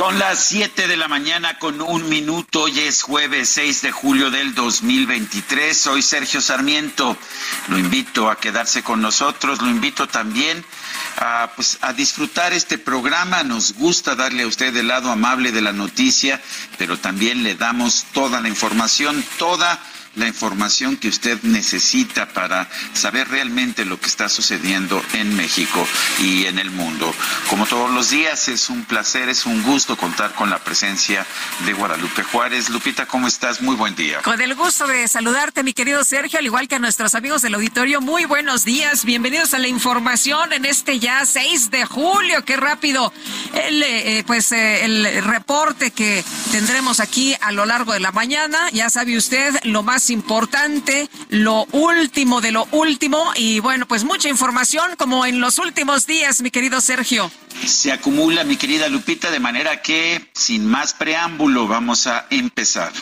Son las 7 de la mañana con un minuto. Hoy es jueves 6 de julio del 2023. Soy Sergio Sarmiento. Lo invito a quedarse con nosotros. Lo invito también a, pues, a disfrutar este programa. Nos gusta darle a usted el lado amable de la noticia, pero también le damos toda la información, toda la información que usted necesita para saber realmente lo que está sucediendo en México y en el mundo. Como todos los días, es un placer, es un gusto contar con la presencia de Guadalupe Juárez. Lupita, ¿cómo estás? Muy buen día. Con el gusto de saludarte, mi querido Sergio, al igual que a nuestros amigos del auditorio. Muy buenos días, bienvenidos a la información en este ya 6 de julio. Qué rápido. El, eh, pues eh, el reporte que tendremos aquí a lo largo de la mañana. Ya sabe usted lo más importante, lo último de lo último y bueno, pues mucha información como en los últimos días, mi querido Sergio. Se acumula, mi querida Lupita, de manera que, sin más preámbulo, vamos a empezar.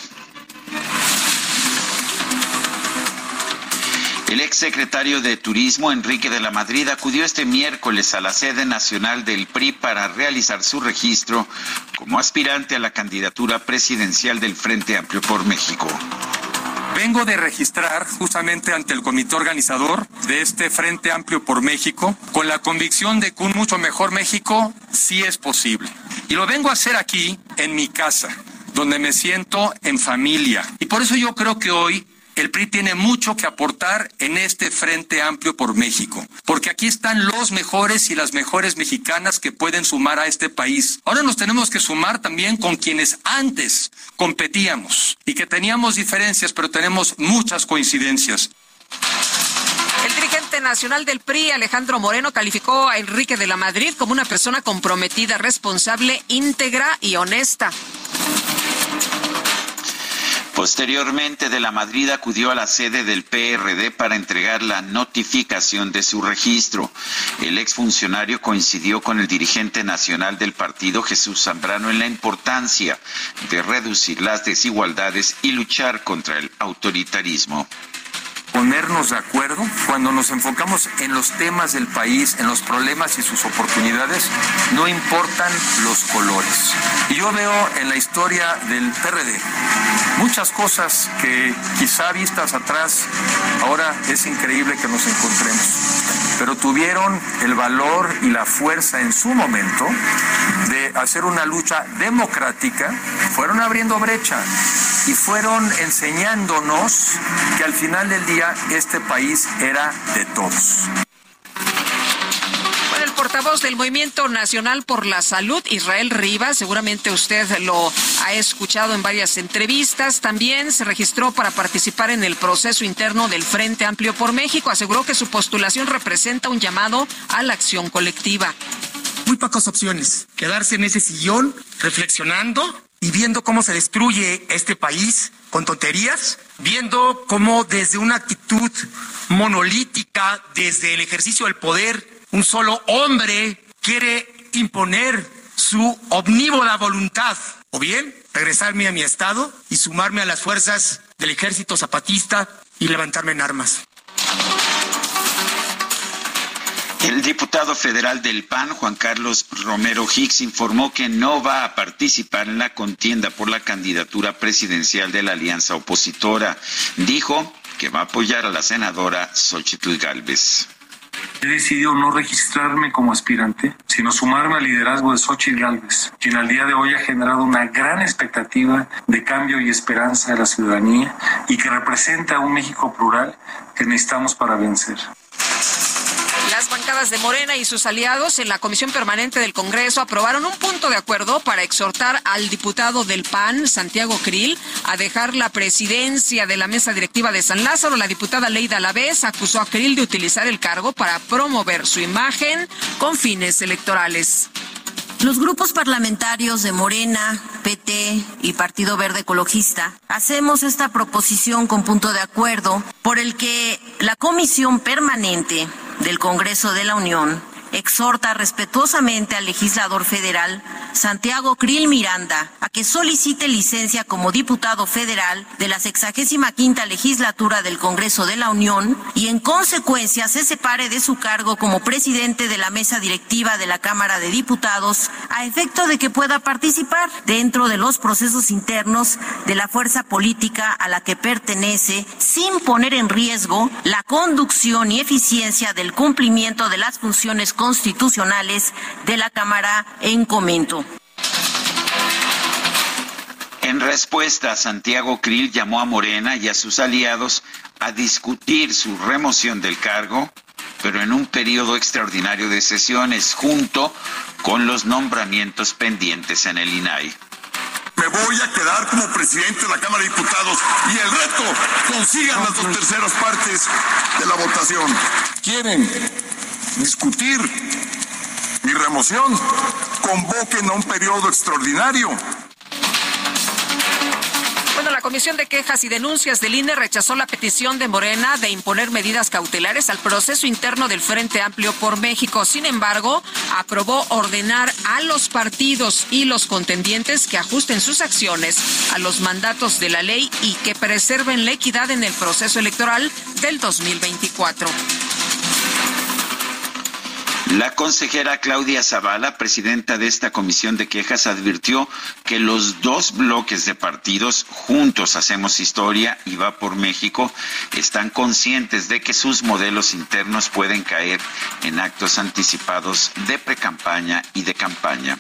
El ex secretario de Turismo, Enrique de la Madrid, acudió este miércoles a la sede nacional del PRI para realizar su registro como aspirante a la candidatura presidencial del Frente Amplio por México. Vengo de registrar justamente ante el comité organizador de este Frente Amplio por México con la convicción de que un mucho mejor México sí es posible. Y lo vengo a hacer aquí, en mi casa, donde me siento en familia. Y por eso yo creo que hoy el PRI tiene mucho que aportar en este Frente Amplio por México, porque aquí están los mejores y las mejores mexicanas que pueden sumar a este país. Ahora nos tenemos que sumar también con quienes antes competíamos y que teníamos diferencias, pero tenemos muchas coincidencias. El dirigente nacional del PRI, Alejandro Moreno, calificó a Enrique de la Madrid como una persona comprometida, responsable, íntegra y honesta. Posteriormente, de la Madrid acudió a la sede del PRD para entregar la notificación de su registro. El exfuncionario coincidió con el dirigente nacional del partido, Jesús Zambrano, en la importancia de reducir las desigualdades y luchar contra el autoritarismo ponernos de acuerdo cuando nos enfocamos en los temas del país, en los problemas y sus oportunidades, no importan los colores. Y yo veo en la historia del PRD muchas cosas que quizá vistas atrás ahora es increíble que nos encontremos, pero tuvieron el valor y la fuerza en su momento de hacer una lucha democrática, fueron abriendo brecha y fueron enseñándonos que al final del día este país era de todos. Portavoz del Movimiento Nacional por la Salud, Israel Rivas, seguramente usted lo ha escuchado en varias entrevistas, también se registró para participar en el proceso interno del Frente Amplio por México. Aseguró que su postulación representa un llamado a la acción colectiva. Muy pocas opciones. Quedarse en ese sillón reflexionando y viendo cómo se destruye este país con tonterías, viendo cómo desde una actitud monolítica, desde el ejercicio del poder, un solo hombre quiere imponer su omnívoda voluntad, o bien regresarme a mi estado y sumarme a las fuerzas del ejército zapatista y levantarme en armas. El diputado federal del PAN, Juan Carlos Romero Hicks, informó que no va a participar en la contienda por la candidatura presidencial de la alianza opositora. Dijo que va a apoyar a la senadora Xochitl Galvez. He decidido no registrarme como aspirante, sino sumarme al liderazgo de Xochitl Galvez, quien al día de hoy ha generado una gran expectativa de cambio y esperanza de la ciudadanía y que representa un México plural que necesitamos para vencer. De Morena y sus aliados en la Comisión Permanente del Congreso aprobaron un punto de acuerdo para exhortar al diputado del PAN, Santiago Krill, a dejar la presidencia de la mesa directiva de San Lázaro. La diputada Leida Lavés acusó a Krill de utilizar el cargo para promover su imagen con fines electorales. Los grupos parlamentarios de Morena, PT y Partido Verde Ecologista hacemos esta proposición con punto de acuerdo por el que la Comisión Permanente del Congreso de la Unión exhorta respetuosamente al legislador federal Santiago Krill Miranda a que solicite licencia como diputado federal de la 65 quinta legislatura del Congreso de la Unión y en consecuencia se separe de su cargo como presidente de la mesa directiva de la Cámara de Diputados a efecto de que pueda participar dentro de los procesos internos de la fuerza política a la que pertenece sin poner en riesgo la conducción y eficiencia del cumplimiento de las funciones constitucionales de la Cámara en comento. En respuesta, Santiago Krill llamó a Morena y a sus aliados a discutir su remoción del cargo, pero en un periodo extraordinario de sesiones, junto con los nombramientos pendientes en el INAI. Me voy a quedar como presidente de la Cámara de Diputados y el reto consigan las dos terceras partes de la votación. ¿Quieren discutir mi remoción? Convoquen a un periodo extraordinario bueno, la Comisión de Quejas y Denuncias del INE rechazó la petición de Morena de imponer medidas cautelares al proceso interno del Frente Amplio por México. Sin embargo, aprobó ordenar a los partidos y los contendientes que ajusten sus acciones a los mandatos de la ley y que preserven la equidad en el proceso electoral del 2024. La consejera Claudia Zavala, presidenta de esta comisión de quejas, advirtió que los dos bloques de partidos, Juntos Hacemos Historia y Va por México, están conscientes de que sus modelos internos pueden caer en actos anticipados de precampaña y de campaña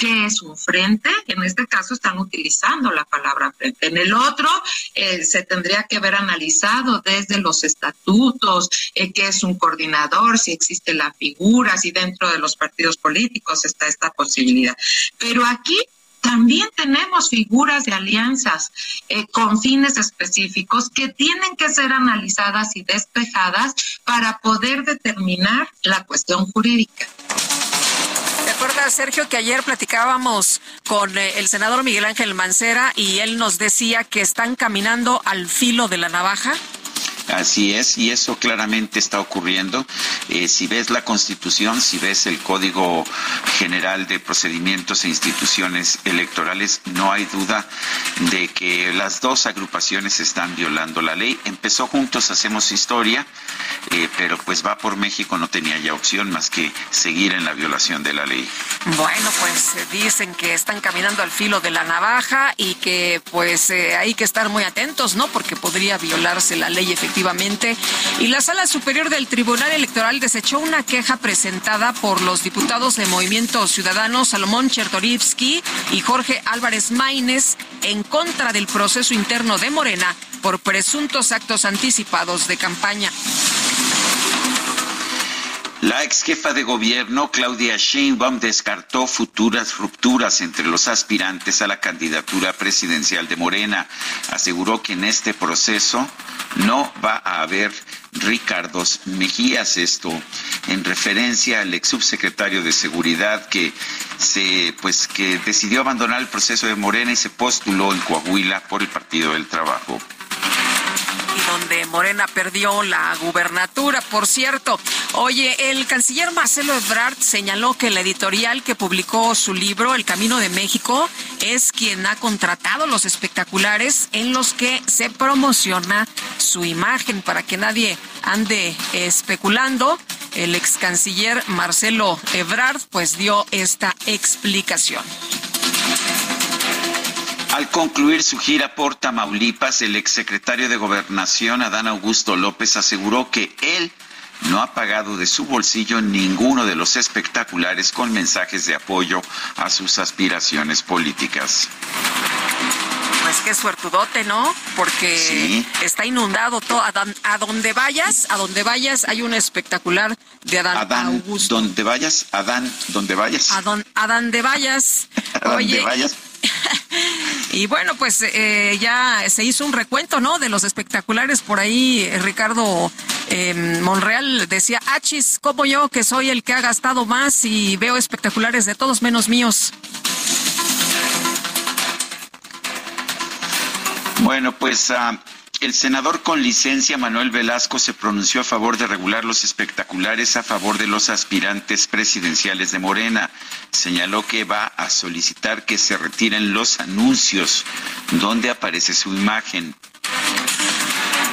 que es un frente, en este caso están utilizando la palabra frente. En el otro eh, se tendría que haber analizado desde los estatutos eh, qué es un coordinador, si existe la figura, si dentro de los partidos políticos está esta posibilidad. Pero aquí también tenemos figuras de alianzas eh, con fines específicos que tienen que ser analizadas y despejadas para poder determinar la cuestión jurídica. Sergio, que ayer platicábamos con eh, el senador Miguel Ángel Mancera y él nos decía que están caminando al filo de la navaja? Así es, y eso claramente está ocurriendo. Eh, si ves la Constitución, si ves el Código General de Procedimientos e Instituciones Electorales, no hay duda de que las dos agrupaciones están violando la ley. Empezó juntos, hacemos historia, eh, pero pues va por México, no tenía ya opción más que seguir en la violación de la ley. Bueno, pues eh, dicen que están caminando al filo de la navaja y que pues hay que estar muy atentos, ¿no? Porque podría violarse la ley y la Sala Superior del Tribunal Electoral desechó una queja presentada por los diputados de Movimiento Ciudadano Salomón Chertorivsky y Jorge Álvarez Maínez en contra del proceso interno de Morena por presuntos actos anticipados de campaña. La ex jefa de gobierno, Claudia Sheinbaum, descartó futuras rupturas entre los aspirantes a la candidatura presidencial de Morena. Aseguró que en este proceso no va a haber Ricardos Mejías, esto en referencia al ex subsecretario de Seguridad que se pues que decidió abandonar el proceso de Morena y se postuló en Coahuila por el Partido del Trabajo donde Morena perdió la gubernatura, por cierto. Oye, el canciller Marcelo Ebrard señaló que la editorial que publicó su libro El Camino de México es quien ha contratado los espectaculares en los que se promociona su imagen para que nadie ande especulando el ex canciller Marcelo Ebrard pues dio esta explicación. Al concluir su gira por Tamaulipas, el exsecretario de Gobernación, Adán Augusto López, aseguró que él no ha pagado de su bolsillo ninguno de los espectaculares con mensajes de apoyo a sus aspiraciones políticas. Pues qué suertudote, ¿no? Porque está inundado todo. A, donde vayas, a donde vayas, hay un espectacular de Adán, Adán Augusto. Donde vayas, Adán, donde vayas. A, don, a donde vayas. A donde vayas. y bueno, pues eh, ya se hizo un recuento, ¿no? De los espectaculares por ahí. Eh, Ricardo eh, Monreal decía, achis, como yo, que soy el que ha gastado más y veo espectaculares de todos menos míos. Bueno, pues uh, el senador con licencia Manuel Velasco se pronunció a favor de regular los espectaculares a favor de los aspirantes presidenciales de Morena. Señaló que va a solicitar que se retiren los anuncios donde aparece su imagen.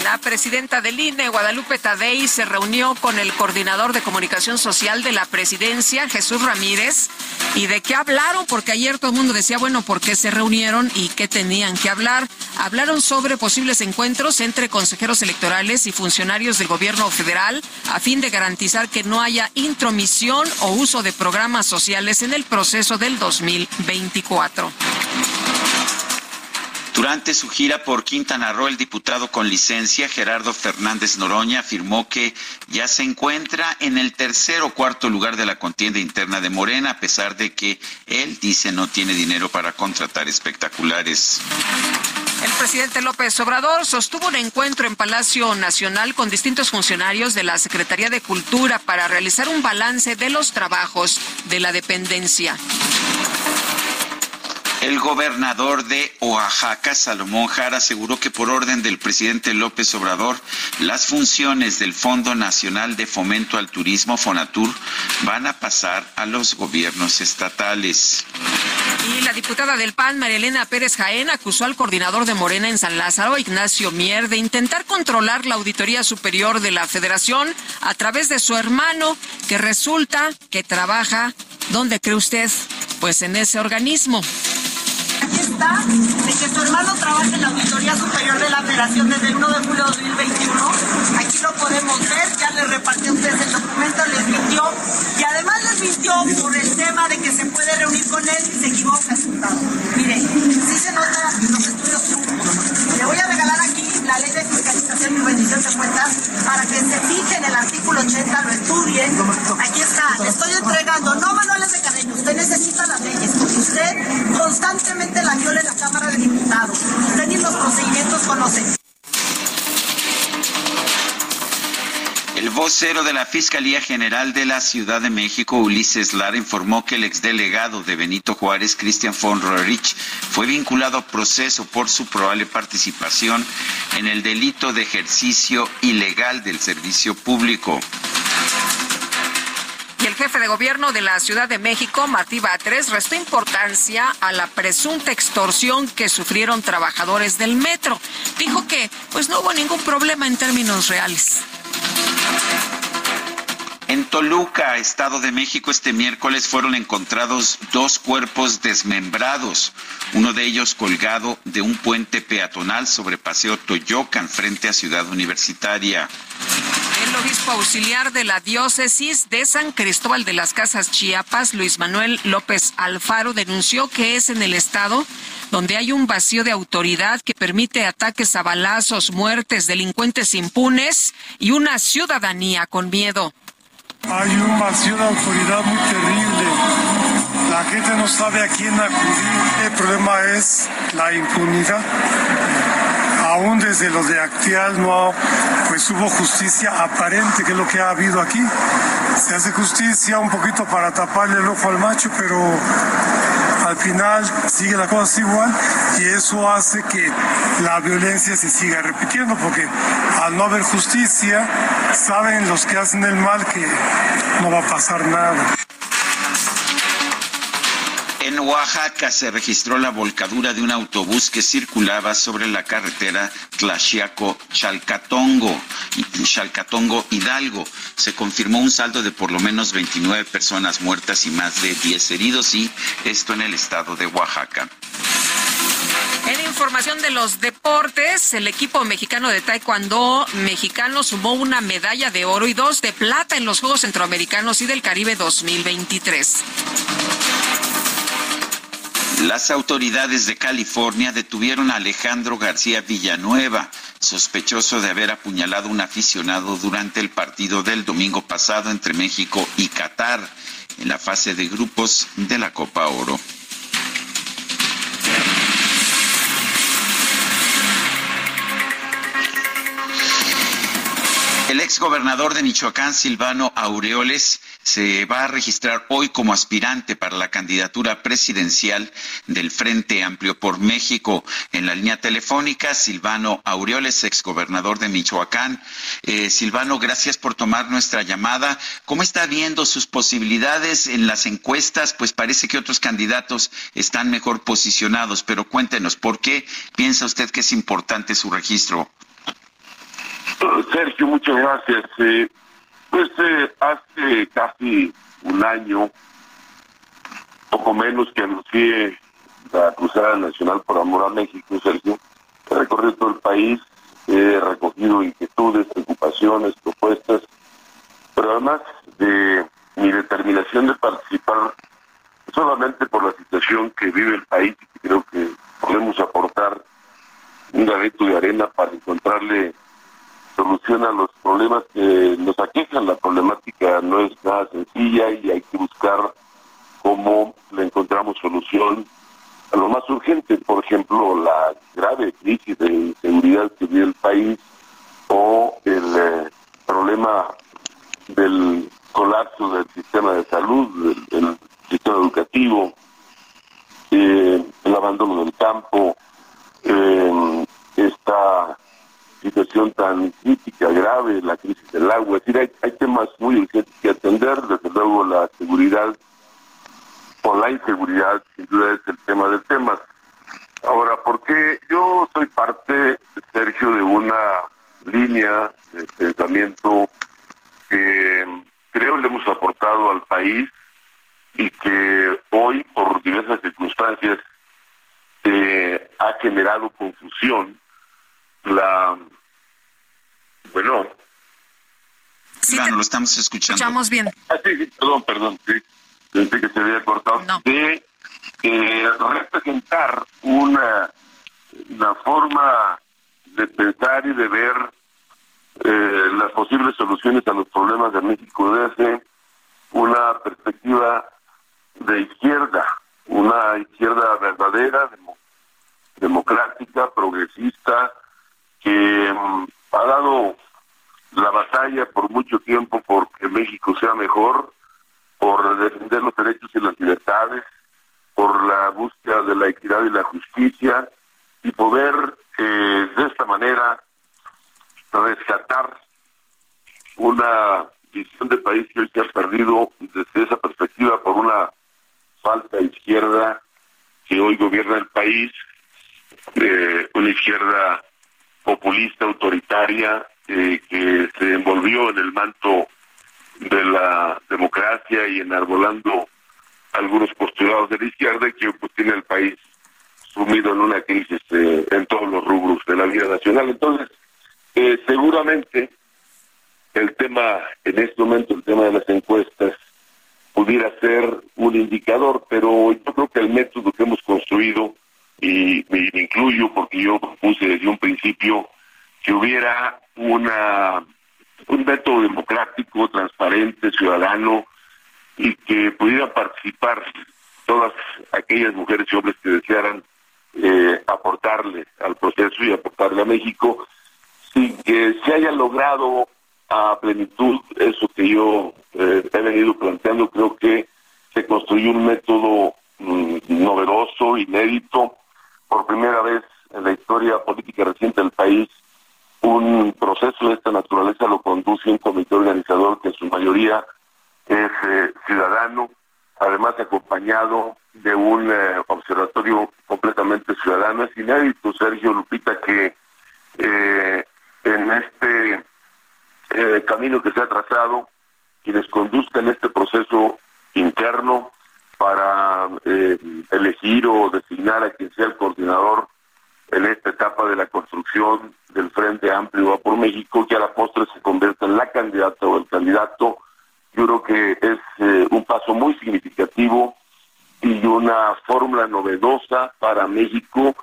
La presidenta del INE, Guadalupe Tadei, se reunió con el coordinador de comunicación social de la presidencia, Jesús Ramírez. ¿Y de qué hablaron? Porque ayer todo el mundo decía, bueno, ¿por qué se reunieron y qué tenían que hablar? Hablaron sobre posibles encuentros entre consejeros electorales y funcionarios del gobierno federal a fin de garantizar que no haya intromisión o uso de programas sociales en el proceso del 2024. Durante su gira por Quintana Roo, el diputado con licencia Gerardo Fernández Noroña afirmó que ya se encuentra en el tercer o cuarto lugar de la contienda interna de Morena, a pesar de que él dice no tiene dinero para contratar espectaculares. El presidente López Obrador sostuvo un encuentro en Palacio Nacional con distintos funcionarios de la Secretaría de Cultura para realizar un balance de los trabajos de la dependencia. El gobernador de Oaxaca, Salomón Jara, aseguró que por orden del presidente López Obrador, las funciones del Fondo Nacional de Fomento al Turismo, Fonatur, van a pasar a los gobiernos estatales. Y la diputada del PAN, Marilena Pérez Jaén, acusó al coordinador de Morena en San Lázaro, Ignacio Mier, de intentar controlar la Auditoría Superior de la Federación a través de su hermano, que resulta que trabaja, ¿dónde cree usted? Pues en ese organismo aquí está, de que su hermano trabaja en la Auditoría Superior de la Federación desde el 1 de julio de 2021. Aquí lo podemos ver, ya les repartió a ustedes el documento, les mintió. Y además les mintió por el tema de que se puede reunir con él y se equivoca. Mire, sí se nota los estudios Le voy a regalar aquí la ley de fiscalización y rendición de cuentas para que se fije en el artículo 80, lo estudien. Aquí está, le estoy entregando, no manuales de Carreño, usted necesita las leyes, porque usted constantemente la viola en la Cámara de Diputados. Usted ni los procedimientos conoce. El vocero de la Fiscalía General de la Ciudad de México, Ulises Lara, informó que el exdelegado de Benito Juárez, Christian von Roerich, fue vinculado a proceso por su probable participación en el delito de ejercicio ilegal del servicio público. El jefe de gobierno de la Ciudad de México, Martí Batres, restó importancia a la presunta extorsión que sufrieron trabajadores del metro. Dijo que pues no hubo ningún problema en términos reales. En Toluca, Estado de México, este miércoles fueron encontrados dos cuerpos desmembrados, uno de ellos colgado de un puente peatonal sobre Paseo Toyocan frente a Ciudad Universitaria. El obispo auxiliar de la diócesis de San Cristóbal de las Casas Chiapas, Luis Manuel López Alfaro, denunció que es en el estado donde hay un vacío de autoridad que permite ataques a balazos, muertes, delincuentes impunes y una ciudadanía con miedo. Hay un vacío de autoridad muy terrible. La gente no sabe a quién acudir. El problema es la impunidad. Aún desde los de Actial no pues hubo justicia aparente, que es lo que ha habido aquí. Se hace justicia un poquito para taparle el ojo al macho, pero al final sigue la cosa igual y eso hace que la violencia se siga repitiendo porque al no haber justicia saben los que hacen el mal que no va a pasar nada. En Oaxaca se registró la volcadura de un autobús que circulaba sobre la carretera Tlaxiaco-Chalcatongo, Chalcatongo Hidalgo. Se confirmó un saldo de por lo menos 29 personas muertas y más de 10 heridos, y esto en el estado de Oaxaca. En información de los deportes, el equipo mexicano de Taekwondo mexicano sumó una medalla de oro y dos de plata en los Juegos Centroamericanos y del Caribe 2023. Las autoridades de California detuvieron a Alejandro García Villanueva, sospechoso de haber apuñalado a un aficionado durante el partido del domingo pasado entre México y Qatar en la fase de grupos de la Copa Oro. El ex gobernador de Michoacán, Silvano Aureoles, se va a registrar hoy como aspirante para la candidatura presidencial del Frente Amplio por México. En la línea telefónica, Silvano Aureoles, ex gobernador de Michoacán. Eh, Silvano, gracias por tomar nuestra llamada. ¿Cómo está viendo sus posibilidades en las encuestas? Pues parece que otros candidatos están mejor posicionados, pero cuéntenos, ¿por qué piensa usted que es importante su registro? Sergio, muchas gracias. Eh, pues eh, hace casi un año, poco menos que anuncié la Cruzada Nacional por Amor a México, Sergio. He recorrido todo el país, he recogido inquietudes, preocupaciones, propuestas, pero además de mi determinación de participar solamente por la situación que vive el país y creo que podemos aportar un granito de arena para encontrarle soluciona los problemas que nos aquejan. La problemática no es nada sencilla y hay que buscar cómo le encontramos solución a lo más urgente, por ejemplo, la grave crisis de inseguridad que vive el país o el eh, problema del colapso del sistema de salud, del, sistema educativo, eh, el abandono del campo, eh, esta situación tan crítica, grave, la crisis del agua. Es decir, hay, temas muy urgentes que atender, desde luego la seguridad o la inseguridad, sin duda es el tema del tema. Ahora, porque yo soy parte, Sergio, de una línea de pensamiento que creo le hemos aportado al país y que hoy, por diversas circunstancias, eh, ha generado confusión la bueno. Sí, lo estamos escuchando. escuchamos bien. Ah, sí, perdón perdón sí. Pensé que se había cortado. De eh, representar una una forma de pensar y de ver eh, las posibles soluciones a los problemas de México desde una perspectiva de izquierda, una izquierda verdadera, democrática, progresista, que mm, ha dado la batalla por mucho tiempo porque México sea mejor, por defender los derechos y las libertades, por la búsqueda de la equidad y la justicia y poder eh, de esta manera rescatar una visión de país que hoy se ha perdido desde esa perspectiva por una falta izquierda que hoy gobierna el país, eh, una izquierda populista, autoritaria, eh, que se envolvió en el manto de la democracia y enarbolando algunos postulados de la izquierda que pues, tiene el país sumido en una crisis eh, en todos los rubros de la vida nacional. Entonces, eh, seguramente el tema, en este momento, el tema de las encuestas, pudiera ser un indicador, pero yo creo que el método que hemos construido y me, incluyo porque yo propuse desde un principio que hubiera una un método democrático, transparente, ciudadano y que pudieran participar todas aquellas mujeres y hombres que desearan eh, aportarle al proceso y aportarle a México sin que se haya logrado a plenitud eso que yo eh, he venido planteando. Creo que se construyó un método mm, novedoso, inédito, por primera vez en la historia política reciente del país, un proceso de esta naturaleza lo conduce un comité organizador que en su mayoría es eh, ciudadano, además acompañado de un eh, observatorio completamente ciudadano. Es inédito, Sergio Lupita, que eh, en este camino que se ha trazado, quienes conduzcan este proceso interno para elegir o designar a quien sea el coordinador en esta etapa de la construcción del Frente Amplio por México, que a la postre se convierta en la candidata o el candidato, yo creo que es un paso muy significativo y una fórmula novedosa para México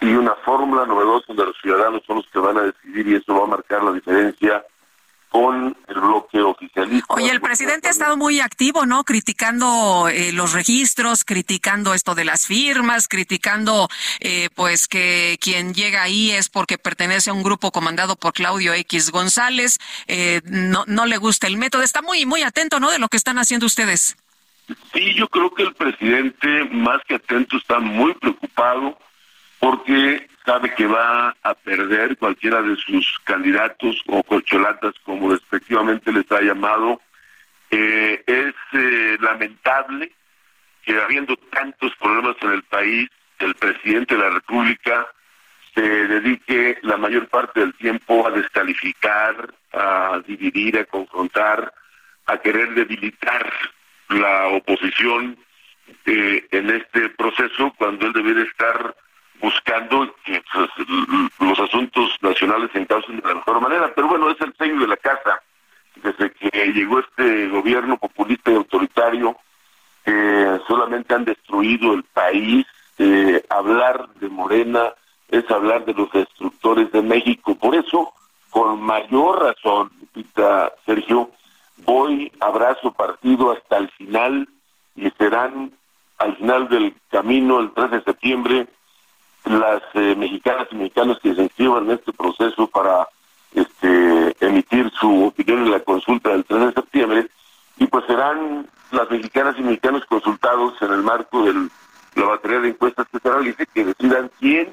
y una fórmula novedosa donde los ciudadanos son los que van a decidir y eso va a marcar la diferencia con el bloque oficialista. Oye, el presidente ha estado muy activo, ¿no? Criticando eh, los registros, criticando esto de las firmas, criticando eh, pues que quien llega ahí es porque pertenece a un grupo comandado por Claudio X González, eh, no, no le gusta el método, está muy, muy atento, ¿no? De lo que están haciendo ustedes. Sí, yo creo que el presidente, más que atento, está muy preocupado porque sabe que va a perder cualquiera de sus candidatos o colcholatas, como respectivamente les ha llamado. Eh, es eh, lamentable que habiendo tantos problemas en el país, el presidente de la República se dedique la mayor parte del tiempo a descalificar, a dividir, a confrontar, a querer debilitar la oposición eh, en este proceso cuando él debiera estar buscando que pues, los asuntos nacionales se encaucen de la mejor manera. Pero bueno, es el sello de la casa. Desde que llegó este gobierno populista y autoritario, que solamente han destruido el país. Eh, hablar de Morena es hablar de los destructores de México. Por eso, con mayor razón, Sergio, voy, abrazo partido hasta el final y serán al final del camino, el 3 de septiembre, las eh, mexicanas y mexicanos que se inscriban en este proceso para este, emitir su opinión en la consulta del 3 de septiembre, y pues serán las mexicanas y mexicanos consultados en el marco de la batería de encuestas que se realice que decidan quién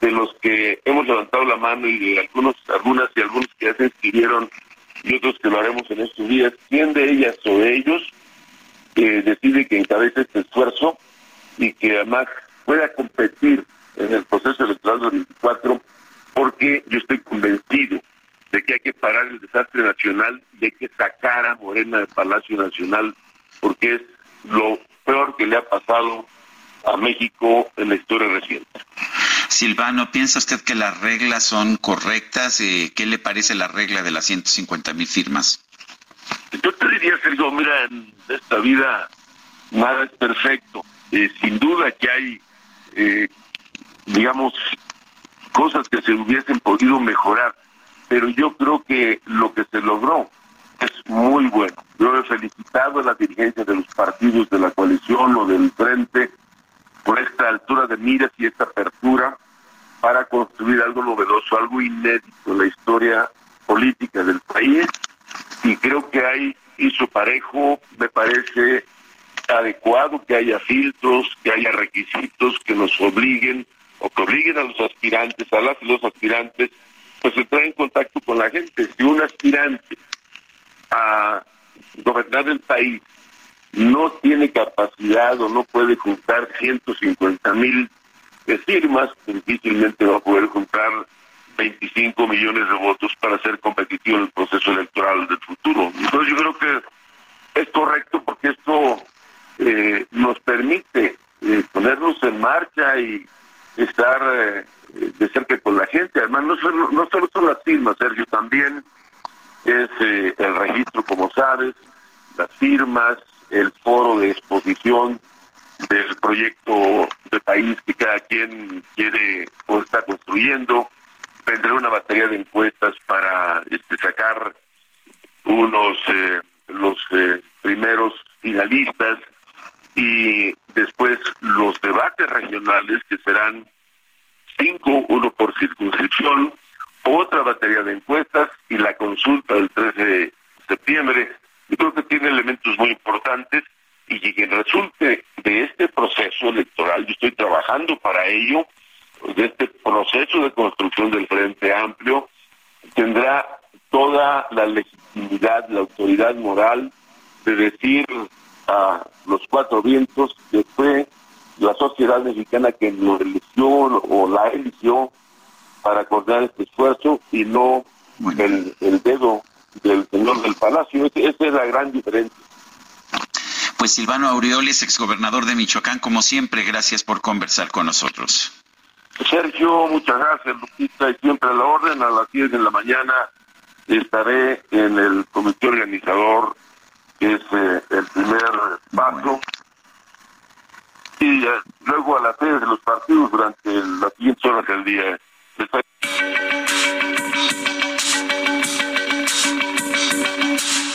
de los que hemos levantado la mano y de algunos, algunas y algunos que ya se inscribieron y otros que lo haremos en estos días, quién de ellas o de ellos eh, decide que encabece este esfuerzo y que además pueda competir en el proceso electoral del 24, porque yo estoy convencido de que hay que parar el desastre nacional y hay que sacar a Morena del Palacio Nacional, porque es lo peor que le ha pasado a México en la historia reciente. Silvano, ¿piensa usted que las reglas son correctas? Eh, ¿Qué le parece la regla de las 150 mil firmas? Yo te diría, Sergio, mira, en esta vida nada es perfecto. Eh, sin duda que hay, eh, digamos, cosas que se hubiesen podido mejorar, pero yo creo que lo que se logró es muy bueno. Yo he felicitado a la dirigencia de los partidos de la coalición o del frente por esta altura de miras y esta apertura para construir algo novedoso, algo inédito en la historia política del país. Y creo que hay hizo parejo, me parece adecuado que haya filtros, que haya requisitos que nos obliguen o que obliguen a los aspirantes, a las y los aspirantes, pues entrar en contacto con la gente. Si un aspirante a gobernar el país no tiene capacidad o no puede juntar 150 mil firmas, difícilmente va a poder juntar 25 millones de votos para ser competitivo en el proceso electoral del futuro. Entonces yo creo que es correcto porque esto eh, nos permite eh, ponernos en marcha y estar eh, de cerca con la gente. Además, no solo, no solo son las firmas, Sergio, también es el registro, como sabes, las firmas, el foro de exposición del proyecto de país que cada quien quiere o está construyendo. Vendrá una batería de encuestas para este, sacar unos eh, los eh, primeros finalistas y después los debates regionales que serán cinco, uno por circunscripción, otra batería de encuestas y la consulta del 13 de septiembre. Yo creo que tiene elementos muy importantes y que resulte de este proceso electoral, yo estoy trabajando para ello, de este proceso de construcción del Frente Amplio, tendrá toda la legitimidad, la autoridad moral de decir a los cuatro vientos, que fue la sociedad mexicana que lo eligió o la eligió para coordinar este esfuerzo y no el, el, dedo del señor del Palacio. Esa es la gran diferencia. Pues Silvano Aureoles, exgobernador de Michoacán, como siempre, gracias por conversar con nosotros. Sergio, muchas gracias, Lupita, y siempre a la orden, a las 10 de la mañana estaré en el comité organizador, es eh, el primer paso, y eh, luego a las 6 de los partidos durante las siguientes horas del día.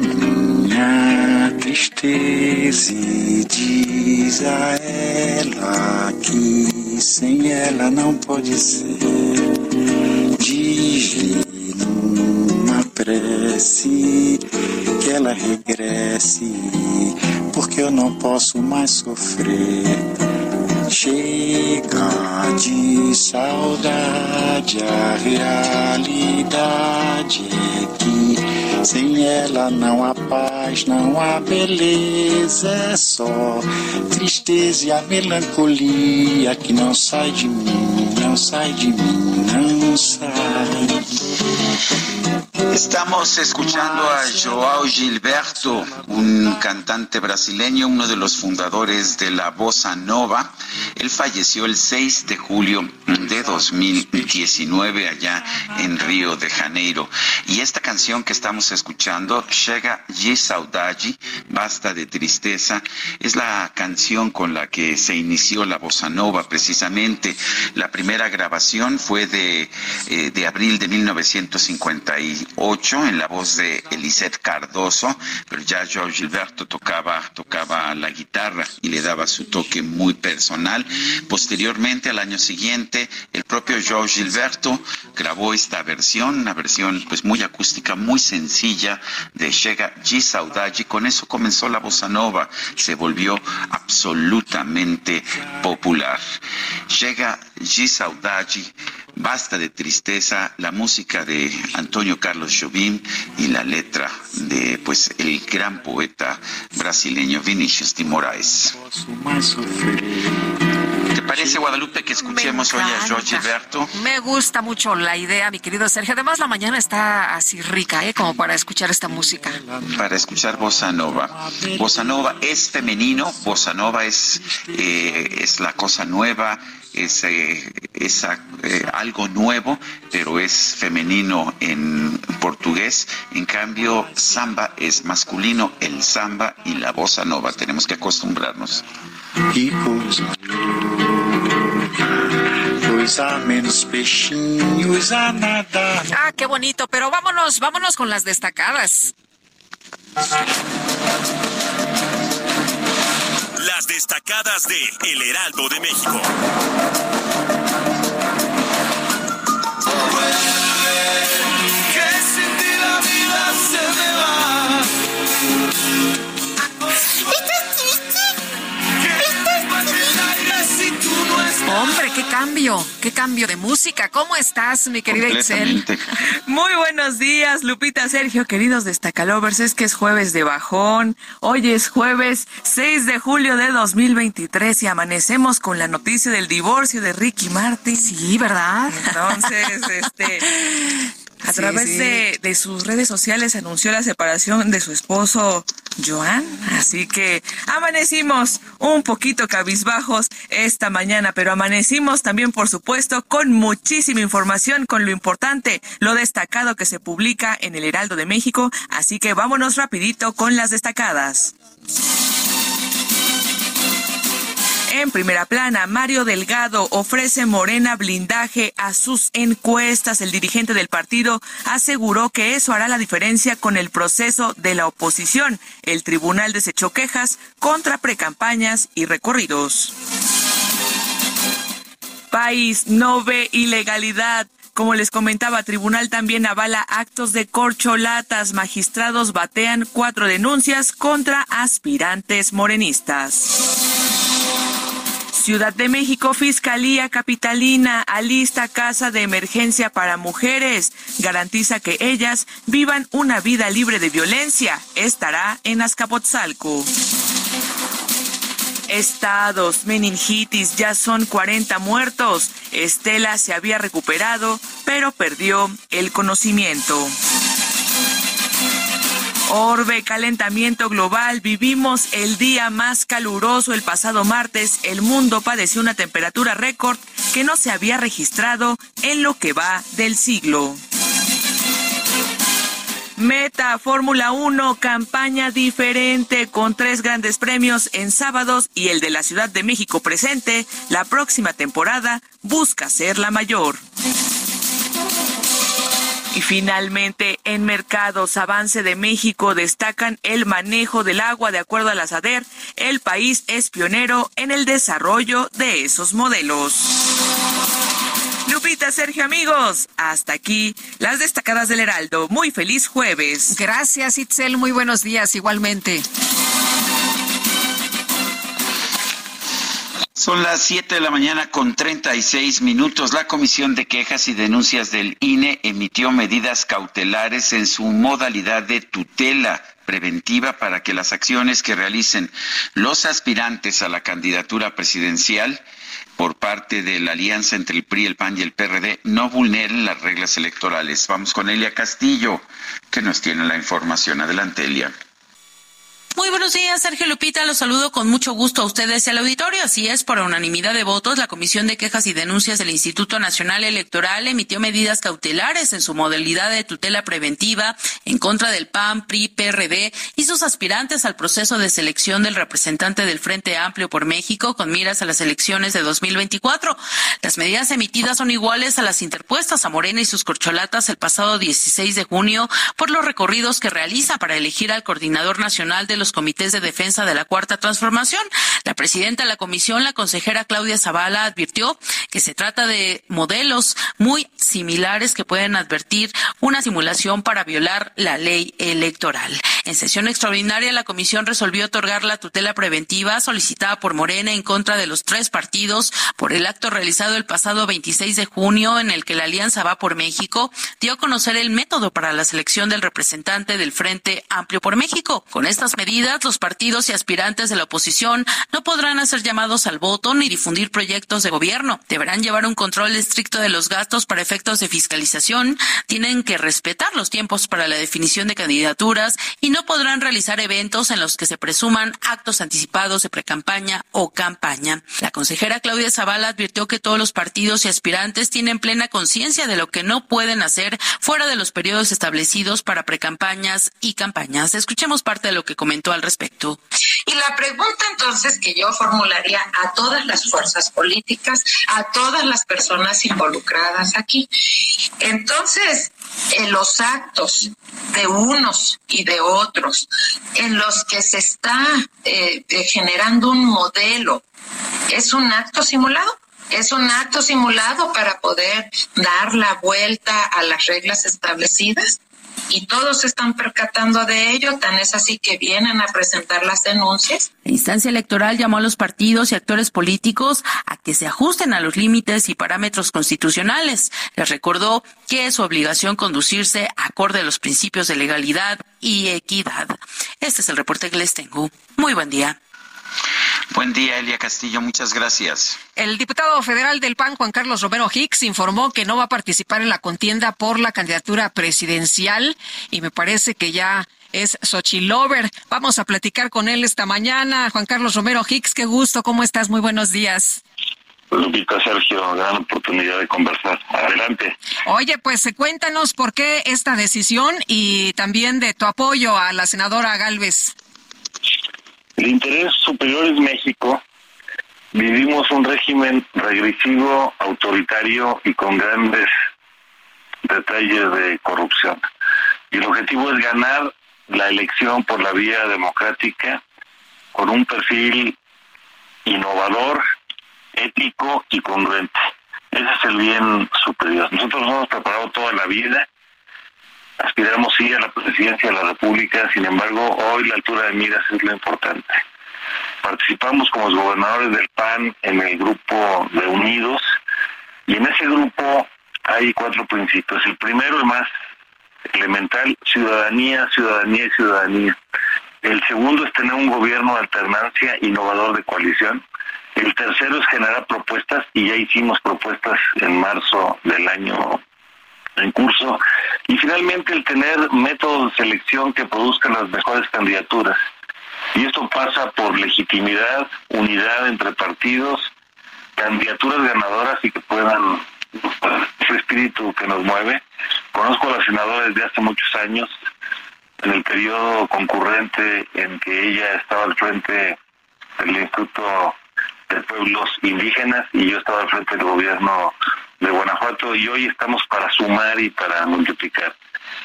minha tristeza e diz a ela que sem ela não pode ser. Diz-lhe numa prece que ela regresse, porque eu não posso mais sofrer. Chega de saudade, a realidade é que sem ela não há paz, não há beleza, é só tristeza e a melancolia que não sai de mim, não sai de mim, não sai. Estamos escuchando a Joao Gilberto, un cantante brasileño, uno de los fundadores de la bossa nova. Él falleció el 6 de julio de 2019 allá en Río de Janeiro. Y esta canción que estamos escuchando, Chega de Saudade, Basta de Tristeza, es la canción con la que se inició la bossa nova precisamente. La primera grabación fue de, eh, abril de 1958 en la voz de Elisette Cardoso, pero ya Joao Gilberto tocaba, tocaba la guitarra y le daba su toque muy personal. Posteriormente, al año siguiente, el propio Joao Gilberto grabó esta versión, una versión pues muy acústica, muy sencilla de Chega G. Saudade. Con eso comenzó la bossa nova, se volvió absolutamente popular. Chega G. Saudade Basta de tristeza, la música de Antonio Carlos Jobim y la letra de pues el gran poeta brasileño Vinicius de Moraes. ¿Te parece, Guadalupe, que escuchemos hoy a George Gilberto? Me gusta mucho la idea, mi querido Sergio. Además, la mañana está así rica, ¿eh? Como para escuchar esta música. Para escuchar Bossa Nova. Bossa Nova es femenino, Bossa Nova es, eh, es la cosa nueva, es, eh, eh, algo nuevo, pero es femenino en portugués. En cambio, samba es masculino, el samba y la bossa nova. Tenemos que acostumbrarnos. Ah, qué bonito, pero vámonos, vámonos con las destacadas. Las destacadas de El Heraldo de México. Hombre, qué cambio qué cambio de música. ¿Cómo estás, mi querida Excel? Muy buenos días, Lupita, Sergio, queridos destacalovers. Es que es jueves de bajón. Hoy es jueves 6 de julio de 2023 y amanecemos con la noticia del divorcio de Ricky Martin. Sí, ¿verdad? Entonces, este a través De, de, sus redes sociales anunció la separación de su esposo Joan. Así que amanecimos un poquito cabizbajos esta mañana, pero amanecimos también, por supuesto, con muchísima información, con lo importante, lo destacado que se publica en el Heraldo de México. Así que vámonos rapidito con las destacadas. En primera plana, Mario Delgado ofrece Morena blindaje a sus encuestas. El dirigente del partido aseguró que eso hará la diferencia con el proceso de la oposición. El tribunal desechó quejas contra precampañas y recorridos. País no ve ilegalidad. Como les comentaba, tribunal también avala actos de corcholatas. Magistrados batean cuatro denuncias contra aspirantes morenistas. Ciudad de México, Fiscalía Capitalina alista casa de emergencia para mujeres. Garantiza que ellas vivan una vida libre de violencia. Estará en Azcapotzalco. Estados, meningitis, ya son 40 muertos. Estela se había recuperado, pero perdió el conocimiento. Orbe, calentamiento global. Vivimos el día más caluroso el pasado martes. El mundo padeció una temperatura récord que no se había registrado en lo que va del siglo. Meta Fórmula 1, campaña diferente con tres grandes premios en sábados y el de la Ciudad de México presente. La próxima temporada busca ser la mayor. Y finalmente, en mercados, avance de México destacan el manejo del agua de acuerdo a la SADER. El país es pionero en el desarrollo de esos modelos. Lupita, Sergio, amigos, hasta aquí las destacadas del Heraldo. Muy feliz jueves. Gracias, Itzel. Muy buenos días, igualmente. Son las 7 de la mañana con 36 minutos. La Comisión de Quejas y Denuncias del INE emitió medidas cautelares en su modalidad de tutela preventiva para que las acciones que realicen los aspirantes a la candidatura presidencial por parte de la alianza entre el PRI, el PAN y el PRD no vulneren las reglas electorales. Vamos con Elia Castillo, que nos tiene la información. Adelante, Elia. Muy buenos días, Sergio Lupita. Los saludo con mucho gusto a ustedes al auditorio. Así es, por unanimidad de votos, la Comisión de Quejas y Denuncias del Instituto Nacional Electoral emitió medidas cautelares en su modalidad de tutela preventiva en contra del PAN, PRI, PRD y sus aspirantes al proceso de selección del representante del Frente Amplio por México con miras a las elecciones de 2024. Las medidas emitidas son iguales a las interpuestas a Morena y sus corcholatas el pasado 16 de junio por los recorridos que realiza para elegir al coordinador nacional de los comités de defensa de la Cuarta Transformación. La presidenta de la comisión, la consejera Claudia Zavala, advirtió que se trata de modelos muy similares que pueden advertir una simulación para violar la ley electoral. En sesión extraordinaria, la comisión resolvió otorgar la tutela preventiva solicitada por Morena en contra de los tres partidos por el acto realizado el pasado 26 de junio en el que la Alianza Va por México dio a conocer el método para la selección del representante del Frente Amplio por México. Con estas medidas, los partidos y aspirantes de la oposición no podrán hacer llamados al voto ni difundir proyectos de gobierno. Deberán llevar un control estricto de los gastos para efectos de fiscalización, tienen que respetar los tiempos para la definición de candidaturas y no podrán realizar eventos en los que se presuman actos anticipados de precampaña o campaña. La consejera Claudia Zavala advirtió que todos los partidos y aspirantes tienen plena conciencia de lo que no pueden hacer fuera de los periodos establecidos para precampañas y campañas. Escuchemos parte de lo que comentó al respecto. Y la pregunta entonces que yo formularía a todas las fuerzas políticas, a todas las personas involucradas aquí. Entonces, en los actos de unos y de otros, en los que se está eh, generando un modelo, ¿es un acto simulado? es un acto simulado para poder dar la vuelta a las reglas establecidas. Y todos se están percatando de ello, tan es así que vienen a presentar las denuncias. La instancia electoral llamó a los partidos y actores políticos a que se ajusten a los límites y parámetros constitucionales. Les recordó que es su obligación conducirse acorde a los principios de legalidad y equidad. Este es el reporte que les tengo. Muy buen día. Buen día, Elia Castillo. Muchas gracias. El diputado federal del PAN, Juan Carlos Romero Hicks, informó que no va a participar en la contienda por la candidatura presidencial y me parece que ya es Xochilover. Vamos a platicar con él esta mañana. Juan Carlos Romero Hicks, qué gusto. ¿Cómo estás? Muy buenos días. Lupita Sergio, gran oportunidad de conversar. Adelante. Oye, pues cuéntanos por qué esta decisión y también de tu apoyo a la senadora Galvez. El interés superior es México. Vivimos un régimen regresivo, autoritario y con grandes detalles de corrupción. Y el objetivo es ganar la elección por la vía democrática con un perfil innovador, ético y congruente. Ese es el bien superior. Nosotros nos hemos preparado toda la vida aspiramos sí a la presidencia de la República, sin embargo, hoy la altura de miras es lo importante. Participamos como gobernadores del PAN en el grupo de Unidos y en ese grupo hay cuatro principios. El primero, el más elemental, ciudadanía, ciudadanía y ciudadanía. El segundo es tener un gobierno de alternancia innovador de coalición. El tercero es generar propuestas y ya hicimos propuestas en marzo del año en curso. Y finalmente el tener métodos de selección que produzcan las mejores candidaturas. Y esto pasa por legitimidad, unidad entre partidos, candidaturas ganadoras y que puedan ese espíritu que nos mueve. Conozco a la senadora desde hace muchos años, en el periodo concurrente en que ella estaba al frente del Instituto de Pueblos Indígenas y yo estaba al frente del gobierno de Guanajuato y hoy estamos para sumar y para multiplicar.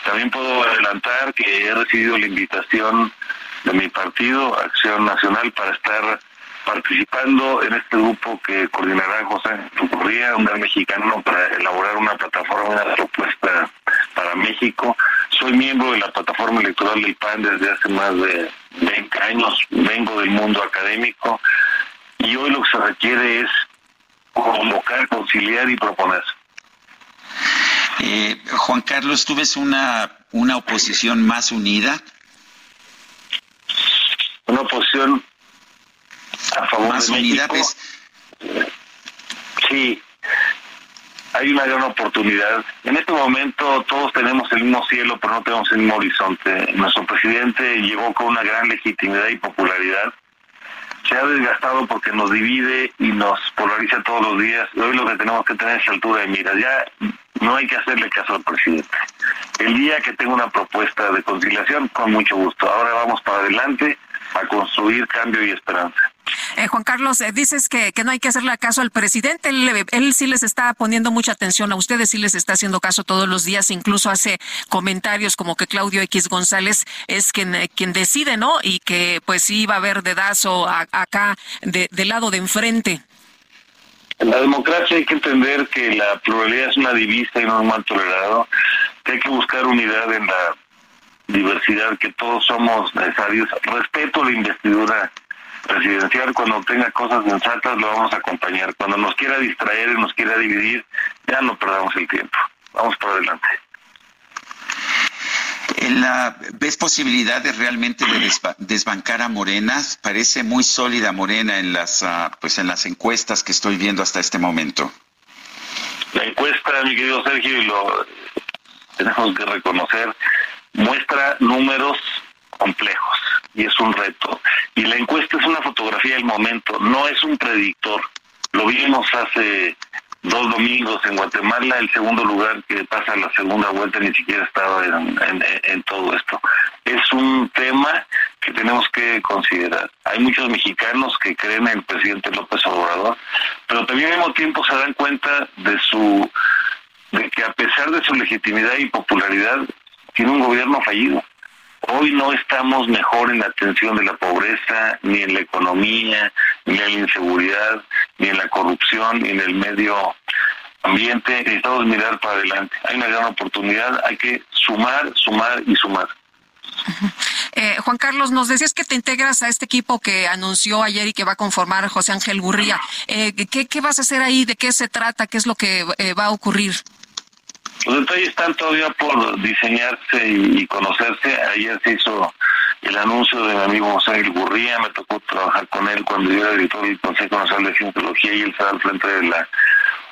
También puedo adelantar que he recibido la invitación de mi partido, Acción Nacional, para estar participando en este grupo que coordinará José Tucurría, un gran mexicano, para elaborar una plataforma, una propuesta para México. Soy miembro de la plataforma electoral del PAN desde hace más de 20 años, vengo del mundo académico y hoy lo que se requiere es convocar, conciliar y proponer. Eh, Juan Carlos, ¿tú ves una, una oposición más unida? Una oposición a favor más de unida, México. Sí, hay una gran oportunidad. En este momento todos tenemos el mismo cielo, pero no tenemos el mismo horizonte. Nuestro presidente llegó con una gran legitimidad y popularidad se ha desgastado porque nos divide y nos polariza todos los días. Hoy lo que tenemos que tener es altura de miras. Ya no hay que hacerle caso al presidente. El día que tenga una propuesta de conciliación, con mucho gusto. Ahora vamos para adelante a construir cambio y esperanza. Eh, Juan Carlos, eh, dices que, que, no hay que hacerle caso al presidente. Él, él, sí les está poniendo mucha atención a ustedes, sí les está haciendo caso todos los días. Incluso hace comentarios como que Claudio X González es quien, eh, quien decide, ¿no? Y que pues sí va a haber dedazo a, acá de, del lado de enfrente. En la democracia hay que entender que la pluralidad es una divisa y no un mal tolerado, que hay que buscar unidad en la diversidad, que todos somos necesarios. Respeto la investidura presidencial, cuando tenga cosas sensatas lo vamos a acompañar. Cuando nos quiera distraer y nos quiera dividir, ya no perdamos el tiempo. Vamos para adelante. La, ¿Ves posibilidades realmente de desbancar a Morena? Parece muy sólida Morena en las, uh, pues en las encuestas que estoy viendo hasta este momento. La encuesta, mi querido Sergio, y lo tenemos que reconocer, muestra números complejos y es un reto. Y la encuesta es una fotografía del momento, no es un predictor. Lo vimos hace dos domingos en Guatemala, el segundo lugar que pasa la segunda vuelta ni siquiera estaba en, en, todo esto. Es un tema que tenemos que considerar. Hay muchos mexicanos que creen en el presidente López Obrador, pero también al mismo tiempo se dan cuenta de su de que a pesar de su legitimidad y popularidad tiene un gobierno fallido. Hoy no estamos mejor en la atención de la pobreza, ni en la economía, ni en la inseguridad, ni en la corrupción, ni en el medio ambiente, necesitamos mirar para adelante. Hay una gran oportunidad, hay que sumar, sumar y sumar. Eh, Juan Carlos, nos decías que te integras a este equipo que anunció ayer y que va a conformar José Ángel Gurría. Eh, ¿qué, vas a hacer ahí? ¿De qué se trata? ¿Qué es lo que eh, va a ocurrir? Los detalles están todavía por diseñarse y, conocerse. Ayer se hizo el anuncio de mi amigo José Gurría, me tocó trabajar con él cuando yo era director del Consejo Nacional de Cientología y él estaba al frente de la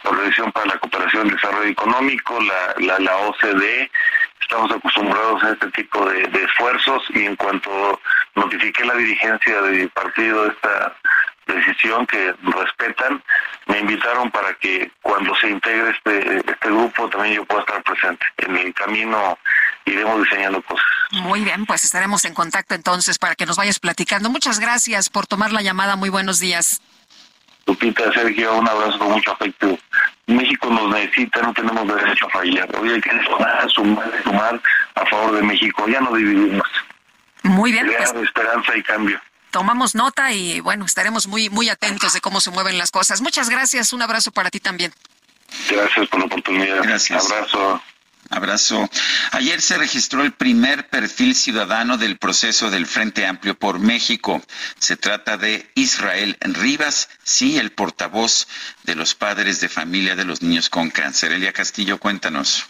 Organización para la Cooperación y Desarrollo Económico, la, la, la OCDE estamos acostumbrados a este tipo de, esfuerzos y en cuanto notifiqué la dirigencia del partido esta decisión que respetan, me invitaron para que cuando se integre este, este grupo también yo pueda estar presente. En el camino iremos diseñando cosas. Muy bien, pues estaremos en contacto entonces para que nos vayas platicando. Muchas gracias por tomar la llamada. Muy buenos días. Lupita, Sergio, un abrazo con mucho afecto. México nos necesita, no tenemos derecho a fallar. Hoy hay que sumar, sumar, sumar a favor de México, ya no dividimos. Muy bien. Crear pues, esperanza y cambio. Tomamos nota y bueno, estaremos muy, muy atentos de cómo se mueven las cosas. Muchas gracias, un abrazo para ti también. Gracias por la oportunidad. Gracias. Abrazo. Abrazo. Ayer se registró el primer perfil ciudadano del proceso del Frente Amplio por México. Se trata de Israel Rivas, sí, el portavoz de los padres de familia de los niños con cáncer. Elia Castillo, cuéntanos.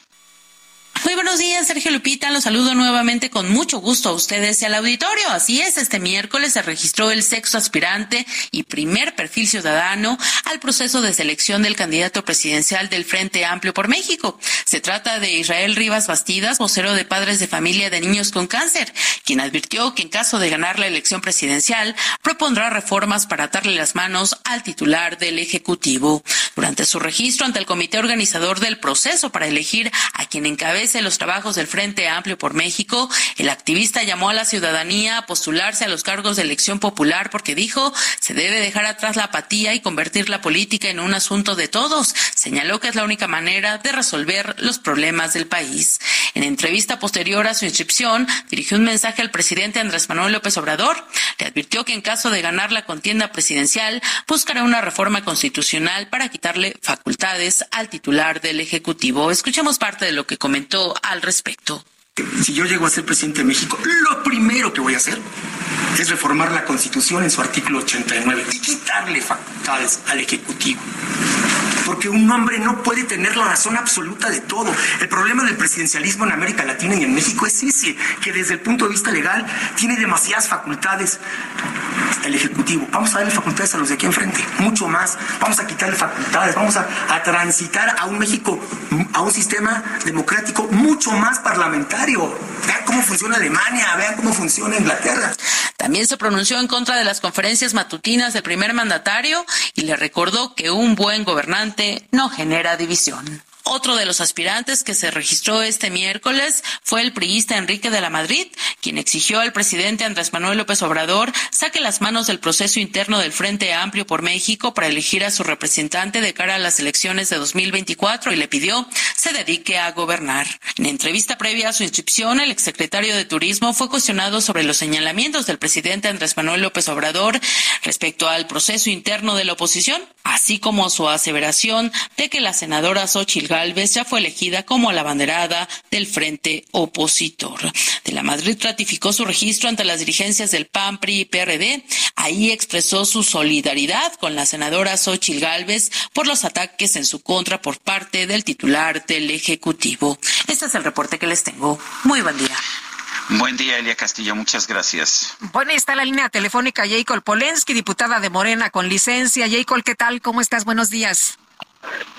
Muy buenos días, Sergio Lupita. Los saludo nuevamente con mucho gusto a ustedes y al auditorio. Así es, este miércoles se registró el sexto aspirante y primer perfil ciudadano al proceso de selección del candidato presidencial del Frente Amplio por México. Se trata de Israel Rivas Bastidas, vocero de padres de familia de niños con cáncer, quien advirtió que en caso de ganar la elección presidencial propondrá reformas para atarle las manos al titular del Ejecutivo. Durante su registro ante el comité organizador del proceso para elegir a quien encabeza los trabajos del Frente Amplio por México, el activista llamó a la ciudadanía a postularse a los cargos de elección popular porque dijo se debe dejar atrás la apatía y convertir la política en un asunto de todos. Señaló que es la única manera de resolver los problemas del país. En entrevista posterior a su inscripción, dirigió un mensaje al presidente Andrés Manuel López Obrador. Le advirtió que en caso de ganar la contienda presidencial, buscará una reforma constitucional para quitarle facultades al titular del Ejecutivo. Escuchemos parte de lo que comentó al respecto. Si yo llego a ser presidente de México, lo primero que voy a hacer es reformar la Constitución en su artículo 89 y quitarle facultades al Ejecutivo porque un hombre no puede tener la razón absoluta de todo. El problema del presidencialismo en América Latina y en México es ese, que desde el punto de vista legal tiene demasiadas facultades el Ejecutivo. Vamos a darle facultades a los de aquí enfrente, mucho más. Vamos a quitarle facultades, vamos a, a transitar a un México, a un sistema democrático mucho más parlamentario. Vean cómo funciona Alemania, vean cómo funciona Inglaterra. También se pronunció en contra de las conferencias matutinas del primer mandatario y le recordó que un buen gobernante no genera división. Otro de los aspirantes que se registró este miércoles fue el priista Enrique de la Madrid, quien exigió al presidente Andrés Manuel López Obrador saque las manos del proceso interno del Frente Amplio por México para elegir a su representante de cara a las elecciones de 2024 y le pidió se dedique a gobernar. En entrevista previa a su inscripción, el exsecretario de Turismo fue cuestionado sobre los señalamientos del presidente Andrés Manuel López Obrador respecto al proceso interno de la oposición, así como su aseveración de que la senadora Xochitl Galvez ya fue elegida como la banderada del frente opositor. De la Madrid ratificó su registro ante las dirigencias del PAN, PRI y PRD. Ahí expresó su solidaridad con la senadora Xochitl Galvez por los ataques en su contra por parte del titular del Ejecutivo. Este es el reporte que les tengo. Muy buen día. Buen día, Elia Castillo. Muchas gracias. Bueno, está la línea telefónica Jacob Polensky, diputada de Morena con licencia. Jacob, ¿qué tal? ¿Cómo estás? Buenos días.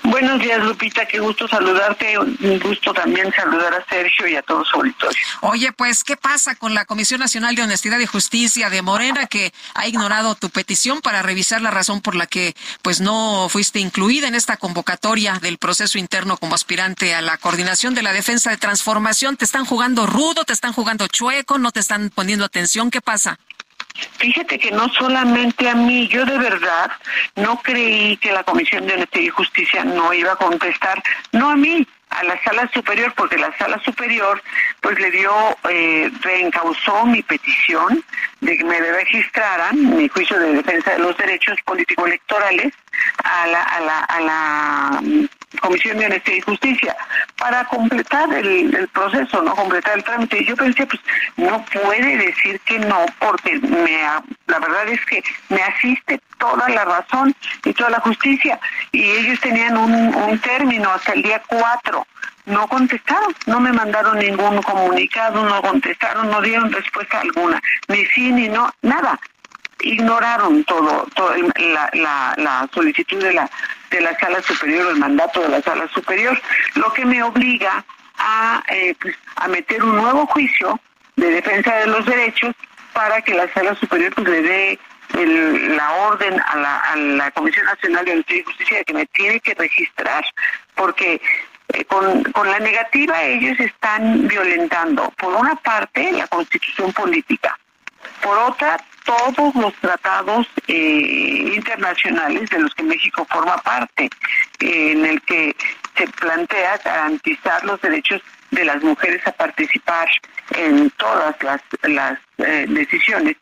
Buenos días, Lupita. Qué gusto saludarte. Un gusto también saludar a Sergio y a todos su auditorio. Oye, pues, ¿qué pasa con la Comisión Nacional de Honestidad y Justicia de Morena que ha ignorado tu petición para revisar la razón por la que, pues, no fuiste incluida en esta convocatoria del proceso interno como aspirante a la coordinación de la defensa de transformación? ¿Te están jugando rudo? ¿Te están jugando chueco? ¿No te están poniendo atención? ¿Qué pasa? Fíjate que no solamente a mí, yo de verdad no creí que la Comisión de Honestidad y Justicia no iba a contestar, no a mí, a la sala superior, porque la sala superior pues le dio, eh, reencausó mi petición de que me registraran mi juicio de defensa de los derechos político-electorales a la, a la, a la Comisión de Honestidad y Justicia para completar el, proceso, no completar el trámite. Y yo pensé, pues no puede decir que no, porque me, la verdad es que me asiste toda la razón y toda la justicia. Y ellos tenían un, un término hasta el día 4 no contestaron, no me mandaron ningún comunicado, no contestaron, no dieron respuesta alguna, ni sí ni no, nada. Ignoraron todo, la, la, la solicitud de la de la sala superior, el mandato de la sala superior, lo que me obliga a, eh, pues, a meter un nuevo juicio de defensa de los derechos para que la sala superior pues, le dé la orden a la, a la Comisión Nacional de Justicia Justicia de que me tiene que registrar, porque eh, con, con la negativa ellos están violentando, por una parte, la constitución política, por otra, todos los tratados eh, internacionales de los que México forma parte, en el que se plantea garantizar los derechos de las mujeres a participar en todas las, las eh, decisiones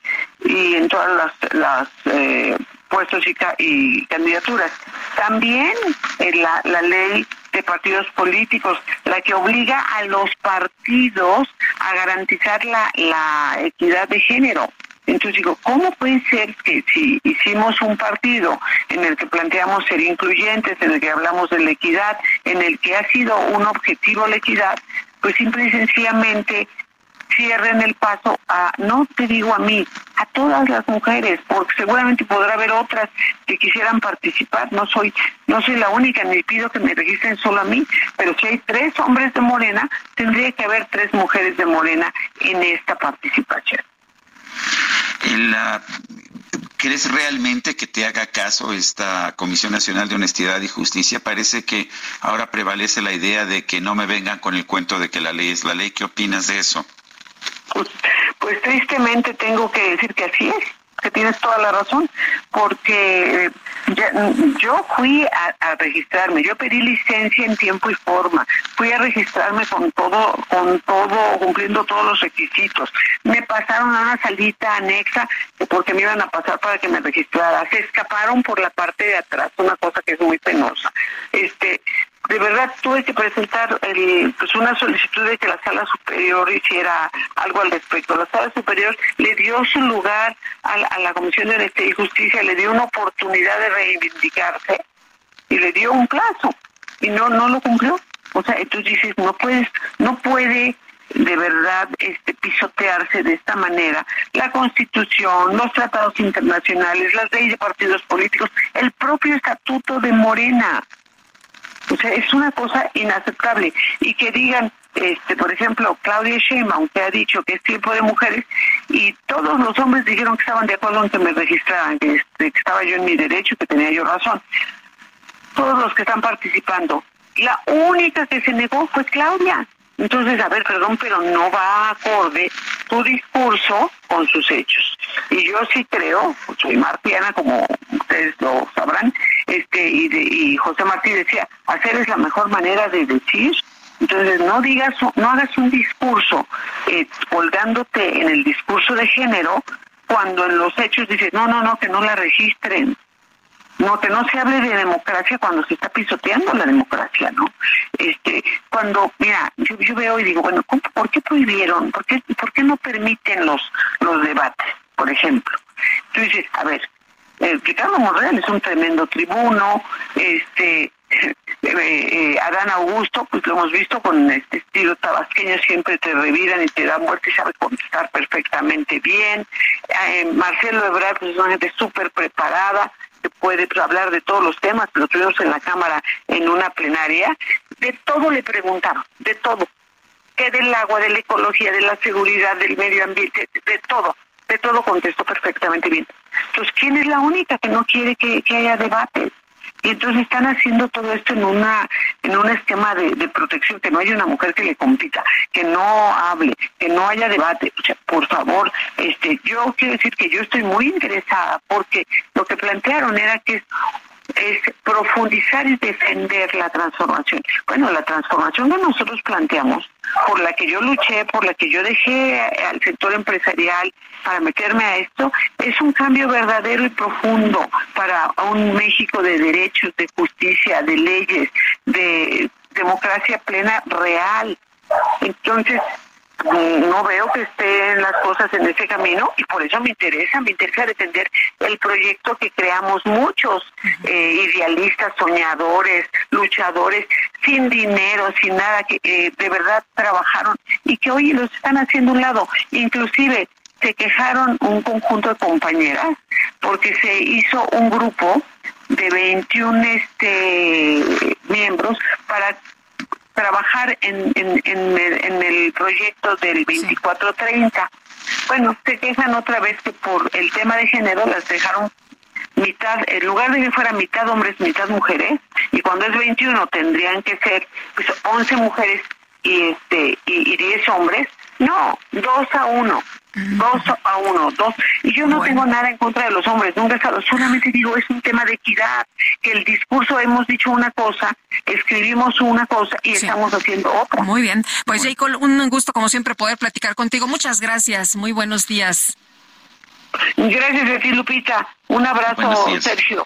y en todas las, las eh, puestos y, candidaturas. También la, ley de partidos políticos, la que obliga a los partidos a garantizar la equidad de género. Entonces digo, ¿cómo puede ser que si hicimos un partido en el que planteamos ser incluyentes, en el que hablamos de la equidad, en el que ha sido un objetivo la equidad, pues simple y sencillamente cierren el paso a, no te digo a mí, a todas las mujeres, porque seguramente podrá haber otras que quisieran participar. No soy, no soy la única, ni pido que me registren solo a mí, pero si hay tres hombres de Morena, tendría que haber tres mujeres de Morena en esta participación. ¿Crees realmente que te haga caso esta Comisión Nacional de Honestidad y Justicia? Parece que ahora prevalece la idea de que no me vengan con el cuento de que la ley es la ley. ¿Qué opinas de eso? Pues, pues tristemente tengo que decir que así es que tienes toda la razón, porque yo fui a, registrarme, yo pedí licencia en tiempo y forma, fui a registrarme con todo, con todo, cumpliendo todos los requisitos. Me pasaron a una salita anexa porque me iban a pasar para que me registrara. Se escaparon por la parte de atrás, una cosa que es muy penosa. Este, de verdad tuve que presentar el, pues una solicitud de que la sala superior hiciera algo al respecto. La sala superior le dio su lugar a la, Comisión de Honestidad y Justicia, le dio una oportunidad de reivindicarse y le dio un plazo y no no lo cumplió. O sea, entonces dices, no puedes, no puede de verdad este pisotearse de esta manera la Constitución, los tratados internacionales, las leyes de partidos políticos, el propio estatuto de Morena. O sea, es una cosa inaceptable. Y que digan, este, por ejemplo, Claudia Sheinbaum, que ha dicho que es tiempo de mujeres, y todos los hombres dijeron que estaban de acuerdo en que me registraran, que, este, que estaba yo en mi derecho, que tenía yo razón. Todos los que están participando. La única que se negó fue Claudia. Entonces, a ver, perdón, pero no va acorde tu discurso con sus hechos. Y yo sí creo, soy martiana, como ustedes lo sabrán, este y, de, y José Martí decía, hacer es la mejor manera de decir. Entonces, no digas, no hagas un discurso eh, colgándote en el discurso de género cuando en los hechos dices, no, no, no, que no la registren. No, que no se hable de democracia cuando se está pisoteando la democracia, ¿no? Este, cuando, mira, yo, yo veo y digo, bueno, ¿por qué prohibieron? ¿Por qué, ¿Por qué no permiten los, los debates, por ejemplo? Tú dices, a ver, eh, Ricardo Monreal es un tremendo tribuno, este, eh, eh, Adán Augusto, pues lo hemos visto con este estilo tabasqueño, siempre te reviran y te dan muerte y sabe contestar perfectamente bien. Marcelo Ebrard pues, es una gente súper preparada, que puede hablar de todos los temas, lo tuvimos en la Cámara en una plenaria, de todo le preguntaron, de todo, que del agua, de la ecología, de la seguridad, del medio ambiente, de todo, de todo contestó perfectamente bien. Entonces, ¿quién es la única que no quiere que, haya debate? Y entonces están haciendo todo esto en una en un esquema de, protección que no haya una mujer que le compita que no hable que no haya debate. O sea, por favor este yo quiero decir que yo estoy muy interesada porque lo que plantearon era que profundizar y defender la transformación. Bueno, la transformación que nosotros planteamos, por la que yo luché, por la que yo dejé al sector empresarial para meterme a esto, es un cambio verdadero y profundo para un México de derechos, de justicia, de leyes, de democracia plena real. Entonces, no veo que estén las cosas en ese camino y por eso me interesa, me interesa defender el proyecto que creamos muchos eh, idealistas, soñadores, luchadores, sin dinero, sin nada, que eh, de verdad trabajaron y que hoy los están haciendo un lado. Inclusive se quejaron un conjunto de compañeras porque se hizo un grupo de 21 este, miembros para trabajar en, en, en, el, proyecto del 2430. Bueno, se quejan otra vez que por el tema de género las dejaron mitad, en lugar de que fuera mitad hombres, mitad mujeres, y cuando es 21 tendrían que ser pues 11 mujeres y este y, y 10 hombres, no, dos a uno dos a uno, dos. Y yo no tengo nada en contra de los hombres, nunca he estado, solamente digo, es un tema de equidad, que el discurso hemos dicho una cosa, escribimos una cosa y estamos haciendo otra. Muy bien, pues Jacob, un gusto como siempre poder platicar contigo. Muchas gracias, muy buenos días. Gracias a ti, Lupita. Un abrazo, Sergio.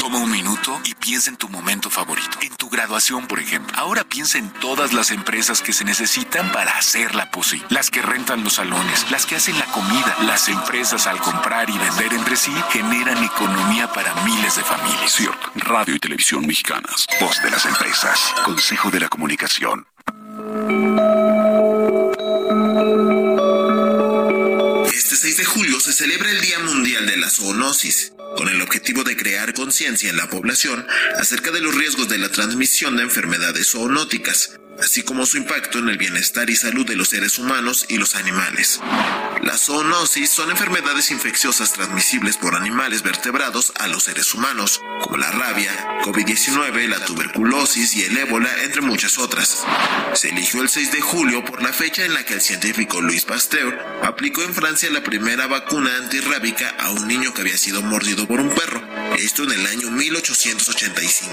Toma un minuto y piensa en tu momento favorito, en tu graduación, por ejemplo. Ahora piensa en todas las empresas que se necesitan para hacerla posible. Las que rentan los salones, las que hacen la comida, las empresas al comprar y vender entre sí generan economía para miles de familias. Cierto. Radio y Televisión Mexicanas. Voz de las empresas. Consejo de la Comunicación. Este 6 de julio se celebra el Día Mundial de la Zoonosis con el objetivo de crear conciencia en la población acerca de los riesgos de la transmisión de enfermedades zoonóticas, así como su impacto en el bienestar y salud de los seres humanos y los animales. Las zoonosis son enfermedades infecciosas transmisibles por animales vertebrados a los seres humanos, como la rabia, COVID-19, la tuberculosis y el ébola, entre muchas otras. Se eligió el 6 de julio por la fecha en la que el científico Louis Pasteur aplicó en Francia la primera vacuna antirrábica a un niño que había sido mordido por un perro, esto en el año 1885.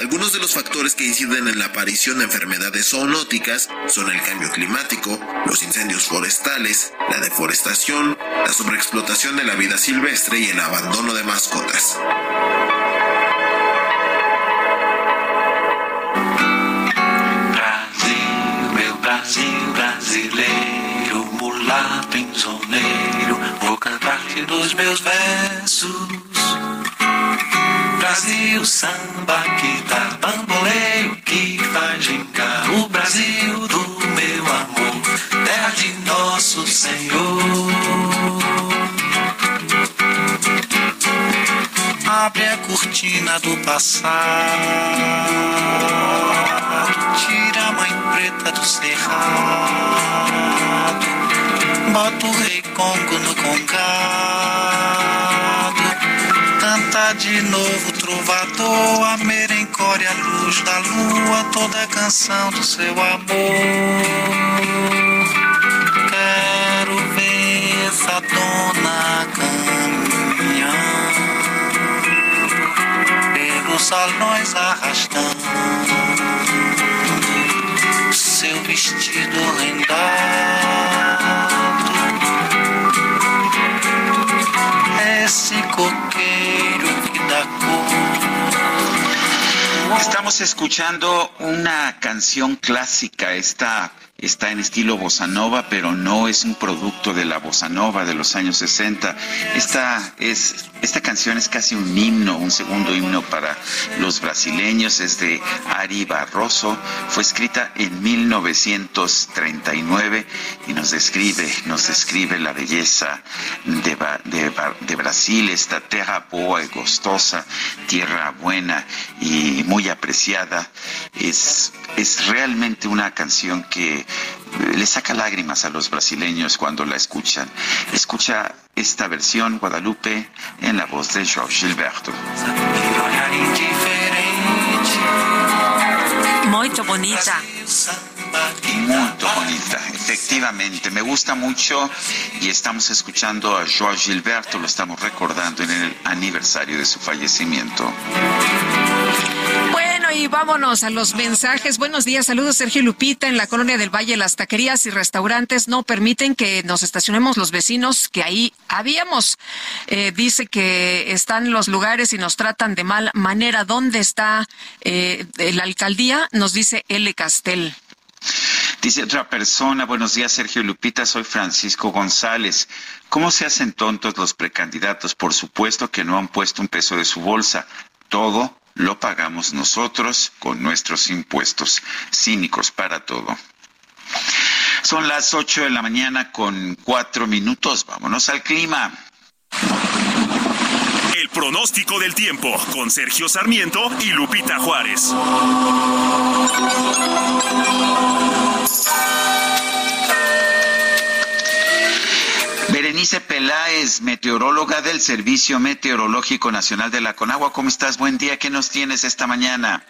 Algunos de los factores que inciden en la aparición de enfermedades zoonóticas son el cambio climático, los incendios forestales, la deforestación, la sobreexplotación de la vida silvestre y el abandono de mascotas. Brasil, brasileiro, mulato dos meus. Brasil, samba que dá bamboleio, que faz gingar o Brasil do meu amor, terra de nosso Senhor. Abre a cortina do passado, tira a mãe preta do cerrado, bota o rei Congo no congado, canta de novo trovador, a merencória, a luz da lua, toda a canção do seu amor. Quero ver essa dona caminhando pelos salões arrastando seu vestido rendado. Esse coqueiro. Estamos escuchando una canción clásica, esta está en estilo bossa nova, pero no es un producto de la bossa nova de los años 60. Esta, es, esta canción es casi un himno, un segundo himno para los brasileños, es de Ari Barroso, fue escrita en 1939 y nos describe, nos describe la belleza de, de, de Brasil, esta tierra boa y gustosa, tierra buena y muy apreciada, es es realmente una canción que le saca lágrimas a los brasileños cuando la escuchan. Escucha esta versión Guadalupe en la voz de Jorge Gilberto. Muy bonita. Muy bonita, efectivamente. Me gusta mucho y estamos escuchando a Jorge Gilberto, lo estamos recordando en el aniversario de su fallecimiento. Bueno, y vámonos a los mensajes. Buenos días, saludos Sergio Lupita. En la colonia del Valle, las taquerías y restaurantes no permiten que nos estacionemos los vecinos que ahí habíamos. Eh, dice que están los lugares y nos tratan de mal manera. ¿Dónde está eh, la alcaldía? Nos dice L. Castel. Dice otra persona, buenos días Sergio Lupita, soy Francisco González. ¿Cómo se hacen tontos los precandidatos? Por supuesto que no han puesto un peso de su bolsa. Todo lo pagamos nosotros con nuestros impuestos. Cínicos para todo. Son las 8 de la mañana con cuatro minutos. Vámonos al clima. El pronóstico del tiempo con Sergio Sarmiento y Lupita Juárez. Berenice Peláez, meteoróloga del Servicio Meteorológico Nacional de la Conagua. ¿Cómo estás? Buen día. ¿Qué nos tienes esta mañana?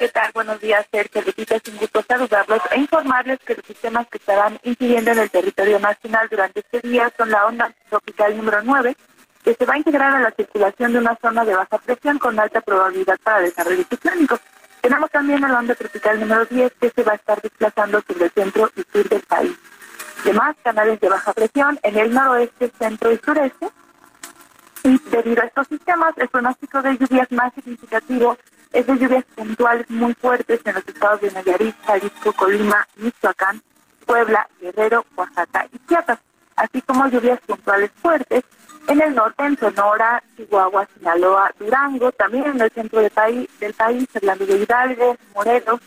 ¿Qué tal? Buenos días, Sergio. Lupita, es un gusto saludarlos e informarles que los sistemas que estarán incidiendo en el territorio nacional durante este día son la onda tropical número 9, que se va a integrar a la circulación de una zona de baja presión con alta probabilidad para desarrollo ciclónico. Tenemos también la onda tropical número 10, que se va a estar desplazando sobre el centro y sur del país demás canales de baja presión en el noroeste, centro y sureste. Y debido a estos sistemas, el pronóstico de lluvias más significativo es de lluvias puntuales muy fuertes en los estados de Nayarit, Jalisco, Colima, Michoacán, Puebla, Guerrero, Oaxaca y Chiapas, así como lluvias puntuales fuertes en el norte, en Sonora, Chihuahua, Sinaloa, Durango, también en el centro del país, del país Hidalgo, Morelos,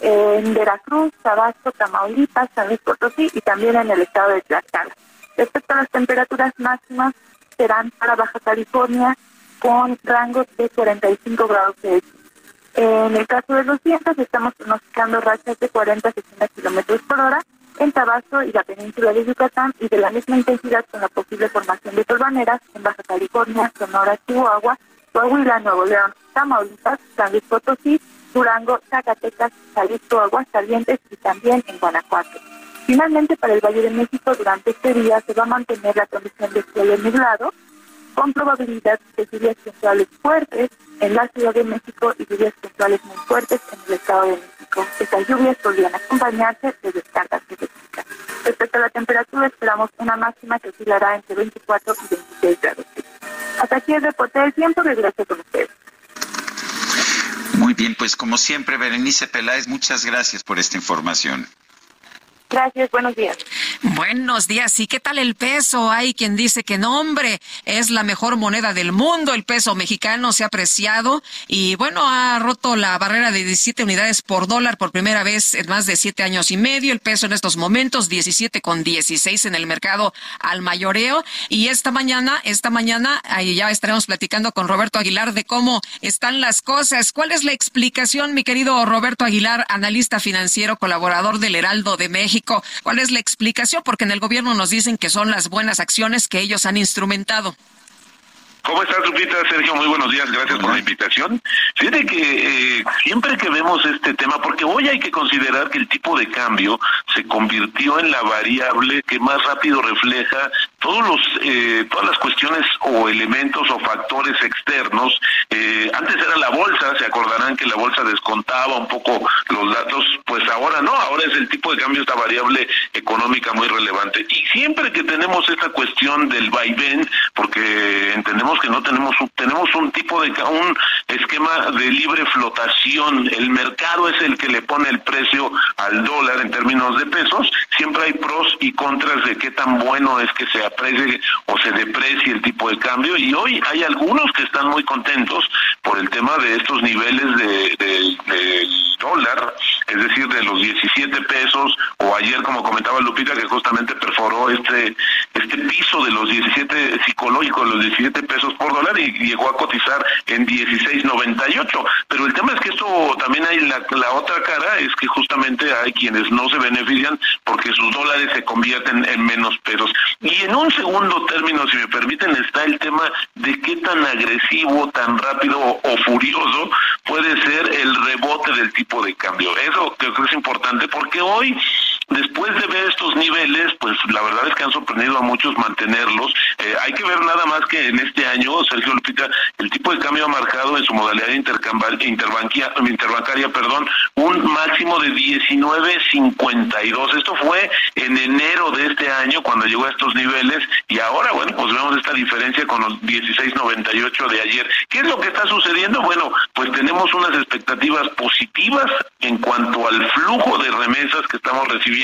en Veracruz, Tabasco, Tamaulipas, San Luis Potosí y también en el estado de Tlaxcala. Respecto a las temperaturas máximas, serán para Baja California con rangos de 45 grados Celsius. En el caso de los vientos, estamos pronosticando rachas de 40 a 60 kilómetros por hora en Tabasco y la península de Yucatán y de la misma intensidad con la posible formación de torbaneras en Baja California, Sonora, Chihuahua, Coahuila, Nuevo León, Tamaulipas, San Luis Potosí Durango, Zacatecas, Jalisco, Aguascalientes y también en Guanajuato. Finalmente, para el Valle de México, durante este día se va a mantener la condición de cielo nublado, con probabilidad de lluvias puntuales fuertes en la Ciudad de México y lluvias puntuales muy fuertes en el Estado de México. Estas lluvias podrían acompañarse de descargas eléctricas. Respecto a la temperatura, esperamos una máxima que oscilará entre 24 y 26 grados. Hasta aquí el reporte del tiempo. Regreso con ustedes. Muy bien, pues como siempre, Berenice Peláez, muchas gracias por esta información. Gracias, buenos días. Buenos días. ¿Y qué tal el peso? Hay quien dice que no, hombre, es la mejor moneda del mundo. El peso mexicano se ha apreciado y bueno, ha roto la barrera de 17 unidades por dólar por primera vez en más de siete años y medio. El peso en estos momentos 17 con 16 en el mercado al mayoreo. Y esta mañana, esta mañana, ahí ya estaremos platicando con Roberto Aguilar de cómo están las cosas. ¿Cuál es la explicación, mi querido Roberto Aguilar, analista financiero, colaborador del Heraldo de México? ¿Cuál es la explicación? Porque en el gobierno nos dicen que son las buenas acciones que ellos han instrumentado. ¿Cómo estás, Lupita? Sergio, muy buenos días, gracias por la invitación. Fíjate que eh, siempre que vemos este tema, porque hoy hay que considerar que el tipo de cambio se convirtió en la variable que más rápido refleja todos los, eh, todas las cuestiones o elementos o factores externos. Eh, antes era la bolsa, se acordarán que la bolsa descontaba un poco los datos, pues ahora no, ahora es el tipo de cambio, esta variable económica muy relevante. Y siempre que tenemos esta cuestión del vaivén, porque entendemos que no tenemos tenemos un tipo de un esquema de libre flotación. El mercado es el que le pone el precio al dólar en términos de pesos. Siempre hay pros y contras de qué tan bueno es que se aprecie o se deprecie el tipo de cambio. Y hoy hay algunos que están muy contentos por el tema de estos niveles de, de, dólar, es decir, de los 17 pesos o ayer, como comentaba Lupita, que justamente perforó este este piso de los 17 psicológicos, los 17 pesos por dólar y llegó a cotizar en 16.98. Pero el tema es que esto también hay la, la otra cara, es que justamente hay quienes no se benefician porque sus dólares se convierten en menos pesos. Y en un segundo término, si me permiten, está el tema de qué tan agresivo, tan rápido o furioso puede ser el rebote del tipo de cambio. Eso creo que es importante porque hoy Después de ver estos niveles, pues la verdad es que han sorprendido a muchos mantenerlos. Eh, hay que ver nada más que en este año, Sergio Lupita, el tipo de cambio ha marcado en su modalidad interbancaria, interbancaria perdón, un máximo de 19.52. Esto fue en enero de este año cuando llegó a estos niveles y ahora, bueno, pues vemos esta diferencia con los 16.98 de ayer. ¿Qué es lo que está sucediendo? Bueno, pues tenemos unas expectativas positivas en cuanto al flujo de remesas que estamos recibiendo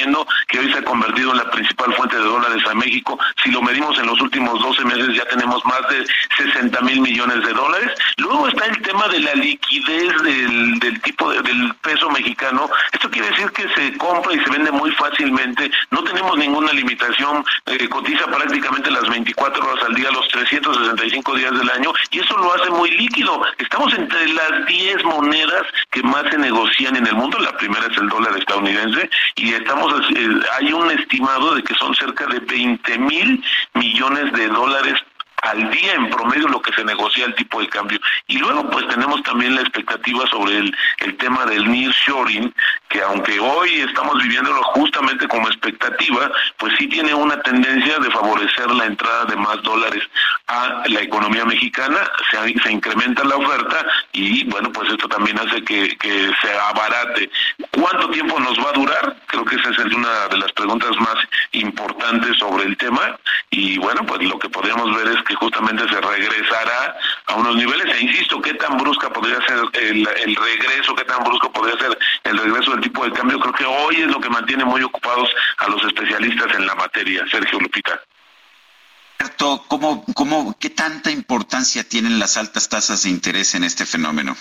que hoy se ha convertido en la principal fuente de dólares a México. Si lo medimos en los últimos 12 meses ya tenemos más de 60 mil millones de dólares. Luego está el tema de la liquidez del, del tipo del peso mexicano. Esto quiere decir que se compra y se vende muy fácilmente. No tenemos ninguna limitación. Eh, cotiza prácticamente las 24 horas al día, los 365 días del año y eso lo hace muy líquido. Estamos entre las 10 monedas que más se negocian en el mundo. La primera es el dólar estadounidense y estamos eh, hay un estimado de que son cerca de 20 mil millones de dólares al día en promedio lo que se negocia el tipo de cambio. Y luego pues tenemos también la expectativa sobre el, el tema del nearshoring, que aunque hoy estamos viviéndolo justamente como expectativa, pues sí tiene una tendencia de favorecer la entrada de más dólares a la economía mexicana, se, incrementa la oferta y bueno, pues esto también hace que, que se abarate. ¿Cuánto tiempo nos va a durar? Creo que esa es una de las preguntas más importantes sobre el tema y bueno, pues lo que podemos ver es que justamente se regresará a unos niveles e insisto, ¿qué tan brusca podría ser el, regreso? ¿Qué tan brusco podría ser el regreso del tipo de cambio? Creo que hoy es lo que mantiene muy ocupados a los especialistas en la materia, Sergio Lupita. ¿Cómo, cómo, ¿Qué tanta importancia tienen las altas tasas de interés en este fenómeno?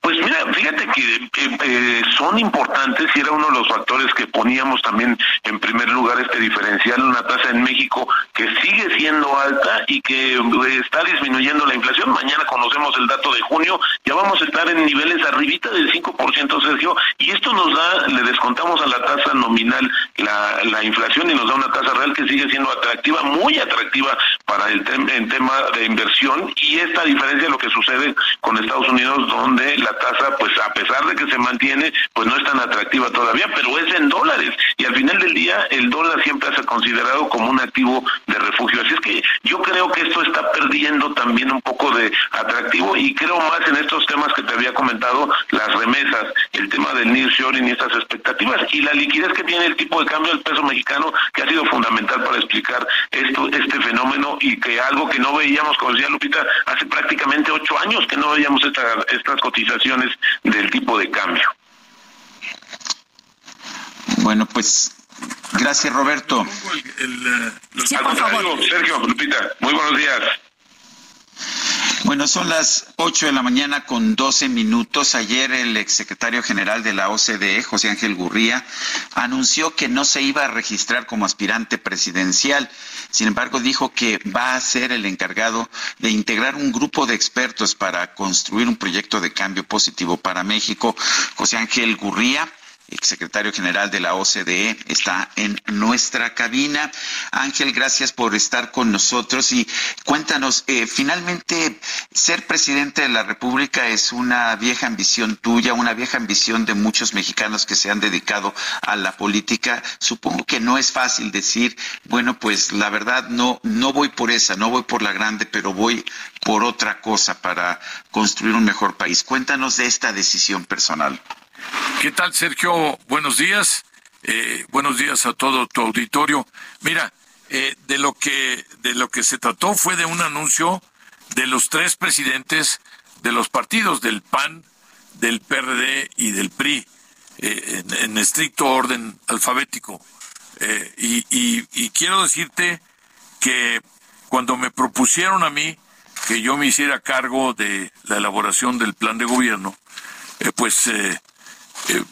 Pues mira, fíjate que eh, son importantes y era uno de los factores que poníamos también en primer lugar este diferencial, una tasa en México que sigue siendo alta y que eh, está disminuyendo la inflación. Mañana conocemos el dato de junio, ya vamos a estar en niveles arribita del 5%, Sergio, y esto nos da, le descontamos a la tasa nominal la, la inflación y nos da una tasa real que sigue siendo atractiva, muy atractiva para el tema de inversión y esta diferencia es lo que sucede con Estados Unidos donde la tasa, pues a pesar de que se mantiene, pues no es tan atractiva todavía, pero es en dólares. Y al final del día, el dólar siempre se ha considerado como un activo de refugio. Así es que yo creo que esto está perdiendo también un poco de atractivo y creo más en estos temas que te había comentado, las remesas, el tema del nearshoring y estas expectativas y la liquidez que tiene el tipo de cambio del peso mexicano, que ha sido fundamental para explicar esto, este fenómeno y que algo que no veíamos, como decía Lupita, hace prácticamente ocho años que no veíamos estas cotizaciones del tipo de cambio. Bueno, pues gracias Roberto. Sergio, Lupita, muy buenos días. Bueno, son las 8 de la mañana con 12 minutos. Ayer el exsecretario general de la OCDE, José Ángel Gurría, anunció que no se iba a registrar como aspirante presidencial. Sin embargo, dijo que va a ser el encargado de integrar un grupo de expertos para construir un proyecto de cambio positivo para México. José Ángel Gurría secretario general de la OCDE, está en nuestra cabina. Ángel, gracias por estar con nosotros y cuéntanos, eh, finalmente, ser presidente de la República es una vieja ambición tuya, una vieja ambición de muchos mexicanos que se han dedicado a la política. Supongo que no es fácil decir, bueno, pues la verdad no, no voy por esa, no voy por la grande, pero voy por otra cosa para construir un mejor país. Cuéntanos de esta decisión personal. ¿Qué tal, Sergio? Buenos días. Eh, buenos días a todo tu auditorio. Mira, eh, de lo que de lo que se trató fue de un anuncio de los tres presidentes de los partidos del PAN, del PRD y del PRI, eh, en, estricto orden alfabético. Y, y quiero decirte que cuando me propusieron a mí que yo me hiciera cargo de la elaboración del plan de gobierno, pues eh,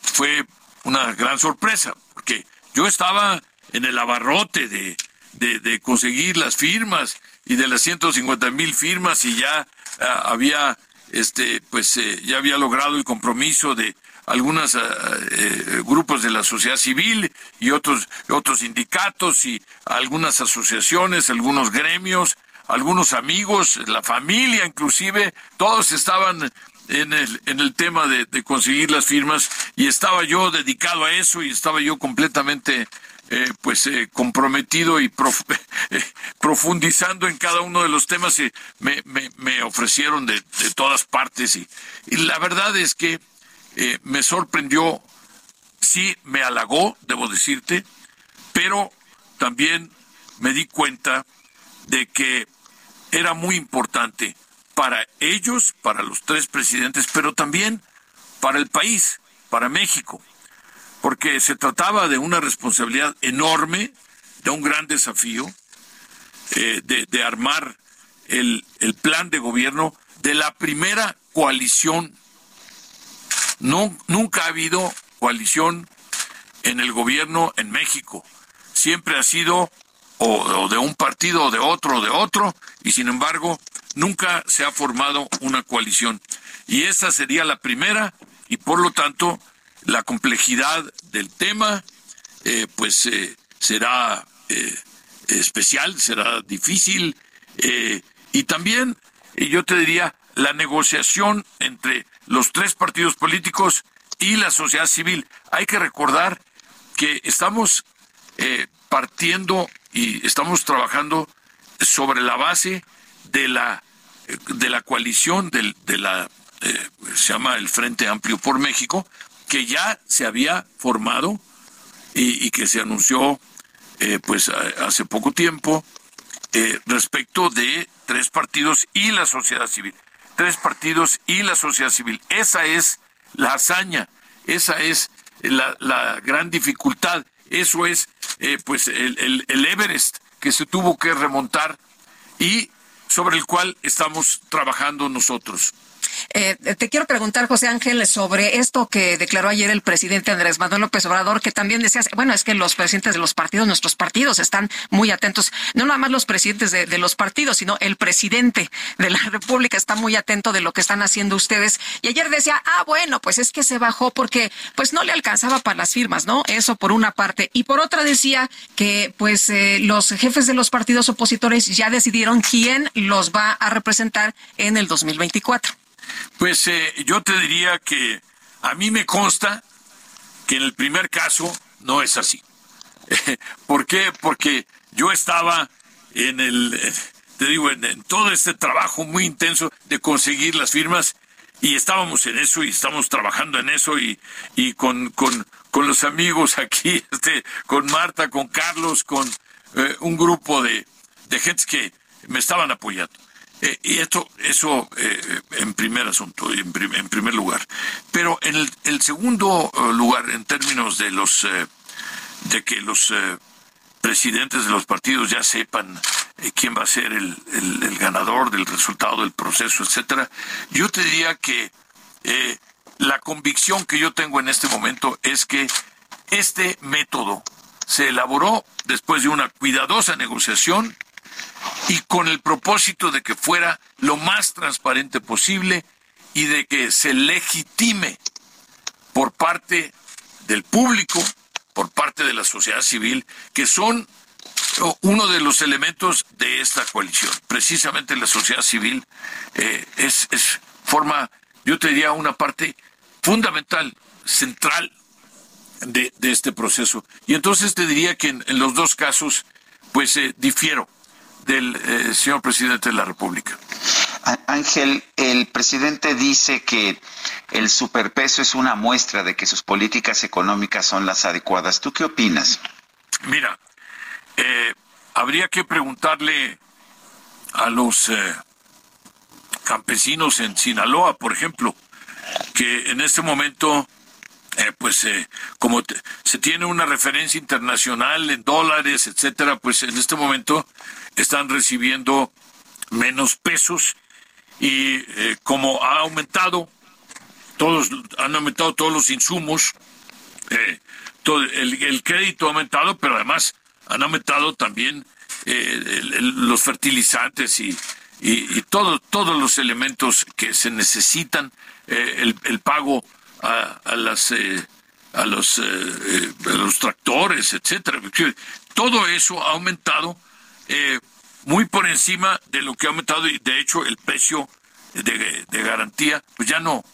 fue una gran sorpresa, porque yo estaba en el abarrote de, de, conseguir las firmas y de las 150 mil firmas y ya ah, había, este, pues eh, ya había logrado el compromiso de algunos ah, eh, grupos de la sociedad civil y otros, otros sindicatos y algunas asociaciones, algunos gremios, algunos amigos, la familia inclusive, todos estaban en el, en el tema de, conseguir las firmas y estaba yo dedicado a eso y estaba yo completamente eh, pues eh, comprometido y profundizando en cada uno de los temas y me, me, ofrecieron de, todas partes y, y la verdad es que eh, me sorprendió, sí me halagó, debo decirte, pero también me di cuenta de que era muy importante para ellos, para los tres presidentes, pero también para el país, para México, porque se trataba de una responsabilidad enorme, de un gran desafío, eh, de, armar el, el plan de gobierno de la primera coalición no, nunca ha habido coalición en el gobierno en México. Siempre ha sido o, de un partido o de otro o de otro, y sin embargo nunca se ha formado una coalición. Y esta sería la primera, y por lo tanto la complejidad del tema eh, pues eh, será eh, especial, será difícil, y también yo te diría la negociación entre los tres partidos políticos y la sociedad civil. Hay que recordar que estamos eh, partiendo y estamos trabajando sobre la base de la de la coalición del, de la eh, se llama el Frente Amplio por México que ya se había formado y, que se anunció eh, pues hace poco tiempo respecto de tres partidos y la sociedad civil tres partidos y la sociedad civil. Esa es la hazaña, esa es la, gran dificultad, eso es eh, pues el, el Everest que se tuvo que remontar y sobre el cual estamos trabajando nosotros. Eh, te quiero preguntar, José Ángel, sobre esto que declaró ayer el presidente Andrés Manuel López Obrador, que también decía, bueno, es que los presidentes de los partidos, nuestros partidos, están muy atentos, no nada más los presidentes de, los partidos, sino el presidente de la República está muy atento de lo que están haciendo ustedes. Y ayer decía, ah, bueno, pues es que se bajó porque pues no le alcanzaba para las firmas, ¿no? Eso por una parte. Y por otra decía que pues eh, los jefes de los partidos opositores ya decidieron quién los va a representar en el 2024. Pues eh, yo te diría que a mí me consta que en el primer caso no es así. ¿Por qué? Porque yo estaba en el, te digo, en, todo este trabajo muy intenso de conseguir las firmas y estábamos en eso y estamos trabajando en eso y, y con, con, con los amigos aquí, este, con Marta, con Carlos, con eh, un grupo de, de gentes que me estaban apoyando. Eh, y esto, eso eh, en primer asunto, en, en, primer lugar. Pero en el, segundo eh, lugar, en términos de los de que los presidentes de los partidos ya sepan quién va a ser el, el, ganador del resultado del proceso, etcétera, yo te diría que la convicción que yo tengo en este momento es que este método se elaboró después de una cuidadosa negociación y con el propósito de que fuera lo más transparente posible y de que se legitime por parte del público, por parte de la sociedad civil, que son uno de los elementos de esta coalición. Precisamente la sociedad civil eh, es, forma, yo te diría, una parte fundamental, central de, este proceso. Y entonces te diría que en, los dos casos, pues eh, difiero del eh, señor presidente de la República. Ángel, el presidente dice que el superpeso es una muestra de que sus políticas económicas son las adecuadas. ¿Tú qué opinas? Mira, eh, habría que preguntarle a los eh, campesinos en Sinaloa, por ejemplo, que en este momento eh, pues eh, como se tiene una referencia internacional en dólares, etcétera, pues en este momento están recibiendo menos pesos y eh, como ha aumentado todos han aumentado todos los insumos todo el, crédito ha aumentado, pero además han aumentado también eh, los fertilizantes y, y, todo, todos los elementos que se necesitan, eh, el, pago a, las a los, a los tractores, etcétera. Todo eso ha aumentado muy por encima de lo que ha aumentado y de hecho el precio de, garantía pues ya no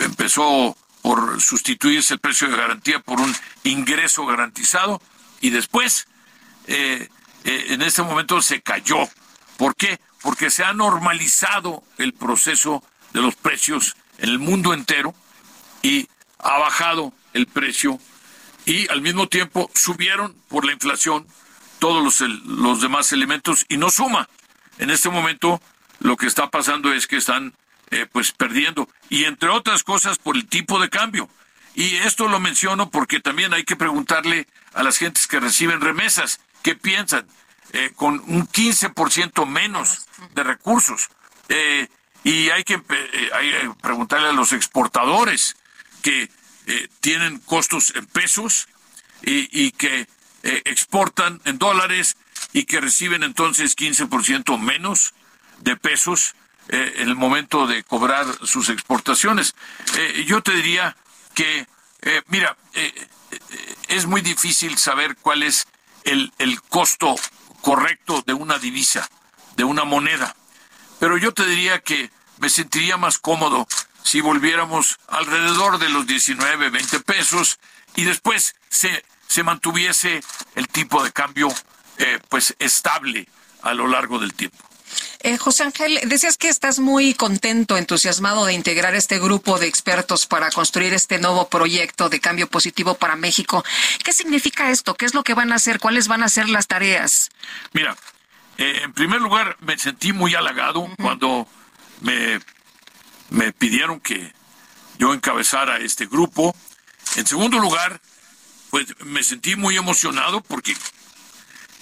empezó por sustituirse el precio de garantía por un ingreso garantizado y después eh, eh, en este momento se cayó. ¿Por qué? Porque se ha normalizado el proceso de los precios en el mundo entero y ha bajado el precio y al mismo tiempo subieron por la inflación todos los, los demás elementos y no suma. En este momento lo que está pasando es que están eh, pues perdiendo y entre otras cosas por el tipo de cambio. Y esto lo menciono porque también hay que preguntarle a las gentes que reciben remesas qué piensan eh, con un 15% menos de recursos. Eh, y hay que, hay que preguntarle a los exportadores que tienen costos en pesos y, y que exportan en dólares y que reciben entonces 15% menos de pesos eh, en el momento de cobrar sus exportaciones. Eh, yo te diría que, eh, mira, es muy difícil saber cuál es el, el costo correcto de una divisa, de una moneda, pero yo te diría que me sentiría más cómodo si volviéramos alrededor de los 19, 20 pesos y después se, se mantuviese el tipo de cambio pues estable a lo largo del tiempo. Eh, José Ángel, decías que estás muy contento, entusiasmado de integrar este grupo de expertos para construir este nuevo proyecto de cambio positivo para México. ¿Qué significa esto? ¿Qué es lo que van a hacer? ¿Cuáles van a ser las tareas? Mira, eh, en primer lugar, me sentí muy halagado cuando me, me pidieron que yo encabezara este grupo. En segundo lugar, pues me sentí muy emocionado porque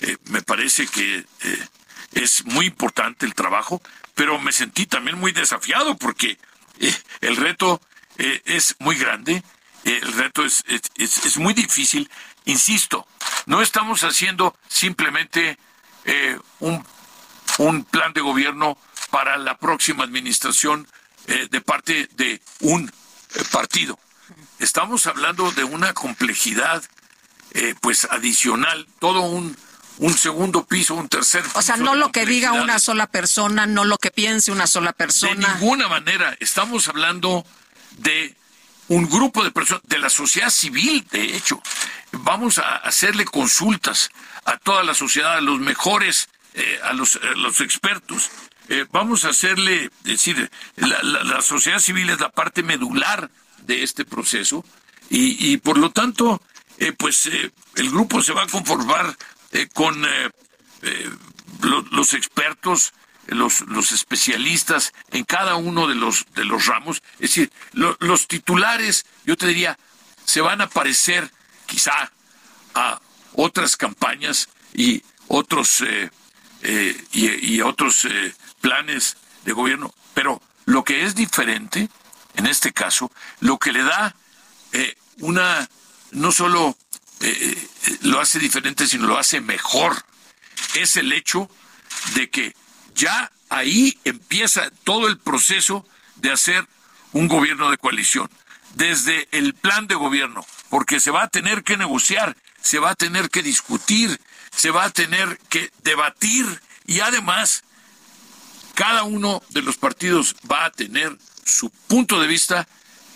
eh, me parece que eh, es muy importante el trabajo, pero me sentí también muy desafiado porque eh, el reto es muy grande, el reto es, es, muy difícil. Insisto, no estamos haciendo simplemente un, un plan de gobierno para la próxima administración de parte de un partido. Estamos hablando de una complejidad pues adicional, todo un un segundo piso, un tercer piso. O sea, no lo que diga una sola persona, no lo que piense una sola persona. De ninguna manera. Estamos hablando de un grupo de personas, de la sociedad civil, de hecho. Vamos a hacerle consultas a toda la sociedad, a los mejores, eh, a, los, los expertos. Eh, vamos a hacerle, decir, la, sociedad civil es la parte medular de este proceso y, y por lo tanto, eh, pues el grupo se va a conformar eh, con eh, eh, los expertos, los, los especialistas en cada uno de los, de los ramos. Es decir, los titulares, yo te diría, se van a parecer quizá a otras campañas y otros, y, otros planes de gobierno. Pero lo que es diferente, en este caso, lo que le da una, no solo eh, eh, lo hace diferente, sino lo hace mejor. Es el hecho de que ya ahí empieza todo el proceso de hacer un gobierno de coalición, desde el plan de gobierno, porque se va a tener que negociar, se va a tener que discutir, se va a tener que debatir y además cada uno de los partidos va a tener su punto de vista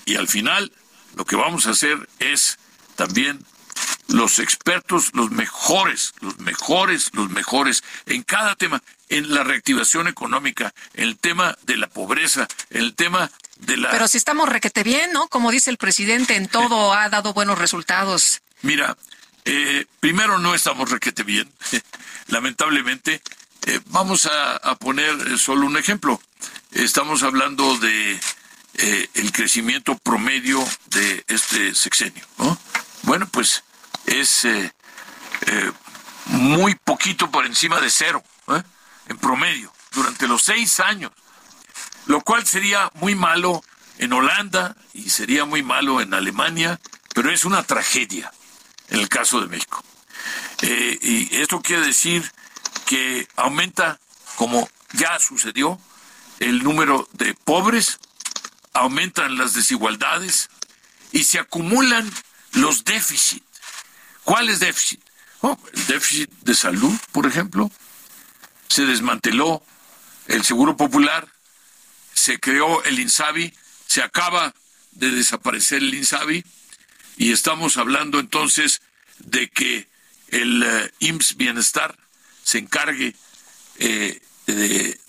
y al final lo que vamos a hacer es también los expertos, los mejores, los mejores, los mejores en cada tema, en la reactivación económica, en el tema de la pobreza, en el tema de la... Pero si estamos requete bien, ¿no? Como dice el presidente, en todo ha dado buenos resultados. Mira, eh, primero no estamos requete bien, lamentablemente. Eh, vamos a, poner solo un ejemplo. Estamos hablando de eh, el crecimiento promedio de este sexenio, ¿no? Bueno, pues es eh, eh, muy poquito por encima de cero, en promedio, durante los seis años, lo cual sería muy malo en Holanda y sería muy malo en Alemania pero es una tragedia en el caso de México. Y esto quiere decir que aumenta, como ya sucedió, el número de pobres, aumentan las desigualdades y se acumulan los déficits. ¿Cuáles déficit? Oh, el déficit de salud, por ejemplo. Se desmanteló el Seguro Popular, se creó el INSABI, se acaba de desaparecer el INSABI y estamos hablando entonces de que el uh, IMSS Bienestar se encargue eh, de,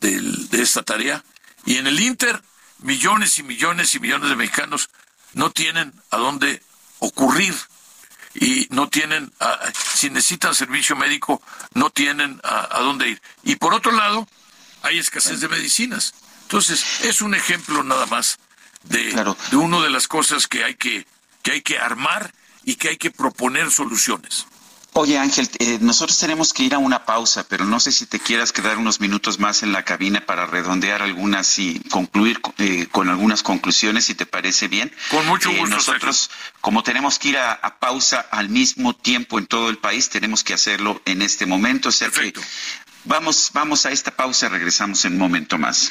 de esta tarea y en el Inter millones y millones y millones de mexicanos no tienen a dónde ocurrir y no tienen, si necesitan servicio médico, no tienen a, dónde ir. Y por otro lado, hay escasez de medicinas. Entonces, es un ejemplo nada más de, de una de las cosas que hay que, que hay que armar y que hay que proponer soluciones. Oye Ángel, eh, nosotros tenemos que ir a una pausa, pero no sé si te quieras quedar unos minutos más en la cabina para redondear algunas y concluir eh, con algunas conclusiones, si te parece bien. Con mucho eh, gusto. nosotros, como tenemos que ir a, pausa al mismo tiempo en todo el país, tenemos que hacerlo en este momento. Perfecto. vamos, vamos a esta pausa, regresamos en un momento más.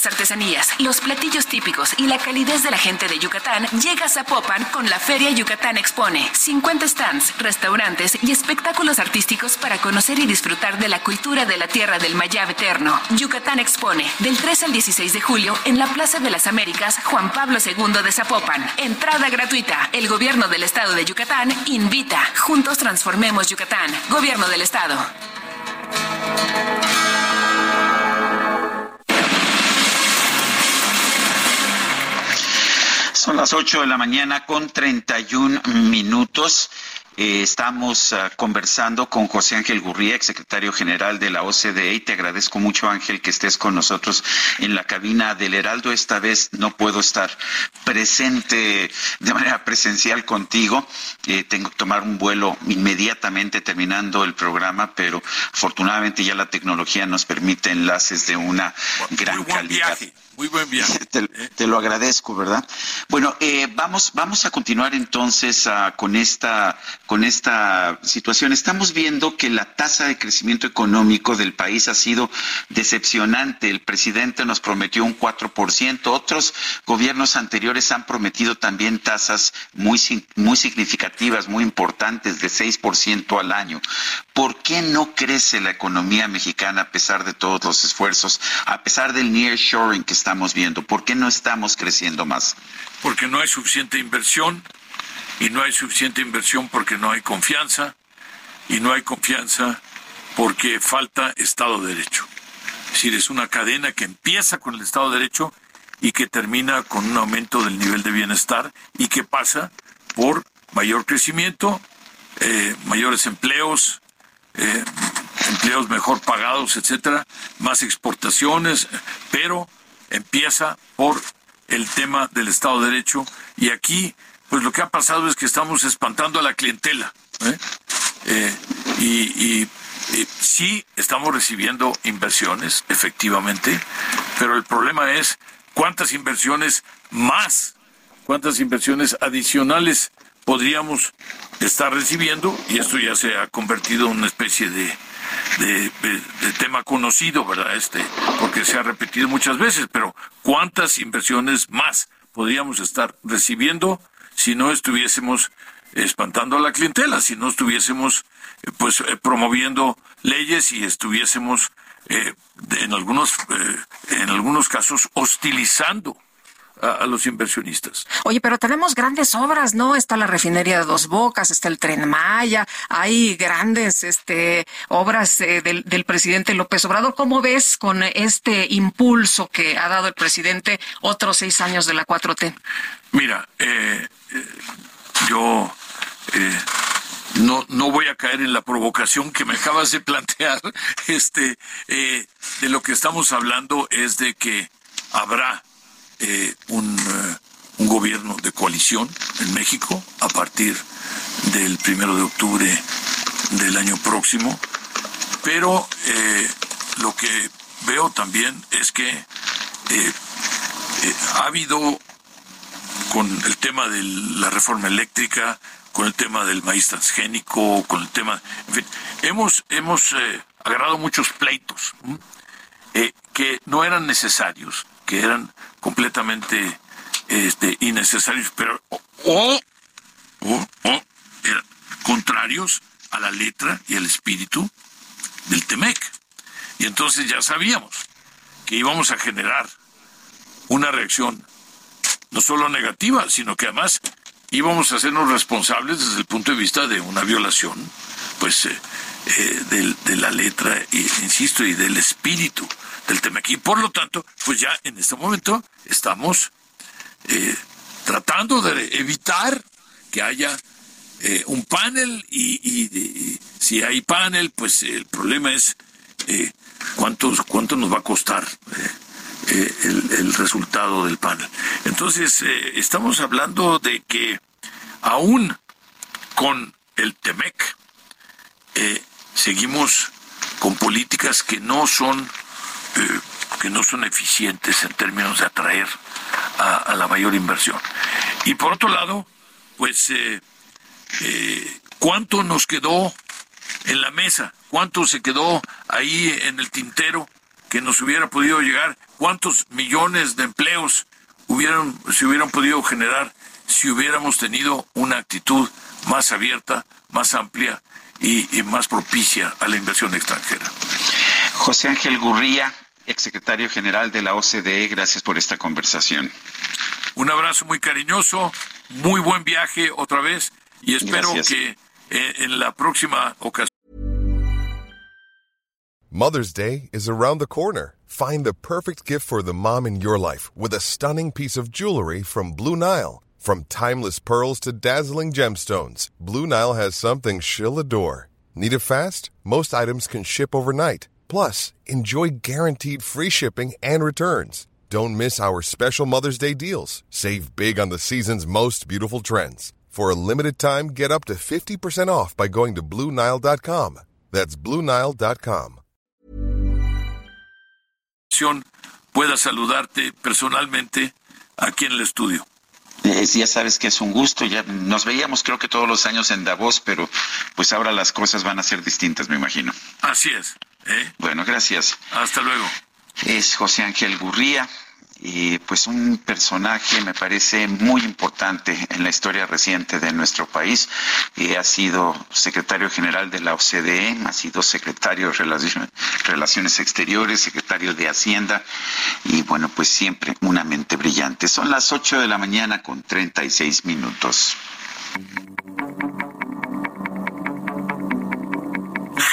Las artesanías, los platillos típicos y la calidez de la gente de Yucatán llega a Zapopan con la Feria Yucatán Expone. 50 stands, restaurantes y espectáculos artísticos para conocer y disfrutar de la cultura de la tierra del Mayab eterno. Yucatán Expone, del 3 al 16 de julio en la Plaza de las Américas Juan Pablo II de Zapopan. Entrada gratuita. El gobierno del estado de Yucatán invita. Juntos transformemos Yucatán. Gobierno del estado. Las 8 de la mañana con 31 minutos. Eh, estamos ah, conversando con José Ángel Gurría, ex secretario general de la OCDE, y te agradezco mucho, Ángel, que estés con nosotros en la cabina del Heraldo. Esta vez no puedo estar presente de manera presencial contigo. Eh, tengo que tomar un vuelo inmediatamente terminando el programa, pero afortunadamente ya la tecnología nos permite enlaces de una gran calidad. Muy buen viaje. Te, lo agradezco, ¿verdad? Bueno, eh, vamos, vamos a continuar entonces ah, con esta, con esta situación. Estamos viendo que la tasa de crecimiento económico del país ha sido decepcionante. El presidente nos prometió un 4%. Otros gobiernos anteriores han prometido también tasas muy, muy significativas, muy importantes, de 6% al año. ¿Por qué no crece la economía mexicana a pesar de todos los esfuerzos, a pesar del nearshoring que estamos viendo? ¿Por qué no estamos creciendo más? Porque no hay suficiente inversión y no hay suficiente inversión porque no hay confianza y no hay confianza porque falta Estado de Derecho. Es decir, es una cadena que empieza con el Estado de Derecho y que termina con un aumento del nivel de bienestar y que pasa por mayor crecimiento, eh, mayores empleos, eh, empleos mejor pagados, etcétera, más exportaciones, pero empieza por el tema del Estado de Derecho y aquí pues lo que ha pasado es que estamos espantando a la clientela ¿eh? Eh, y, sí estamos recibiendo inversiones efectivamente pero el problema es cuántas inversiones más cuántas inversiones adicionales podríamos estar recibiendo y esto ya se ha convertido en una especie de de, tema conocido, ¿verdad? Este, porque se ha repetido muchas veces, pero ¿cuántas inversiones más podríamos estar recibiendo si no estuviésemos espantando a la clientela, si no estuviésemos eh, pues eh, promoviendo leyes y estuviésemos eh, en algunos en algunos casos hostilizando a, los inversionistas. Oye, pero tenemos grandes obras, ¿no? Está la refinería de Dos Bocas, está el Tren Maya, hay grandes este, obras eh, del, del presidente López Obrador. ¿Cómo ves con este impulso que ha dado el presidente otros seis años de la 4T? Mira, eh, eh, yo no, no voy a caer en la provocación que me acabas de plantear. Este, de lo que estamos hablando es de que habrá eh, un, eh, un, gobierno de coalición en México a partir del primero de octubre del año próximo, pero eh, lo que veo también es que ha habido con el tema de la reforma eléctrica, con el tema del maíz transgénico, con el tema, en fin, hemos hemos agarrado muchos pleitos que no eran necesarios que eran completamente este, innecesarios, pero o, eran contrarios a la letra y al espíritu del Temec. Y entonces ya sabíamos que íbamos a generar una reacción no solo negativa, sino que además íbamos a hacernos responsables desde el punto de vista de una violación, pues, eh, eh, de, la letra, insisto, y del espíritu del tema aquí. Por lo tanto, pues ya en este momento estamos eh, tratando de evitar que haya eh, un panel y, si hay panel, pues el problema es eh, cuánto, nos va a costar el, el, resultado del panel. Entonces, estamos hablando de que aún con el TEMEC seguimos con políticas que no son eh, que no son eficientes en términos de atraer a, la mayor inversión. Y por otro lado, pues, eh, eh, ¿cuánto nos quedó en la mesa? ¿Cuánto se quedó ahí en el tintero que nos hubiera podido llegar? ¿Cuántos millones de empleos hubieran, se hubieran podido generar si hubiéramos tenido una actitud más abierta, más amplia y más propicia a la inversión extranjera? José Ángel Gurría, exsecretario general de la OCDE, gracias por esta conversación. Un abrazo muy cariñoso, muy buen viaje otra vez y espero gracias. que eh, en la próxima ocasión. Mother's Day is around the corner. Find the perfect gift for the mom in your life with a stunning piece of jewelry from Blue Nile. From timeless pearls to dazzling gemstones, Blue Nile has something she'll adore. Need it fast? Most items can ship overnight. Plus, enjoy guaranteed free shipping and returns. Don't miss our special Mother's Day deals. Save big on the season's most beautiful trends. For a limited time, get up to 50% off by going to Bluenile.com. That's Bluenile.com. Pueda saludarte personalmente aquí en el estudio. Eh, ya sabes que es un gusto, ya nos veíamos creo que todos los años en Davos, pero pues ahora las cosas van a ser distintas, me imagino. Así es. ¿Eh? Bueno, gracias. Hasta luego. Es José Ángel Gurría, y pues un personaje me parece muy importante en la historia reciente de nuestro país. y ha sido secretario general de la OCDE, ha sido secretario de Relaciones Exteriores, secretario de Hacienda y bueno, pues siempre una mente brillante. Son las 8 de la mañana con 36 minutos.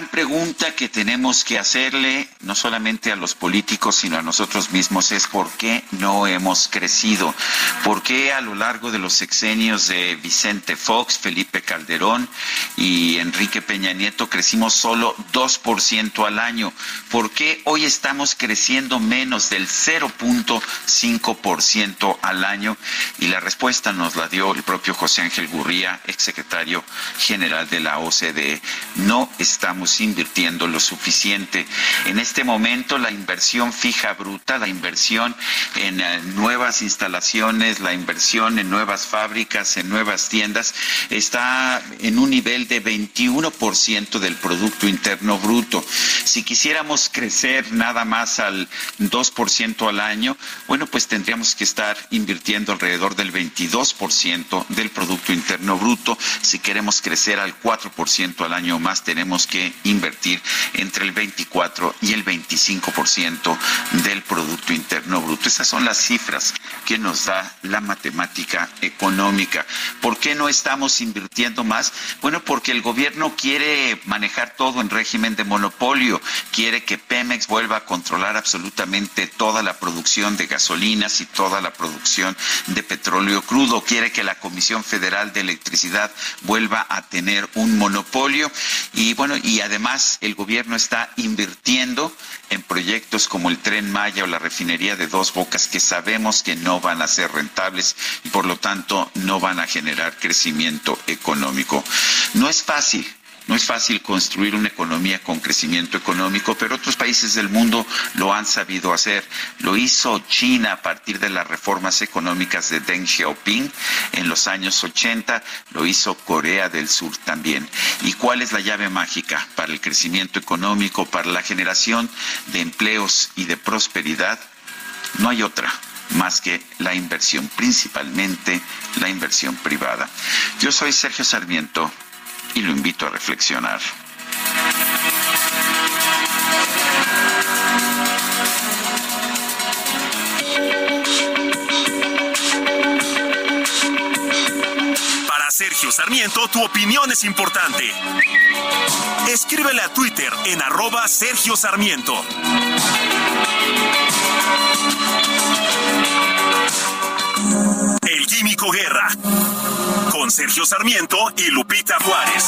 Gran pregunta que tenemos que hacerle, no solamente a los políticos, sino a nosotros mismos, es por qué no hemos crecido. ¿Por qué a lo largo de los sexenios de Vicente Fox, Felipe Calderón y Enrique Peña Nieto crecimos solo 2% al año? ¿Por qué hoy estamos creciendo menos del 0.5% al año? Y la respuesta nos la dio el propio José Ángel Gurría, exsecretario general de la OCDE. No estamos invirtiendo lo suficiente. En este momento la inversión fija bruta, la inversión en eh, nuevas instalaciones, la inversión en nuevas fábricas, en nuevas tiendas, está en un nivel de 21% del Producto Interno Bruto. Si quisiéramos crecer nada más al 2% al año, bueno, pues tendríamos que estar invirtiendo alrededor del 22% del Producto Interno Bruto. Si queremos crecer al 4% al año más, tenemos que invertir entre el 24 y el 25% del Producto Interno Bruto. Esas son las cifras que nos da la matemática económica. ¿Por qué no estamos invirtiendo más? Bueno, porque el gobierno quiere manejar todo en régimen de monopolio, quiere que Pemex vuelva a controlar absolutamente toda la producción de gasolinas y toda la producción de petróleo crudo, quiere que la Comisión Federal de Electricidad vuelva a tener un monopolio y bueno, y además el gobierno está invirtiendo en proyectos como el tren Maya o la refinería de Dos Bocas que sabemos que no van a ser rentables y por lo tanto no van a generar crecimiento económico. No es fácil no es fácil construir una economía con crecimiento económico, pero otros países del mundo lo han sabido hacer. Lo hizo China a partir de las reformas económicas de Deng Xiaoping en los años 80, lo hizo Corea del Sur también. ¿Y cuál es la llave mágica para el crecimiento económico, para la generación de empleos y de prosperidad? No hay otra más que la inversión, principalmente la inversión privada. Yo soy Sergio Sarmiento y lo invito a reflexionar. Para Sergio Sarmiento, tu opinión es importante. Escríbele a Twitter en arroba Sergio Sarmiento. El Químico Guerra con Sergio Sarmiento y Lupita Juárez.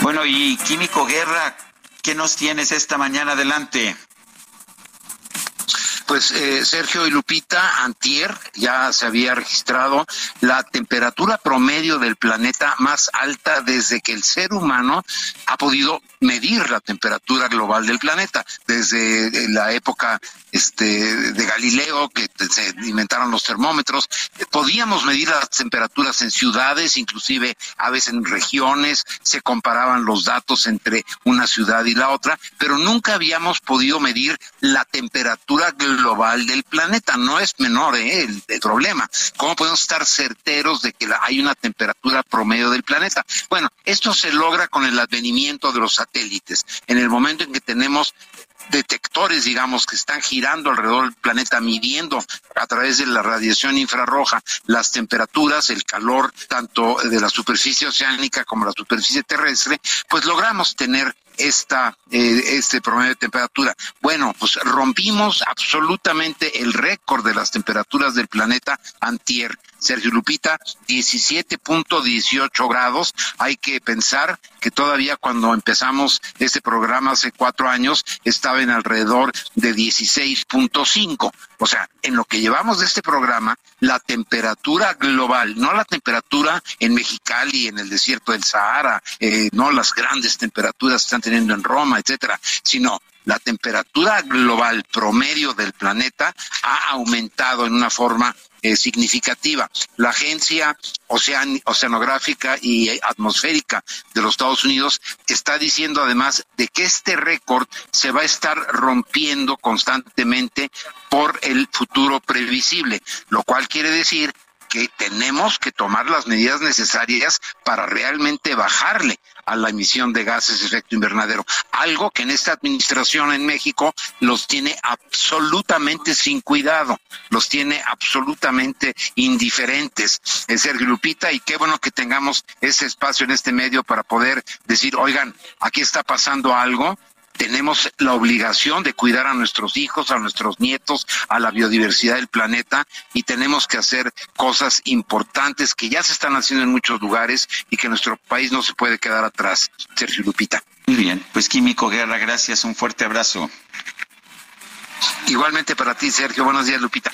Bueno, y Químico Guerra, ¿qué nos tienes esta mañana adelante? Pues eh, Sergio y Lupita, antier ya se había registrado la temperatura promedio del planeta más alta desde que el ser humano ha podido medir la temperatura global del planeta, desde la época este, de Galileo, que se inventaron los termómetros, podíamos medir las temperaturas en ciudades, inclusive a veces en regiones, se comparaban los datos entre una ciudad y la otra, pero nunca habíamos podido medir la temperatura global del planeta. No es menor ¿eh? el, problema. ¿Cómo podemos estar certeros de que hay una temperatura promedio del planeta? Bueno, esto se logra con el advenimiento de los. En el momento en que tenemos detectores, digamos, que están girando alrededor del planeta, midiendo a través de la radiación infrarroja las temperaturas, el calor, tanto de la superficie oceánica como la superficie terrestre, pues logramos tener esta, eh, este promedio de temperatura. Bueno, pues rompimos absolutamente el récord de las temperaturas del planeta antier. Sergio Lupita, 17.18 grados. Hay que pensar que todavía cuando empezamos este programa hace cuatro años estaba en alrededor de 16.5. O sea, en lo que llevamos de este programa, la temperatura global, no la temperatura en Mexicali, en el desierto del Sahara, eh, no las grandes temperaturas que están teniendo en Roma, etcétera, sino la temperatura global promedio del planeta ha aumentado en una forma eh, significativa. La Agencia Oceanográfica y Atmosférica de los Estados Unidos está diciendo además de que este récord se va a estar rompiendo constantemente por el futuro previsible, lo cual quiere decir que tenemos que tomar las medidas necesarias para realmente bajarle a la emisión de gases de efecto invernadero, algo que en esta administración en México los tiene absolutamente sin cuidado, los tiene absolutamente indiferentes. Es Sergio Lupita, y qué bueno que tengamos ese espacio en este medio para poder decir, oigan, aquí está pasando algo, tenemos la obligación de cuidar a nuestros hijos, a nuestros nietos, a la biodiversidad del planeta y tenemos que hacer cosas importantes que ya se están haciendo en muchos lugares y que nuestro país no se puede quedar atrás. Sergio Lupita. Muy bien, pues Químico Guerra, gracias, un fuerte abrazo. Igualmente para ti, Sergio. Buenos días, Lupita.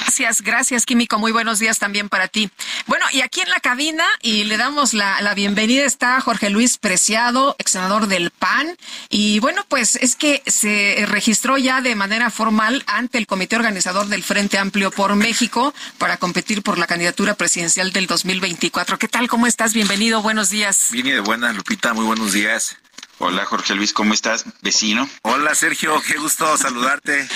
Gracias, gracias, Químico. Muy buenos días también para ti. Bueno, y aquí en la cabina, y le damos la, la bienvenida, está Jorge Luis Preciado, ex senador del PAN. Y bueno, pues es que se registró ya de manera formal ante el comité organizador del Frente Amplio por México para competir por la candidatura presidencial del 2024. ¿Qué tal? ¿Cómo estás? Bienvenido. Buenos días. Bien y de buena, Lupita. Muy buenos días. Hola Jorge Luis, ¿cómo estás? Vecino. Hola Sergio, qué gusto saludarte.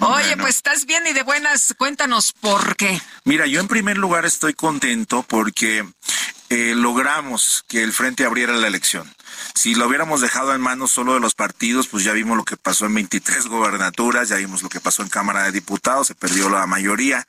Oye, pues estás bien y de buenas, cuéntanos por qué. Mira, yo en primer lugar estoy contento porque eh, logramos que el frente abriera la elección. Si lo hubiéramos dejado en manos solo de los partidos, pues ya vimos lo que pasó en 23 gobernaturas, ya vimos lo que pasó en Cámara de Diputados, se perdió la mayoría.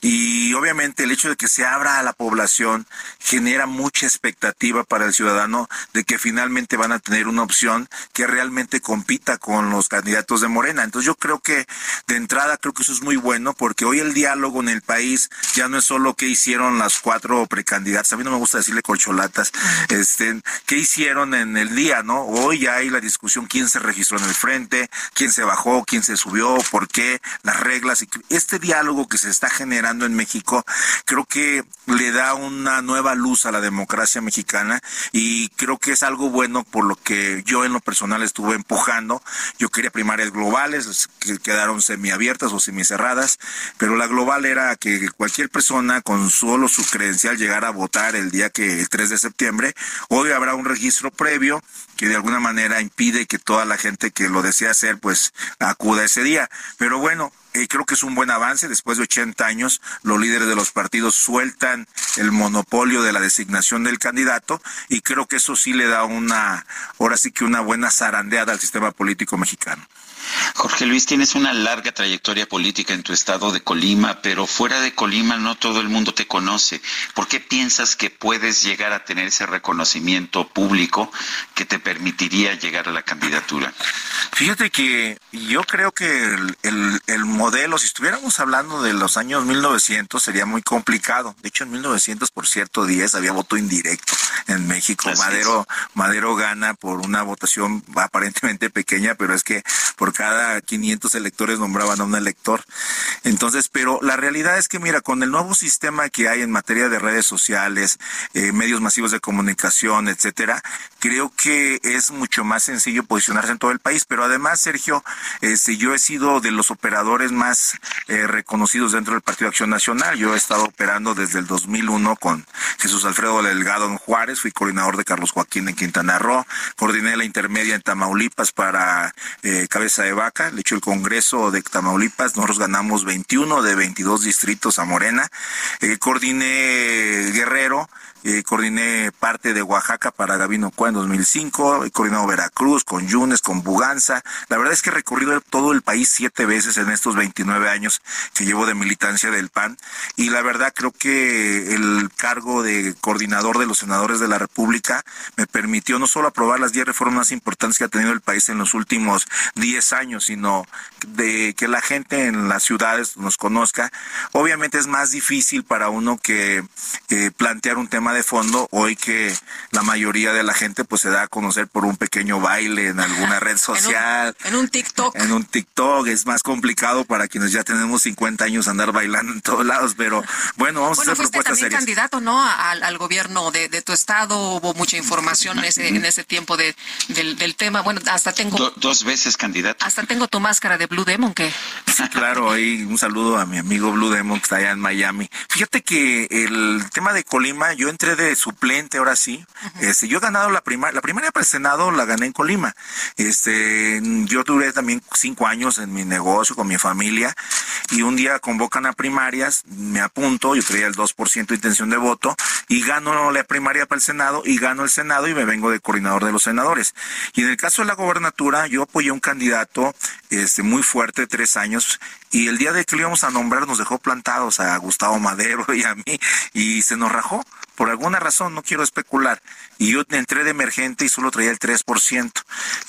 Y obviamente el hecho de que se abra a la población genera mucha expectativa para el ciudadano de que finalmente van a tener una opción que realmente compita con los candidatos de Morena. Entonces yo creo que de entrada creo que eso es muy bueno porque hoy el diálogo en el país ya no es solo qué hicieron las cuatro precandidatas, a mí no me gusta decirle colcholatas, este, qué hicieron en el día, ¿no? Hoy ya hay la discusión quién se registró en el frente, quién se bajó, quién se subió, por qué, las reglas. Este diálogo que se está generando en México creo que le da una nueva luz a la democracia mexicana y creo que es algo bueno por lo que yo en lo personal estuve empujando. Yo quería primarias globales, que quedaron semiabiertas o semicerradas, pero la global era que cualquier persona con solo su credencial llegara a votar el día que el 3 de septiembre. Hoy habrá un registro previo que de alguna manera impide que toda la gente que lo desea hacer pues acuda ese día. Pero bueno, eh, creo que es un buen avance. Después de 80 años, los líderes de los partidos sueltan el monopolio de la designación del candidato y creo que eso sí le da una, ahora sí que una buena zarandeada al sistema político mexicano. Jorge Luis, tienes una larga trayectoria política en tu estado de Colima, pero fuera de Colima no todo el mundo te conoce. ¿Por qué piensas que puedes llegar a tener ese reconocimiento público que te permitiría llegar a la candidatura? Fíjate que yo creo que el, el, modelo, si estuviéramos hablando de los años 1900, sería muy complicado. De hecho, en 1900, por cierto, 10 había voto indirecto en México. Madero, Madero gana por una votación aparentemente pequeña, pero es que por cada 500 electores nombraban a un elector. Entonces, pero la realidad es que, mira, con el nuevo sistema que hay en materia de redes sociales, eh, medios masivos de comunicación, etcétera, creo que es mucho más sencillo posicionarse en todo el país. Pero además, Sergio, este, yo he sido de los operadores más eh, reconocidos dentro del Partido Acción Nacional. Yo he estado operando desde el 2001 con Jesús Alfredo Delgado en Juárez, fui coordinador de Carlos Joaquín en Quintana Roo, coordiné la intermedia en Tamaulipas para eh, Cabeza de Vaca, le hecho el Congreso de Tamaulipas, nosotros ganamos 21 de 22 distritos a Morena, eh, coordiné Guerrero, eh, coordiné parte de Oaxaca para Gabino Cua en 2005, he coordinado Veracruz, con Yunes, con Buganza. La verdad es que he recorrido todo el país siete veces en estos 29 años que llevo de militancia del PAN y la verdad creo que el cargo de coordinador de los senadores de la República me permitió no solo aprobar las 10 reformas importantes que ha tenido el país en los últimos 10 años, sino de que la gente en las ciudades nos conozca. Obviamente es más difícil para uno que plantear un tema de fondo hoy que la mayoría de la gente pues se da a conocer por un pequeño baile en alguna red social. en, un, TikTok. En un TikTok es más complicado para quienes ya tenemos 50 años andar bailando en todos lados, pero bueno, vamos a hacer propuestas también candidato, ¿no? Al, gobierno de, tu estado, hubo mucha información en ese, en ese tiempo de, del, tema. Bueno, hasta tengo... dos veces candidato. Hasta tengo tu máscara de Blue Demon, que... Sí, claro, y un saludo a mi amigo Blue Demon que está allá en Miami. Fíjate que el tema de Colima, yo entré de suplente ahora sí. Este, yo he ganado la primaria, la primaria para el Senado la gané en Colima. Este, yo duré también cinco años en mi negocio con mi familia y un día convocan a primarias, me apunto, yo traía el 2% de intención de voto y gano la primaria para el Senado y gano el Senado y me vengo de coordinador de los senadores. Y en el caso de la gobernatura, yo apoyé a un candidato este, muy fuerte, tres años, y el día de que lo íbamos a nombrar nos dejó plantados a Gustavo Madero y a mí y se nos rajó por alguna razón, no quiero especular, y yo entré de emergente y solo traía el 3%.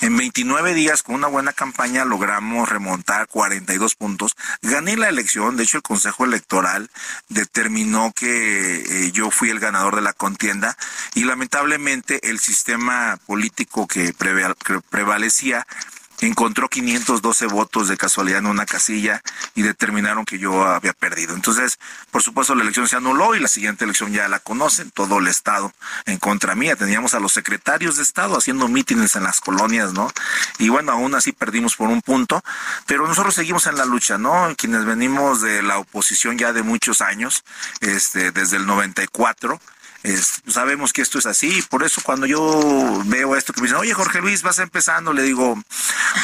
En 29 días, con una buena campaña, logramos remontar 42 puntos. Gané la elección, de hecho el Consejo Electoral determinó que eh, yo fui el ganador de la contienda y lamentablemente el sistema político que, prevalecía encontró 512 votos de casualidad en una casilla y determinaron que yo había perdido. Entonces, por supuesto, la elección se anuló y la siguiente elección ya la conocen, todo el Estado en contra mía. Teníamos a los secretarios de Estado haciendo mítines en las colonias, ¿no? Y bueno, aún así perdimos por un punto, pero nosotros seguimos en la lucha, ¿no? Quienes venimos de la oposición ya de muchos años, este, desde el 94, sabemos que esto es así, por eso cuando yo veo esto que me dicen, oye Jorge Luis, vas empezando, le digo,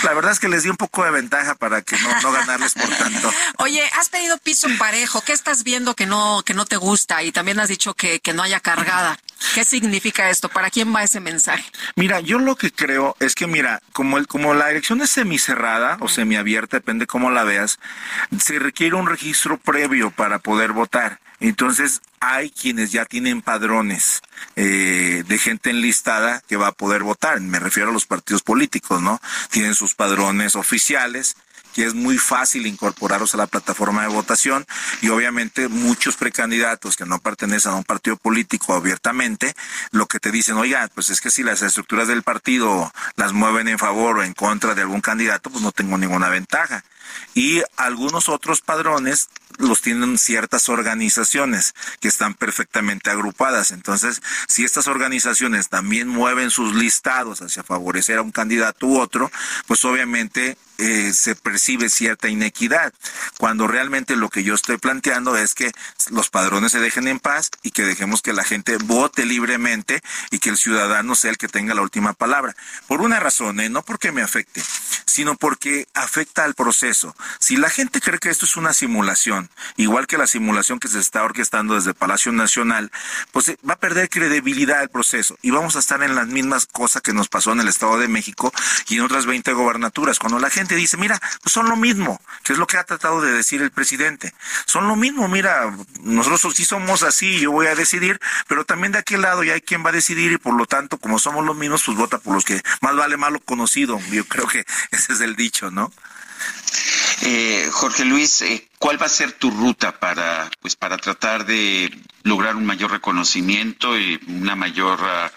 la verdad es que les di un poco de ventaja para que no, no ganarles por tanto. Oye, has pedido piso parejo, ¿qué estás viendo que no, que no te gusta? Y también has dicho que, que no haya cargada. ¿Qué significa esto? ¿Para quién va ese mensaje? Mira, yo lo que creo es que, mira, como, el, como la elección es semicerrada o semiabierta, depende cómo la veas, se requiere un registro previo para poder votar. Entonces, hay quienes ya tienen padrones eh, de gente enlistada que va a poder votar. Me refiero a los partidos políticos, ¿no? Tienen sus padrones oficiales que es muy fácil incorporarlos a la plataforma de votación y obviamente muchos precandidatos que no pertenecen a un partido político abiertamente, lo que te dicen, oiga, pues es que si las estructuras del partido las mueven en favor o en contra de algún candidato, pues no tengo ninguna ventaja. Y algunos otros padrones los tienen ciertas organizaciones que están perfectamente agrupadas. Entonces, si estas organizaciones también mueven sus listados hacia favorecer a un candidato u otro, pues obviamente eh, se percibe cierta inequidad, cuando realmente lo que yo estoy planteando es que los padrones se dejen en paz y que dejemos que la gente vote libremente y que el ciudadano sea el que tenga la última palabra. Por una razón, ¿eh? no porque me afecte, sino porque afecta al proceso. Si la gente cree que esto es una simulación, igual que la simulación que se está orquestando desde Palacio Nacional, pues eh, va a perder credibilidad el proceso y vamos a estar en las mismas cosas que nos pasó en el Estado de México y en otras 20 gobernaturas. Cuando la gente dice, mira, pues son lo mismo, que es lo que ha tratado de decir el presidente. Son lo mismo, mira, nosotros sí somos así, yo voy a decidir, pero también de aquel lado ya hay quien va a decidir y por lo tanto, como somos los mismos, pues vota por los que más vale malo conocido. Yo creo que ese es el dicho, ¿no? Eh, Jorge Luis, eh, ¿cuál va a ser tu ruta para, pues, para tratar de lograr un mayor reconocimiento y una mayor uh,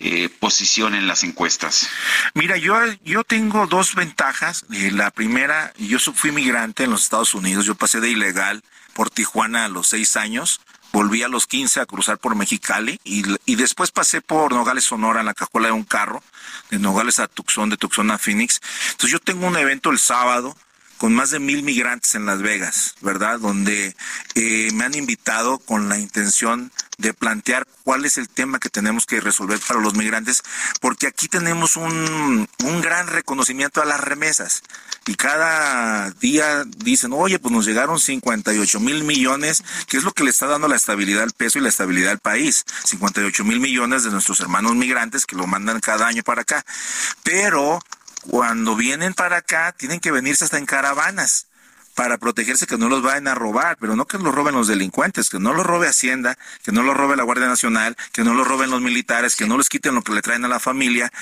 eh, posición en las encuestas? Mira, yo, yo tengo dos ventajas. Eh, la primera, yo fui migrante en los Estados Unidos, yo pasé de ilegal por Tijuana a los seis años volví a los 15 a cruzar por Mexicali y, y, después pasé por Nogales, Sonora, en la cajuela de un carro, de Nogales a Tucson, de Tucson a Phoenix. Entonces yo tengo un evento el sábado con más de mil migrantes en Las Vegas, ¿verdad? Donde eh, me han invitado con la intención de plantear cuál es el tema que tenemos que resolver para los migrantes, porque aquí tenemos un, un gran reconocimiento a las remesas. Y cada día dicen, oye, pues nos llegaron 58 mil millones, que es lo que le está dando la estabilidad al peso y la estabilidad al país. 58 mil millones de nuestros hermanos migrantes que lo mandan cada año para acá. Pero cuando vienen para acá, tienen que venirse hasta en caravanas para protegerse que no los vayan a robar, pero no que los roben los delincuentes, que no los robe Hacienda, que no los robe la Guardia Nacional, que no los roben los militares, que no les quiten lo que le traen a la familia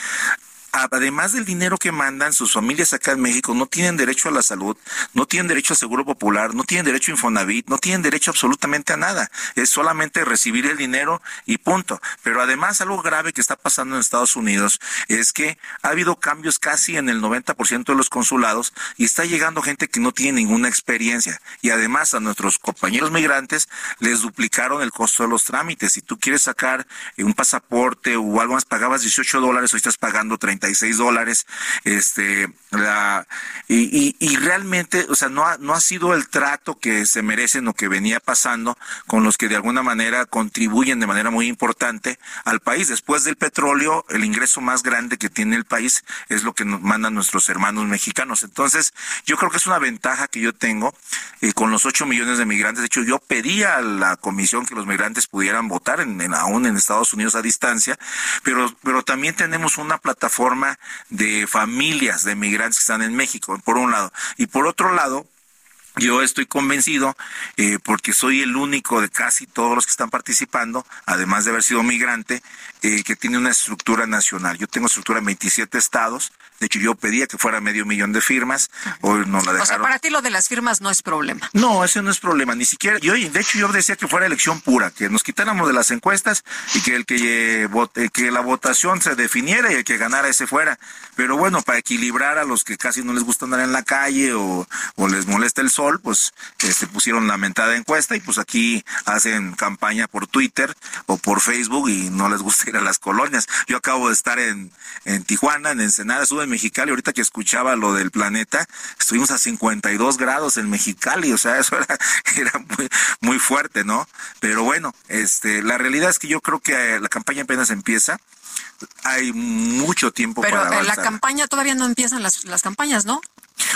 además del dinero que mandan, sus familias acá en México no tienen derecho a la salud, no tienen derecho a seguro popular, no tienen derecho a Infonavit, no tienen derecho absolutamente a nada. Es solamente recibir el dinero y punto. Pero además algo grave que está pasando en Estados Unidos es que ha habido cambios casi en el 90% de los consulados y está llegando gente que no tiene ninguna experiencia. Y además a nuestros compañeros migrantes les duplicaron el costo de los trámites. Si tú quieres sacar un pasaporte o algo más, pagabas 18 dólares, hoy estás pagando 30 dólares, este, la, y, y, realmente, o sea, no ha, no ha sido el trato que se merecen o que venía pasando con los que de alguna manera contribuyen de manera muy importante al país. Después del petróleo, el ingreso más grande que tiene el país es lo que nos mandan nuestros hermanos mexicanos. Entonces, yo creo que es una ventaja que yo tengo eh, con los 8 millones de migrantes. De hecho, yo pedí a la comisión que los migrantes pudieran votar en, en, aún en Estados Unidos a distancia, pero, pero también tenemos una plataforma de familias de migrantes que están en México, por un lado. Y por otro lado, yo estoy convencido, eh, porque soy el único de casi todos los que están participando, además de haber sido migrante, eh, que tiene una estructura nacional. Yo tengo estructura en 27 estados, De hecho, yo pedía que fuera medio millón de firmas, hoy no la dejaron. O sea, para ti lo de las firmas no es problema. No, ese no es problema, ni siquiera. Yo, de hecho, yo decía que fuera elección pura, que nos quitáramos de las encuestas y que el que, vote, que la votación se definiera y el que ganara ese fuera. Pero bueno, para equilibrar a los que casi no les gusta andar en la calle o, o les molesta el sol, pues se este, pusieron la mentada encuesta y pues aquí hacen campaña por Twitter o por Facebook y no les gusta ir a las colonias. Yo acabo de estar en, en Tijuana, en Ensenada, estuve en Mexicali, ahorita que escuchaba lo del planeta, estuvimos a 52 grados en Mexicali, o sea, eso era, era muy, muy fuerte, ¿no? Pero bueno, este, la realidad es que yo creo que la campaña apenas empieza hay mucho tiempo Pero para Pero la campaña todavía no empiezan las, las campañas, ¿no?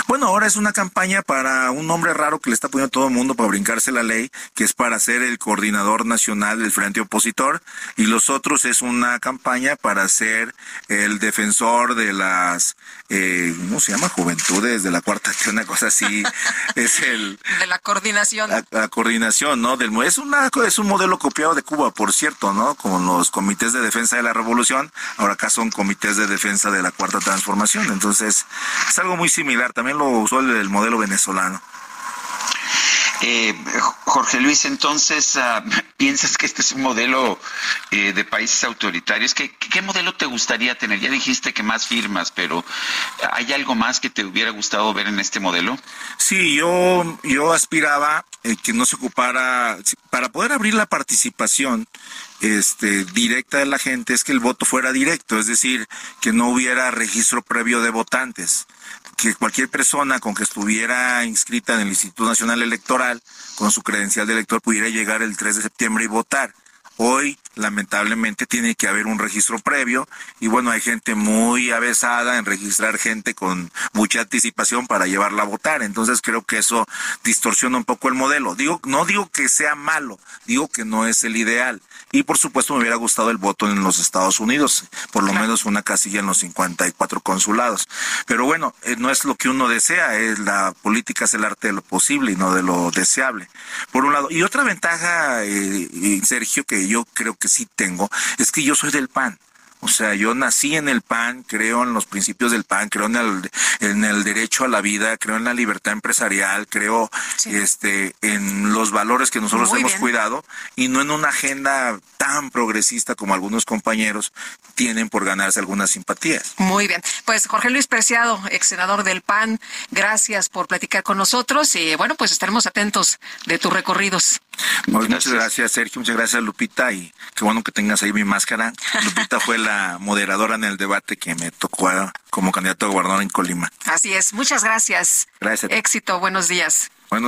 Bueno, ahora es una campaña para un nombre raro que le está poniendo todo el mundo para brincarse la ley, que es para ser el coordinador nacional del Frente Opositor, y los otros es una campaña para ser el defensor de las, eh, ¿cómo se llama? Juventudes de la cuarta, una cosa así, es el... De la coordinación. La, coordinación, ¿no? Del, es, una, es un modelo copiado de Cuba, por cierto, ¿no? Como los comités de defensa de la revolución, ahora acá son comités de defensa de la cuarta transformación, entonces es algo muy similar también lo usó el, modelo venezolano. Eh, Jorge Luis, entonces, ah, ¿piensas que este es un modelo eh, de países autoritarios? ¿Qué, ¿Qué, modelo te gustaría tener? Ya dijiste que más firmas, pero ¿hay algo más que te hubiera gustado ver en este modelo? Sí, yo, yo aspiraba eh, que no se ocupara, para poder abrir la participación este, directa de la gente, es que el voto fuera directo, es decir, que no hubiera registro previo de votantes que cualquier persona con que estuviera inscrita en el Instituto Nacional Electoral con su credencial de elector pudiera llegar el 3 de septiembre y votar. Hoy, lamentablemente, tiene que haber un registro previo y bueno, hay gente muy avesada en registrar gente con mucha anticipación para llevarla a votar. Entonces creo que eso distorsiona un poco el modelo. Digo, no digo que sea malo, digo que no es el ideal. Y por supuesto me hubiera gustado el voto en los Estados Unidos, por lo menos una casilla en los 54 consulados. Pero bueno, eh, no es lo que uno desea, es la política es el arte de lo posible y no de lo deseable. Por un lado. Y otra ventaja, eh, Sergio, que yo creo que sí tengo, es que yo soy del PAN. O sea, yo nací en el PAN, creo en los principios del PAN, creo en el, en el derecho a la vida, creo en la libertad empresarial, creo este, en los valores que nosotros hemos cuidado y no en una agenda tan progresista como algunos compañeros tienen por ganarse algunas simpatías. Muy bien. Pues Jorge Luis Preciado, ex senador del PAN, gracias por platicar con nosotros y bueno, pues estaremos atentos de tus recorridos. Muchas gracias, Sergio. Muchas gracias, Lupita. Y qué bueno que tengas ahí mi máscara. Lupita fue la moderadora en el debate que me tocó como candidato a gobernador en Colima. Así es. Muchas gracias. Gracias. Éxito. Buenos días. Bueno.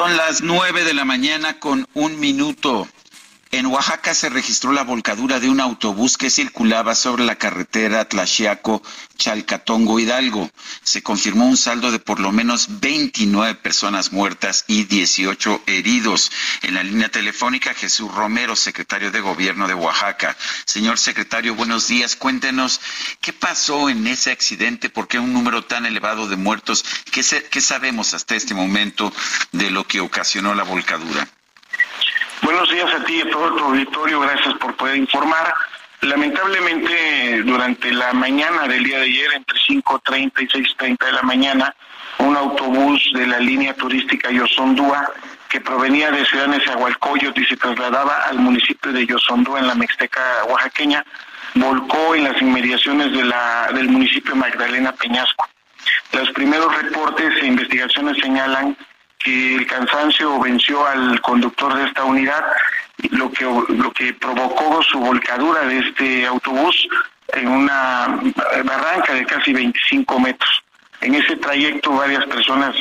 Son las nueve de la mañana con un minuto. En Oaxaca se registró la volcadura de un autobús que circulaba sobre la carretera Tlaxiaco-Chalcatongo-Hidalgo. Se confirmó un saldo de por lo menos 29 personas muertas y 18 heridos. En la línea telefónica, Jesús Romero, secretario de Gobierno de Oaxaca. Señor secretario, buenos días. Cuéntenos qué pasó en ese accidente, por qué un número tan elevado de muertos, qué, qué sabemos hasta este momento de lo que ocasionó la volcadura. Buenos días a ti y a todo tu auditorio. Gracias por poder informar. Lamentablemente, durante la mañana del día de ayer, entre 5.30 y 6.30 de la mañana, un autobús de la línea turística Yosondúa, que provenía de Ciudad Nezahualcóyotl y se trasladaba al municipio de Yosondúa, en la Mixteca oaxaqueña, volcó en las inmediaciones de la, del municipio Magdalena Peñasco. Los primeros reportes e investigaciones señalan que el cansancio venció al conductor de esta unidad, lo que, lo que provocó su volcadura de este autobús en una barranca de casi 25 metros. En ese trayecto varias personas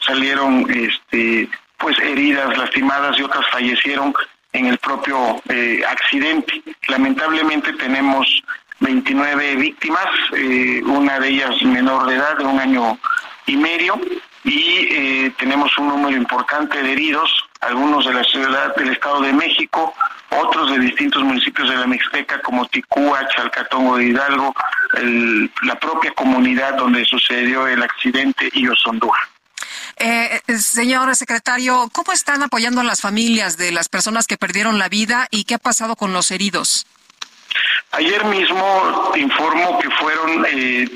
salieron este, pues heridas, lastimadas y otras fallecieron en el propio eh, accidente. Lamentablemente tenemos 29 víctimas, eh, una de ellas menor de edad, de un año y medio, y eh, tenemos un número importante de heridos, algunos de la ciudad del Estado de México, otros de distintos municipios de la Mixteca como Ticúa, Chalcatongo de Hidalgo, la propia comunidad donde sucedió el accidente y Osondúa. Eh, señor secretario, ¿cómo están apoyando a las familias de las personas que perdieron la vida y qué ha pasado con los heridos? Ayer mismo informo que fueron, eh,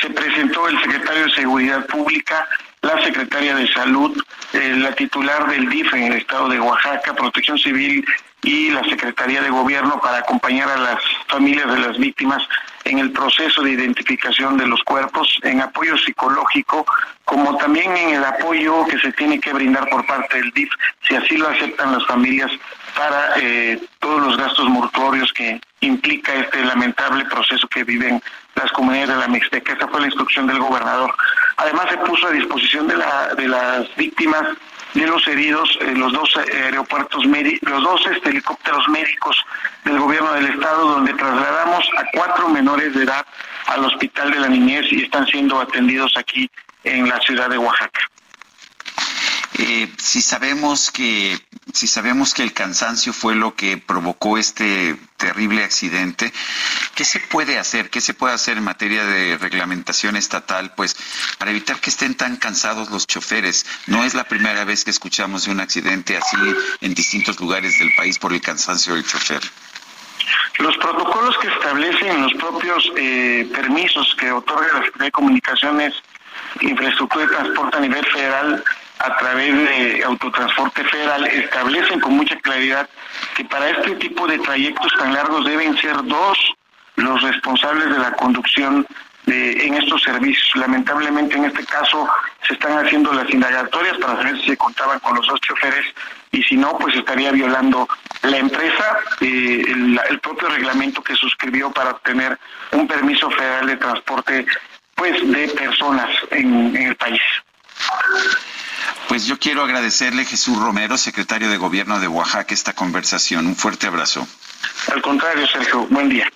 se presentó el secretario de Seguridad Pública, la secretaria de Salud, eh, la titular del DIF en el estado de Oaxaca, Protección Civil y la Secretaría de Gobierno para acompañar a las familias de las víctimas en el proceso de identificación de los cuerpos, en apoyo psicológico, como también en el apoyo que se tiene que brindar por parte del DIF, si así lo aceptan las familias, para eh, todos los gastos mortuorios que implica este lamentable proceso que viven las comunidades de la Mixteca. Esa fue la instrucción del gobernador. Además se puso a disposición de, la, de las víctimas de los heridos, eh, los dos aeropuertos, los dos este, helicópteros médicos del gobierno del estado, donde trasladamos a cuatro menores de edad al Hospital de la Niñez y están siendo atendidos aquí en la ciudad de Oaxaca. Eh, si sabemos que si sabemos que el cansancio fue lo que provocó este terrible accidente, ¿qué se puede hacer? ¿Qué se puede hacer en materia de reglamentación estatal, pues, para evitar que estén tan cansados los choferes? No es la primera vez que escuchamos de un accidente así en distintos lugares del país por el cansancio del chofer. Los protocolos que establecen los propios eh, permisos que otorga la Secretaría de Comunicaciones, Infraestructura y Transporte a nivel federal a través de Autotransporte Federal establecen con mucha claridad que para este tipo de trayectos tan largos deben ser dos los responsables de la conducción de, en estos servicios. Lamentablemente en este caso se están haciendo las indagatorias para saber si se contaban con los dos choferes y si no, pues estaría violando la empresa eh, el, propio reglamento que suscribió para obtener un permiso federal de transporte pues de personas en el país. Pues yo quiero agradecerle, Jesús Romero, secretario de Gobierno de Oaxaca, esta conversación. Un fuerte abrazo. Al contrario, Sergio, buen día.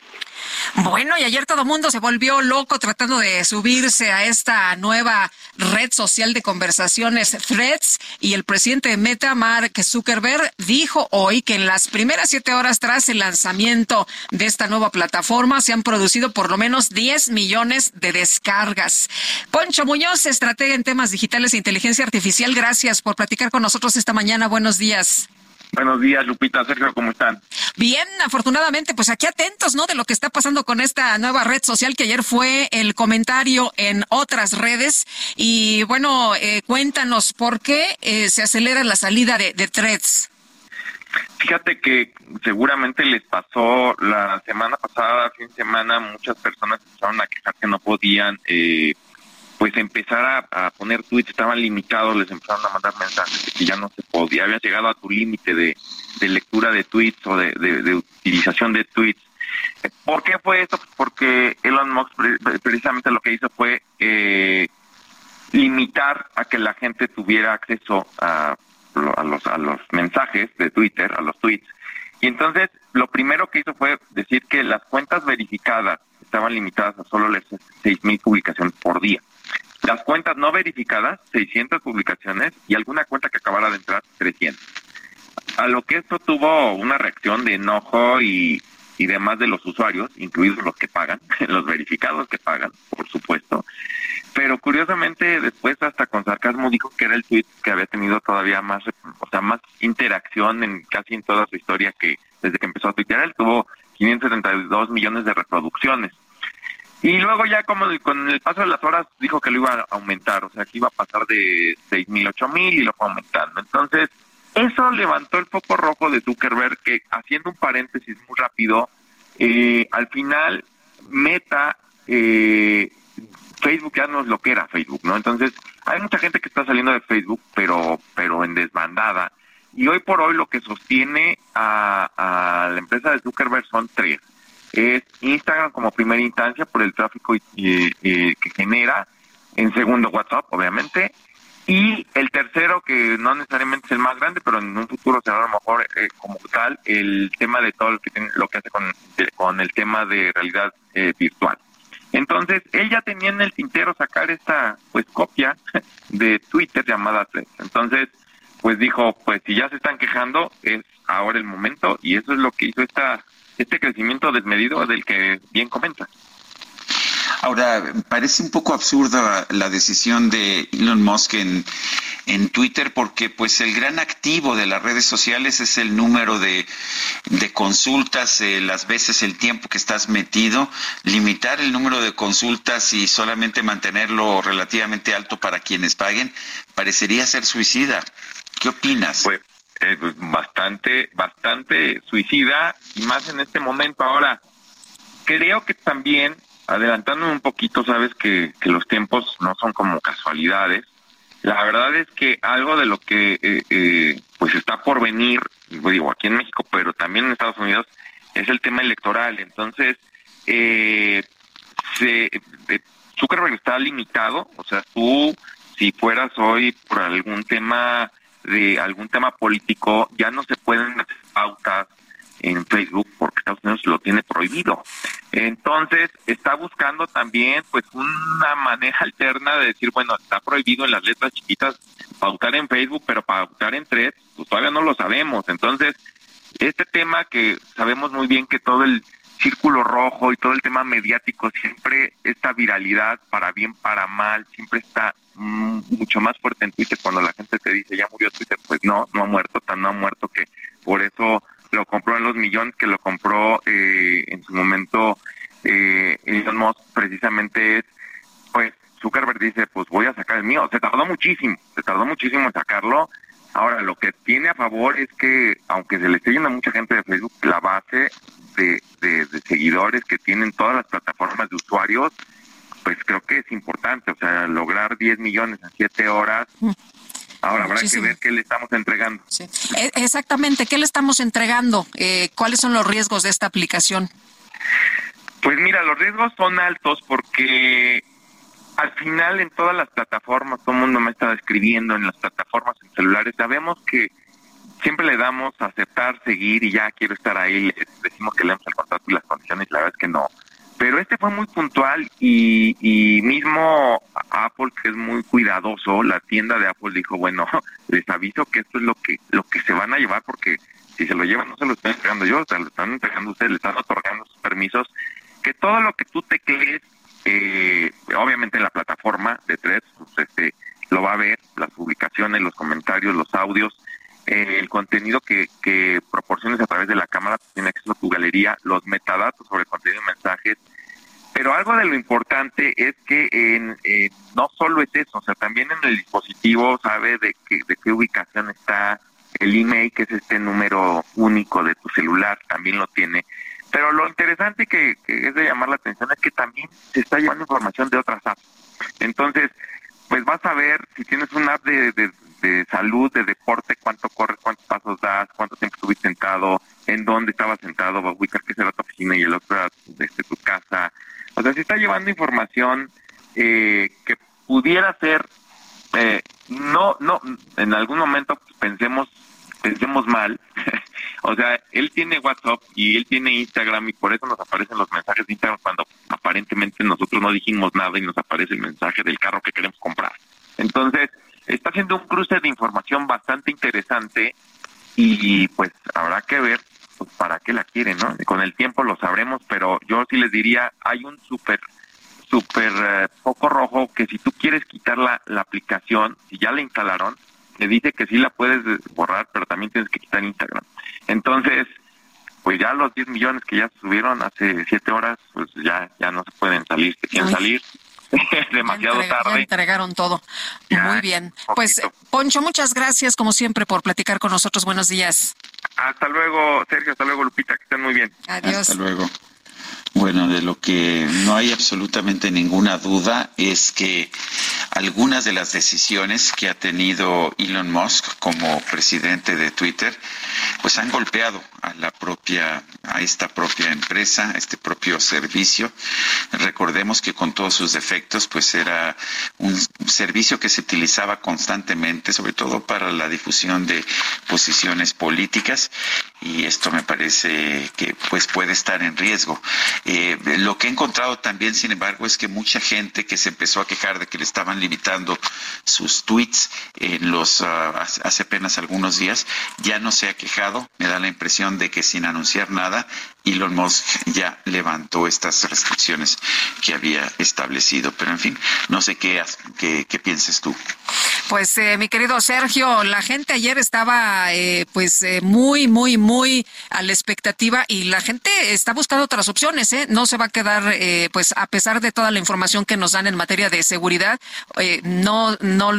Bueno, y ayer todo mundo se volvió loco tratando de subirse a esta nueva red social de conversaciones Threads y el presidente de Meta, Mark Zuckerberg, dijo hoy que en las primeras siete horas tras el lanzamiento de esta nueva plataforma se han producido por lo menos 10 millones de descargas. Poncho Muñoz, estratega en temas digitales e inteligencia artificial, gracias por platicar con nosotros esta mañana. Buenos días. Buenos días, Lupita, Sergio, ¿cómo están? Bien, afortunadamente, pues aquí atentos, ¿no? De lo que está pasando con esta nueva red social que ayer fue el comentario en otras redes. Y bueno, eh, cuéntanos por qué eh, se acelera la salida de, de Threads. Fíjate que seguramente les pasó la semana pasada, fin de semana, muchas personas empezaron a quejar que no podían eh, pues empezar a, poner tweets, estaban limitados, les empezaron a mandar mensajes de que ya no se podía, había llegado a tu límite de, lectura de tweets o de, utilización de tweets. ¿Por qué fue esto? Pues porque Elon Musk precisamente lo que hizo fue eh, limitar a que la gente tuviera acceso a, a, los, a los mensajes de Twitter, a los tweets. Y entonces lo primero que hizo fue decir que las cuentas verificadas estaban limitadas a solo las 6.000 publicaciones por día. Las cuentas no verificadas, 600 publicaciones y alguna cuenta que acabara de entrar, 300. A lo que esto tuvo una reacción de enojo y, y demás de los usuarios, incluidos los que pagan, los verificados que pagan, por supuesto. Pero curiosamente después hasta con sarcasmo dijo que era el tweet que había tenido todavía más, o sea, más interacción en casi en toda su historia que desde que empezó a tuitear, él tuvo 572 millones de reproducciones. Y luego ya como con el paso de las horas dijo que lo iba a aumentar, o sea, que iba a pasar de 6 mil, 8 mil y lo fue aumentando. Entonces, eso levantó el foco rojo de Zuckerberg que, haciendo un paréntesis muy rápido, eh, al final Meta, eh, Facebook ya no es lo que era Facebook, ¿no? Entonces, hay mucha gente que está saliendo de Facebook, pero, pero en desbandada. Y hoy por hoy lo que sostiene a, a la empresa de Zuckerberg son tres es Instagram como primera instancia por el tráfico que genera, en segundo WhatsApp, obviamente, y el tercero, que no necesariamente es el más grande, pero en un futuro será a lo mejor eh, como tal, el tema de todo lo que, lo que hace con, con el tema de realidad eh, virtual. Entonces, él ya tenía en el tintero sacar esta pues copia de Twitter llamada Threads. Entonces, pues dijo, pues si ya se están quejando, es ahora el momento, y eso es lo que hizo esta este crecimiento desmedido del que bien comenta. Ahora, parece un poco absurda la decisión de Elon Musk en, en Twitter porque pues el gran activo de las redes sociales es el número de, de consultas, eh, las veces el tiempo que estás metido, limitar el número de consultas y solamente mantenerlo relativamente alto para quienes paguen, parecería ser suicida. ¿Qué opinas? Pues, bastante, bastante suicida y más en este momento. Ahora, creo que también, adelantándome un poquito, sabes que, que los tiempos no son como casualidades. La verdad es que algo de lo que eh, eh, pues está por venir, digo aquí en México, pero también en Estados Unidos, es el tema electoral. Entonces, eh, se, eh, Zuckerberg está limitado, o sea, tú si fueras hoy por algún tema de algún tema político, ya no se pueden hacer pautas en Facebook porque Estados Unidos lo tiene prohibido. Entonces, está buscando también pues una manera alterna de decir, bueno, está prohibido en las letras chiquitas pautar en Facebook, pero pautar en Threads, pues todavía no lo sabemos. Entonces, este tema que sabemos muy bien que todo el círculo rojo y todo el tema mediático, siempre esta viralidad, para bien, para mal, siempre está mm, mucho más fuerte en Twitter. Cuando la gente te dice ya murió Twitter, pues no, no ha muerto, tan no ha muerto que por eso lo compró en los millones que lo compró eh, en su momento eh, Elon Musk precisamente es, pues Zuckerberg dice, pues voy a sacar el mío, se tardó muchísimo, se tardó muchísimo en sacarlo, Ahora, lo que tiene a favor es que, aunque se le esté yendo a mucha gente de Facebook, la base de, seguidores que tienen todas las plataformas de usuarios, pues creo que es importante, o sea, lograr 10 millones en 7 horas. Mm. Ahora habrá que ver qué le estamos entregando. E, exactamente, ¿qué le estamos entregando? Eh, ¿Cuáles son los riesgos de esta aplicación? Pues mira, los riesgos son altos porque al final en todas las plataformas, todo el mundo me está escribiendo en las plataformas en celulares, sabemos que siempre le damos aceptar, seguir y ya quiero estar ahí, decimos que leemos el contrato y las condiciones, la verdad es que no. Pero este fue muy puntual y, y mismo Apple, que es muy cuidadoso, la tienda de Apple dijo, bueno, les aviso que esto es lo que, lo que se van a llevar porque si se lo llevan no se lo están entregando yo, o lo están entregando ustedes, le están otorgando sus permisos, que todo lo que tú teclees, eh, obviamente en la plataforma de Threads, pues este, lo va a ver, las publicaciones, los comentarios, los audios, el contenido que, que proporciones a través de la cámara, pues, tiene acceso a tu galería, los metadatos sobre contenido y mensajes. Pero algo de lo importante es que en, no solo es eso, o sea, también en el dispositivo sabe de, de qué ubicación está el email, que es este número único de tu celular, también lo tiene. Pero lo interesante que, que es de llamar la atención es que también se está llevando información de otras apps. Entonces, pues vas a ver si tienes una app de, de salud, de deporte, cuánto corres, cuántos pasos das, cuánto tiempo estuviste sentado, en dónde estabas sentado, va a ubicar que será tu oficina y el otro desde tu casa. O sea, se está llevando información eh, que pudiera ser, eh, no, no, en algún momento pensemos, pensemos mal. o sea, él tiene WhatsApp y él tiene Instagram y por eso nos aparecen los mensajes de Instagram cuando aparentemente nosotros no dijimos nada y nos aparece el mensaje del carro que queremos comprar. Entonces, está haciendo un cruce de información bastante interesante y pues habrá que ver pues, para qué la quieren, ¿no? Con el tiempo lo sabremos, pero yo sí les diría, hay un súper, súper eh, poco rojo que si tú quieres quitar la, la aplicación, si ya la instalaron, te dice que sí la puedes borrar, pero también tienes que quitar Instagram. Entonces, pues ya los 10 millones que ya subieron hace 7 horas, pues ya, ya no se pueden salir, se quieren salir. Es demasiado tarde. Entregaron todo. Muy bien. Pues, Poncho, muchas gracias, como siempre, por platicar con nosotros. Buenos días. Hasta luego, Sergio. Hasta luego, Lupita. Que estén muy bien. Adiós. Hasta luego. Bueno, de lo que no hay absolutamente ninguna duda es que algunas de las decisiones que ha tenido Elon Musk como presidente de Twitter, pues han golpeado a la propia, a esta propia empresa, a este propio servicio. Recordemos que con todos sus defectos, pues era un servicio que se utilizaba constantemente, sobre todo para la difusión de posiciones políticas, y esto me parece que pues puede estar en riesgo. Eh, lo que he encontrado también, sin embargo, es que mucha gente que se empezó a quejar de que le estaban limitando sus tweets en los ah, hace apenas algunos días, ya no se ha quejado. Me da la impresión de que sin anunciar nada, Elon Musk ya levantó estas restricciones que había establecido. Pero en fin, no sé qué, qué, qué pienses tú. Pues eh, mi querido Sergio, la gente ayer estaba eh, pues eh, muy, muy, muy a la expectativa y la gente está buscando otras opciones. ¿Eh? No se va a quedar, eh, pues a pesar de toda la información que nos dan en materia de seguridad, eh, no, no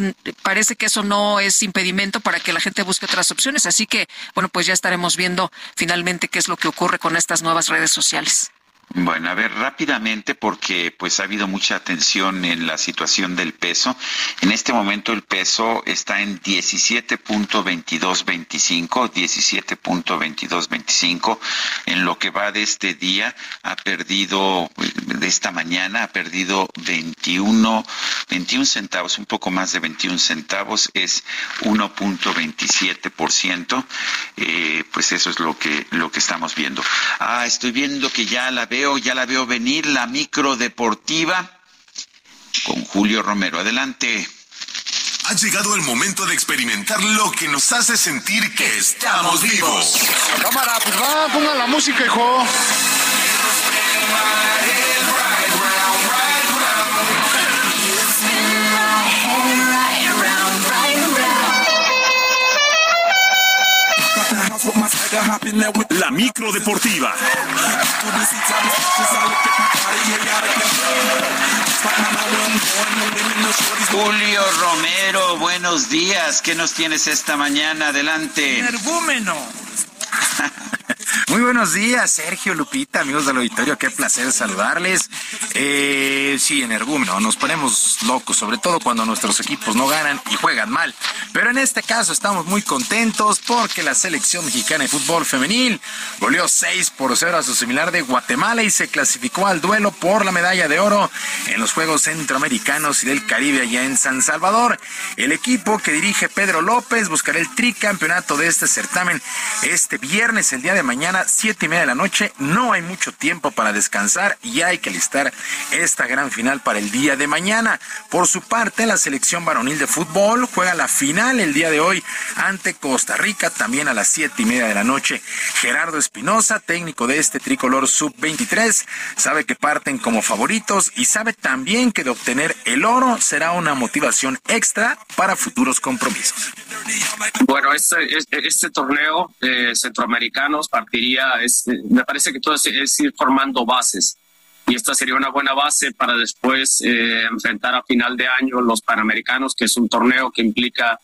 parece que eso no es impedimento para que la gente busque otras opciones. Así que, bueno, pues ya estaremos viendo finalmente qué es lo que ocurre con estas nuevas redes sociales. Bueno, a ver rápidamente porque pues ha habido mucha atención en la situación del peso. En este momento el peso está en 17.2225, 17.2225. En lo que va de este día ha perdido de esta mañana ha perdido 21 21 centavos, un poco más de 21 centavos, es 1.27%. Eh, pues eso es lo que lo que estamos viendo. Ah, estoy viendo que ya la veo ya la veo venir, la micro deportiva con Julio Romero. Adelante. Ha llegado el momento de experimentar lo que nos hace sentir que estamos vivos. Cámara, pues va, ponga la música, hijo. La micro deportiva. Julio Romero, buenos días. ¿Qué nos tienes esta mañana? Adelante. Energúmeno. Muy buenos días, Sergio Lupita, amigos del auditorio, qué placer saludarles. Eh, sí, energúmeno, nos ponemos locos, sobre todo cuando nuestros equipos no ganan y juegan mal. Pero en este caso estamos muy contentos porque la selección mexicana de fútbol femenil goleó 6 por 0 a su similar de Guatemala y se clasificó al duelo por la medalla de oro en los Juegos Centroamericanos y del Caribe allá en San Salvador. El equipo que dirige Pedro López buscará el tricampeonato de este certamen este viernes, el día de mañana, siete y media de la noche. No hay mucho tiempo para descansar y hay que listar esta gran final para el día de mañana. Por su parte, la selección varonil de fútbol juega la final el día de hoy ante Costa Rica, también a las siete y media de la noche. Gerardo Espinosa, técnico de este tricolor sub-23, sabe que parten como favoritos y sabe también que de obtener el oro será una motivación extra para futuros compromisos. Bueno, este, este, este torneo centroamericanos es, me parece que todo es, es ir formando bases y esta sería una buena base para después eh, enfrentar a final de año los Panamericanos, que es un torneo que implica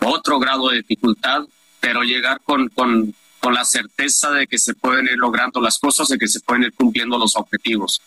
otro grado de dificultad, pero llegar con, con, con la certeza de que se pueden ir logrando las cosas, de que se pueden ir cumpliendo los objetivos.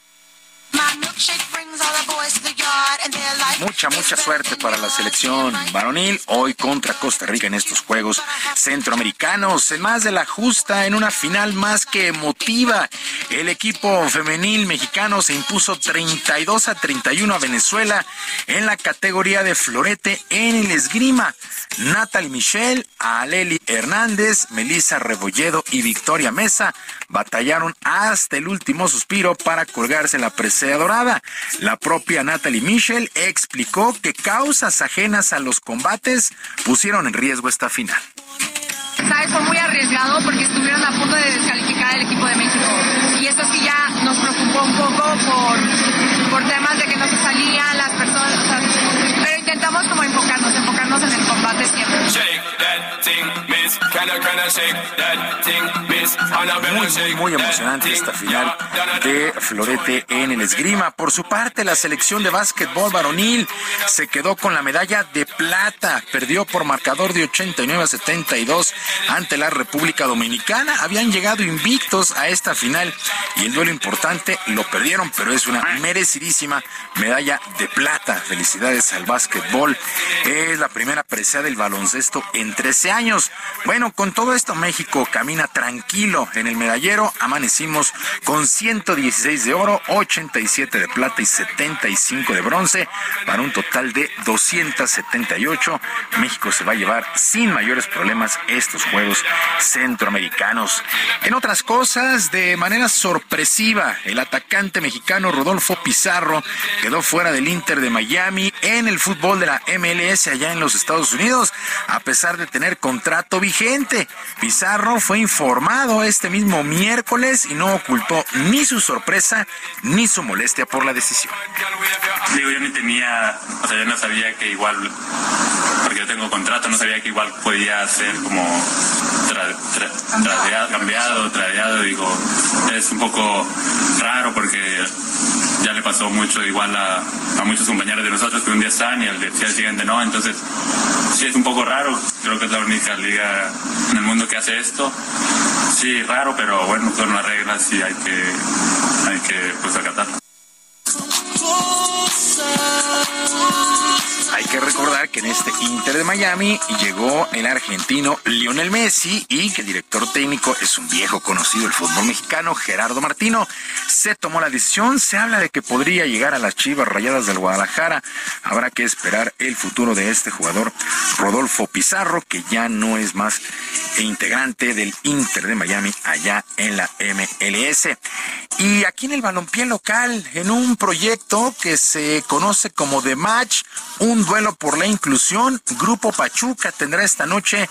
Mucha, mucha suerte para la selección varonil hoy contra Costa Rica en estos Juegos Centroamericanos. En más de la justa, en una final más que emotiva, el equipo femenil mexicano se impuso 32 a 31 a Venezuela en la categoría de florete en el esgrima. Natalie Michel, Aleli Hernández, Melissa Rebolledo y Victoria Mesa batallaron hasta el último suspiro para colgarse la presea dorada. La propia Natalie Michel explicó que causas ajenas a los combates pusieron en riesgo esta final. ¿Sabes? Fue muy arriesgado porque estuvieron a punto de descalificar al equipo de México. Y esto sí ya nos preocupó un poco por, por temas de que no se salían las personas, pero intentamos como enfocarnos, enfocarnos en el combate siempre. Muy, muy, emocionante esta final de Florete en el esgrima. Por su parte, la selección de básquetbol varonil se quedó con la medalla de plata. Perdió por marcador de 89 a 72 ante la República Dominicana. Habían llegado invictos a esta final y el duelo importante lo perdieron, pero es una merecidísima medalla de plata. Felicidades al básquetbol. Es la primera presea del baloncesto en 13 años. Bueno, con todo esto México camina tranquilo en el medallero. Amanecimos con 116 de oro, 87 de plata y 75 de bronce para un total de 278. México se va a llevar sin mayores problemas estos Juegos Centroamericanos. En otras cosas, de manera sorpresiva, el atacante mexicano Rodolfo Pizarro quedó fuera del Inter de Miami en el fútbol de la MLS allá en los Estados Unidos, a pesar de tener contrato vigente. Pizarro fue informado este mismo miércoles y no ocultó ni su sorpresa ni su molestia por la decisión. Digo, yo ni tenía, o sea, yo no sabía que igual, porque yo tengo contrato, no sabía que igual podía ser como cambiado, tradeado, digo, es un poco raro porque ya le pasó mucho igual a, a muchos compañeros de nosotros que un día están y al día siguiente no, entonces sí es un poco raro, creo que es la única liga en el mundo que hace esto, sí raro, pero bueno, son las reglas y hay que, hay que pues acatarlas. Hay que recordar que en este Inter de Miami llegó el argentino Lionel Messi y que el director técnico es un viejo conocido del fútbol mexicano, Gerardo Martino. Se tomó la decisión, se habla de que podría llegar a las Chivas Rayadas del Guadalajara. Habrá que esperar el futuro de este jugador, Rodolfo Pizarro, que ya no es más integrante del Inter de Miami allá en la MLS. Y aquí en el balompié local, en un proyecto que se conoce como The Match, un duelo por la inclusión, Grupo Pachuca tendrá esta noche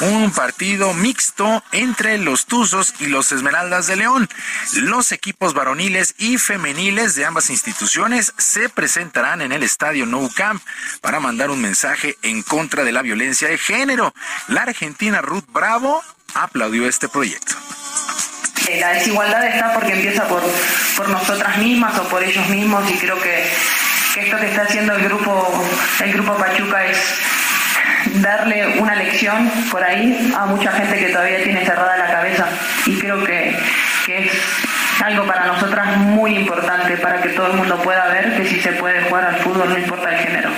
un partido mixto entre los Tuzos y los Esmeraldas de León. Los equipos varoniles y femeniles de ambas instituciones se presentarán en el estadio Nou Camp para mandar un mensaje en contra de la violencia de género. La argentina Ruth Bravo aplaudió este proyecto. Eh, la desigualdad está porque empieza por, por nosotras mismas o por ellos mismos y creo que, esto que está haciendo el grupo, el grupo Pachuca es darle una lección por ahí a mucha gente que todavía tiene cerrada la cabeza y creo que, que es algo para nosotras muy importante para que todo el mundo pueda ver que si se puede jugar al fútbol no importa el género.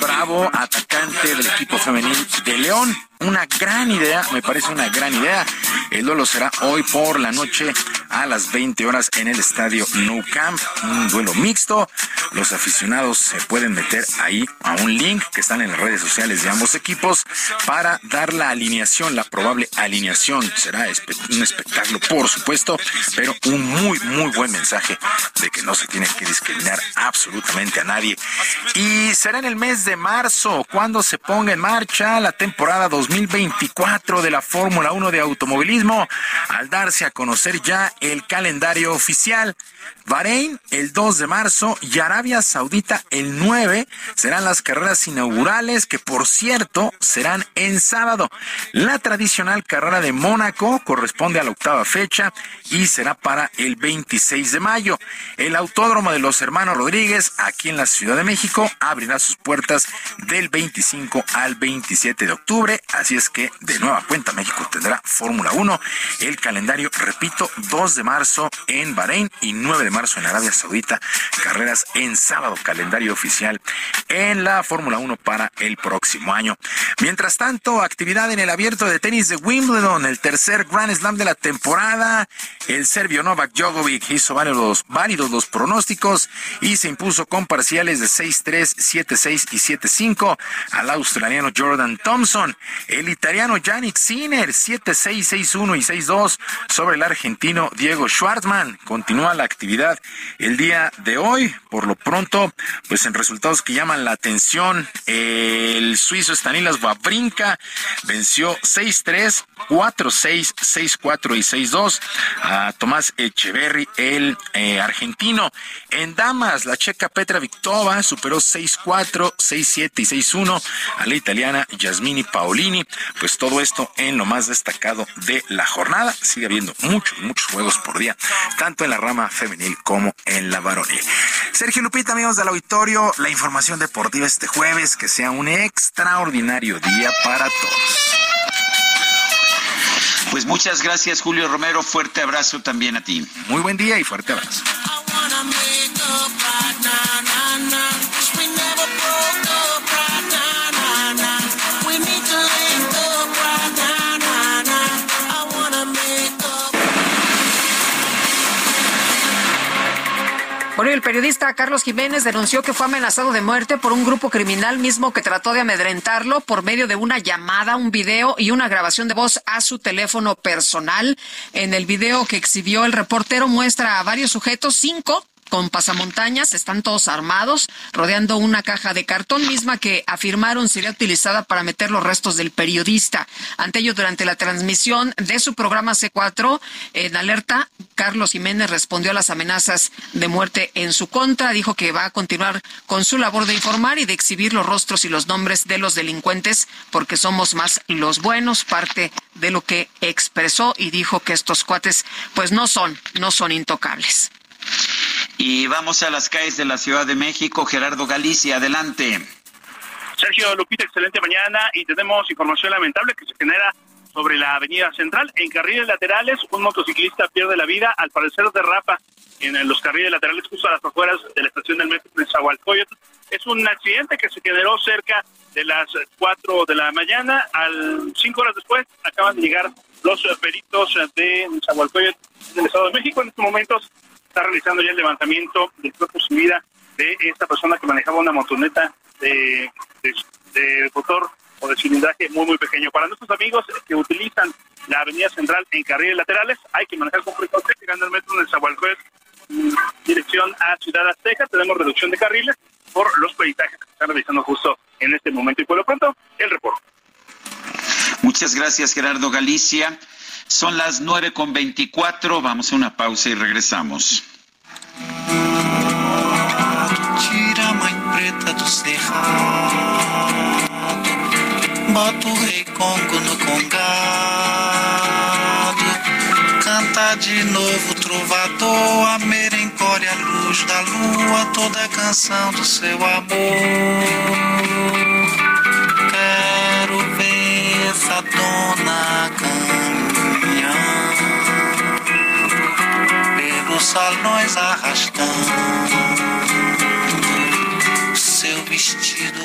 Bravo, atacante del equipo femenil de León. Una gran idea, me parece una gran idea. El duelo será hoy por la noche a las 20 horas en el estadio Nou Camp. Un duelo mixto. Los aficionados se pueden meter ahí a un link que están en las redes sociales de ambos equipos para dar la alineación, la probable alineación. Será un espectáculo, por supuesto, pero un muy, muy buen mensaje de que no se tiene que discriminar absolutamente a nadie. Y será en el mes de marzo cuando se ponga en marcha la temporada 2024 de la Fórmula 1 de automovilismo, al darse a conocer ya el calendario oficial. Bahrein el 2 de marzo y Arabia Saudita el 9 serán las carreras inaugurales que por cierto serán en sábado. La tradicional carrera de Mónaco corresponde a la octava fecha y será para el 26 de mayo. El Autódromo de los Hermanos Rodríguez aquí en la Ciudad de México abrirá sus puertas del 25 al 27 de octubre, así es que de nueva cuenta México tendrá Fórmula 1. El calendario, repito, 2 de marzo en Bahrein y 9 de marzo en Arabia Saudita, carreras en sábado, calendario oficial en la Fórmula 1 para el próximo año. Mientras tanto, actividad en el abierto de tenis de Wimbledon, el tercer Grand Slam de la temporada. El serbio Novak Djokovic hizo válidos, válidos los pronósticos y se impuso con parciales de 6-3, 7-6 y 7-5 al australiano Jordan Thompson. El italiano Yannick Sinner, 7-6, 6-1 y 6-2 sobre el argentino Diego Schwartzman. Continúa la actividad el día de hoy. Por lo pronto, pues en resultados que llaman la atención, el suizo Stanilas Wawrinka venció 6-3, 4-6, 6-4 y 6-2 a Tomás Echeverry, el eh, argentino. En damas, la checa Petra Victova superó 6-4, 6-7 y 6-1 a la italiana Yasmini Paolini. Pues todo esto en lo más destacado de la jornada. Sigue habiendo muchos, muchos juegos por día, tanto en la rama femenil como en la varonil. Sergio Lupita, amigos del auditorio, la información deportiva este jueves, que sea un extraordinario día para todos. Pues muchas gracias, Julio Romero. Fuerte abrazo también a ti. Muy buen día y fuerte abrazo. El periodista Carlos Jiménez denunció que fue amenazado de muerte por un grupo criminal mismo que trató de amedrentarlo por medio de una llamada, un video y una grabación de voz a su teléfono personal. En el video que exhibió el reportero muestra a varios sujetos, cinco con pasamontañas, están todos armados, rodeando una caja de cartón misma que afirmaron sería utilizada para meter los restos del periodista. Ante ello, durante la transmisión de su programa C4 en alerta, Carlos Jiménez respondió a las amenazas de muerte en su contra, dijo que va a continuar con su labor de informar y de exhibir los rostros y los nombres de los delincuentes porque somos más los buenos, parte de lo que expresó y dijo que estos cuates pues no son, no son intocables. Y vamos a las calles de la Ciudad de México. Gerardo Galicia, adelante. Sergio Lupita, excelente mañana y tenemos información lamentable que se genera sobre la avenida central. En carriles laterales, un motociclista pierde la vida, al parecer derrapa en los carriles laterales justo a las afueras de la estación del metro de Zahualcóyotl. Es un accidente que se generó cerca de las 4 de la mañana. Al cinco horas después acaban de llegar los peritos de Zahualcóyotl del Estado de México. En estos momentos está realizando ya el levantamiento del cuerpo sin vida de esta persona que manejaba una motoneta de, motor o de cilindraje muy, muy pequeño. Para nuestros amigos que utilizan la avenida central en carriles laterales, hay que manejar con precaución, llegando al metro de Zahualcóyotl, dirección a Ciudad Azteca, tenemos reducción de carriles por los peritajes que están realizando justo en este momento. Y por lo pronto, el reporte. Muchas gracias, Gerardo Galicia. Son las nueve con veinticuatro. Vamos a una pausa y regresamos. Bota o rei Congo no congado, canta de novo trovador, a merencória, a luz da lua, toda a canção do seu amor. Quero ver essa dona salões arrastando. Seu vestido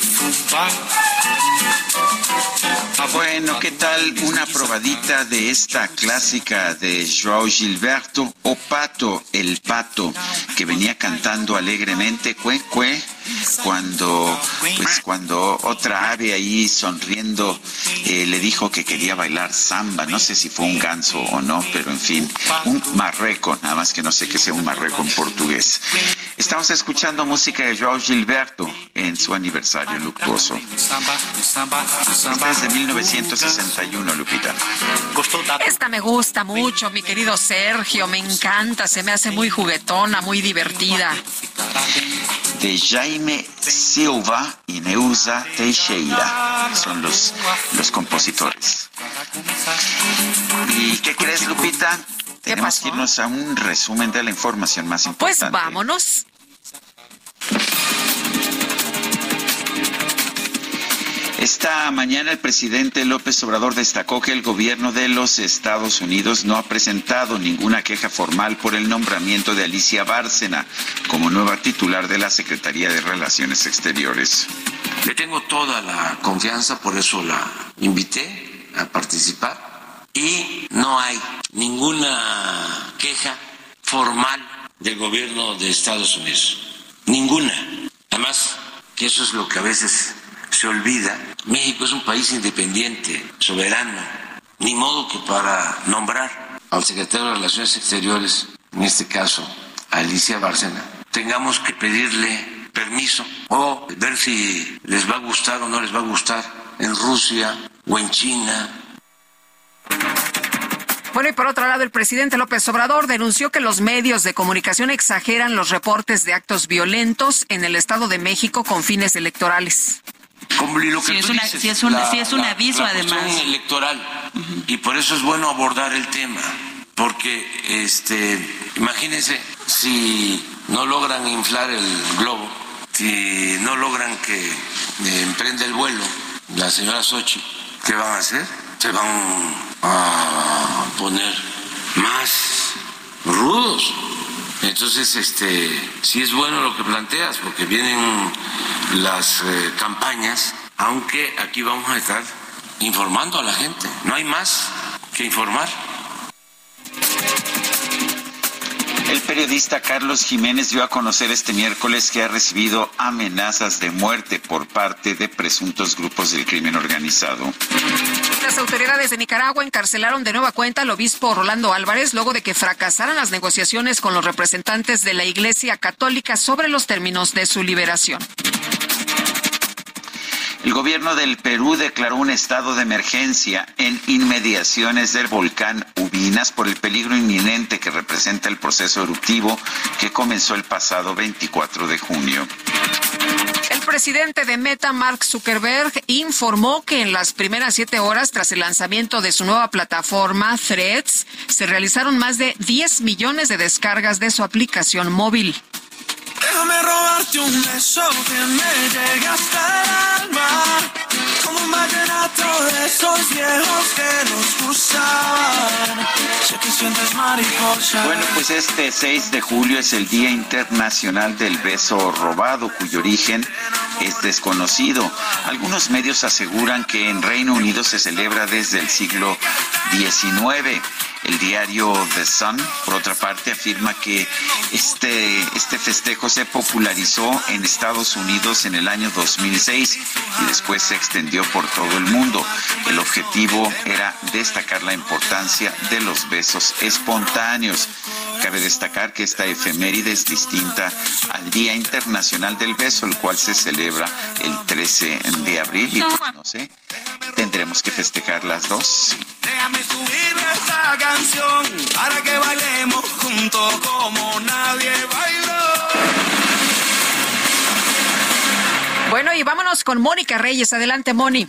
Fubá. Bueno, ¿qué tal una probadita de esta clásica de Joao Gilberto o Pato, el pato, que venía cantando alegremente, cue, cue, cuando, pues cuando otra ave ahí sonriendo eh, le dijo que quería bailar samba, no sé si fue un ganso o no, pero en fin, un marreco, nada más que no sé qué sea un marreco en portugués. Estamos escuchando música de Joao Gilberto en su aniversario luctuoso. Esta es de 1961, Lupita. Esta me gusta mucho, mi querido Sergio, me encanta, se me hace muy juguetona, muy divertida. De Jaime Silva y Neuza Teixeira son los, los compositores. ¿Y qué crees, Lupita? Tenemos que irnos a un resumen de la información más Pues importante. vámonos. Esta mañana el presidente López Obrador destacó que el gobierno de los Estados Unidos no ha presentado ninguna queja formal por el nombramiento de Alicia Bárcena como nueva titular de la Secretaría de Relaciones Exteriores. Le tengo toda la confianza, por eso la invité a participar y no hay ninguna queja formal del gobierno de Estados Unidos. Ninguna. Además, que eso es lo que a veces se olvida. México es un país independiente, soberano. Ni modo que para nombrar al secretario de Relaciones Exteriores, en este caso a Alicia Bárcena, tengamos que pedirle permiso o ver si les va a gustar o no les va a gustar en Rusia o en China Bueno, y por otro lado, el presidente López Obrador denunció que los medios de comunicación exageran los reportes de actos violentos en el Estado de México con fines electorales. Como lo que Sí, es una- dices, sí es un- la- sí es un aviso, la además. electoral. Y por eso es bueno abordar el tema porque este imagínense si no logran inflar el globo si no logran que eh, emprenda el vuelo la señora Sochi qué van a hacer se van a poner más rudos entonces, este, sí es bueno lo que planteas, porque vienen las eh, campañas, aunque aquí vamos a estar informando a la gente. No hay más que informar. El periodista Carlos Jiménez dio a conocer este miércoles que ha recibido amenazas de muerte por parte de presuntos grupos del crimen organizado. Las autoridades de Nicaragua encarcelaron de nueva cuenta al obispo Rolando Álvarez luego de que fracasaran las negociaciones con los representantes de la Iglesia Católica sobre los términos de su liberación. El gobierno del Perú declaró un estado de emergencia en inmediaciones del volcán Ubinas por el peligro inminente que representa el proceso eruptivo que comenzó el pasado 24 de junio. El presidente de Meta, Mark Zuckerberg, informó que en las primeras siete horas tras el lanzamiento de su nueva plataforma Threads, se realizaron más de 10 millones de descargas de su aplicación móvil. Déjame robarte un beso que me llegue hasta el alma. Como un vallenato de esos viejos que nos gustan. Sé que sientes mariposa. Bueno, pues este 6 de julio es el Día Internacional del Beso Robado, cuyo origen es desconocido. Algunos medios aseguran que en Reino Unido se celebra desde el siglo XIX. El diario The Sun, por otra parte, afirma que este, este festejo se popularizó en Estados Unidos en el año 2006 y después se extendió por todo el mundo. El objetivo era destacar la importancia de los besos espontáneos. Cabe destacar que esta efeméride es distinta al Día Internacional del Beso, el cual se celebra el 13 de abril y pues no sé, tendremos que festejar las dos. Canción para que bailemos juntos como nadie bailó. Bueno, y vámonos con Mónica Reyes. Adelante, Moni.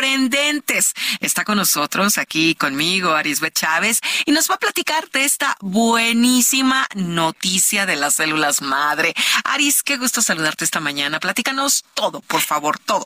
Está con nosotros aquí conmigo Arisbet Chávez y nos va a platicar de esta buenísima noticia de las células madre. Aris, qué gusto saludarte esta mañana. Platícanos todo, por favor, todo.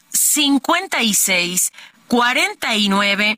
56 49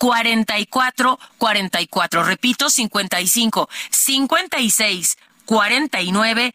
44 44. Repito, 55 56 49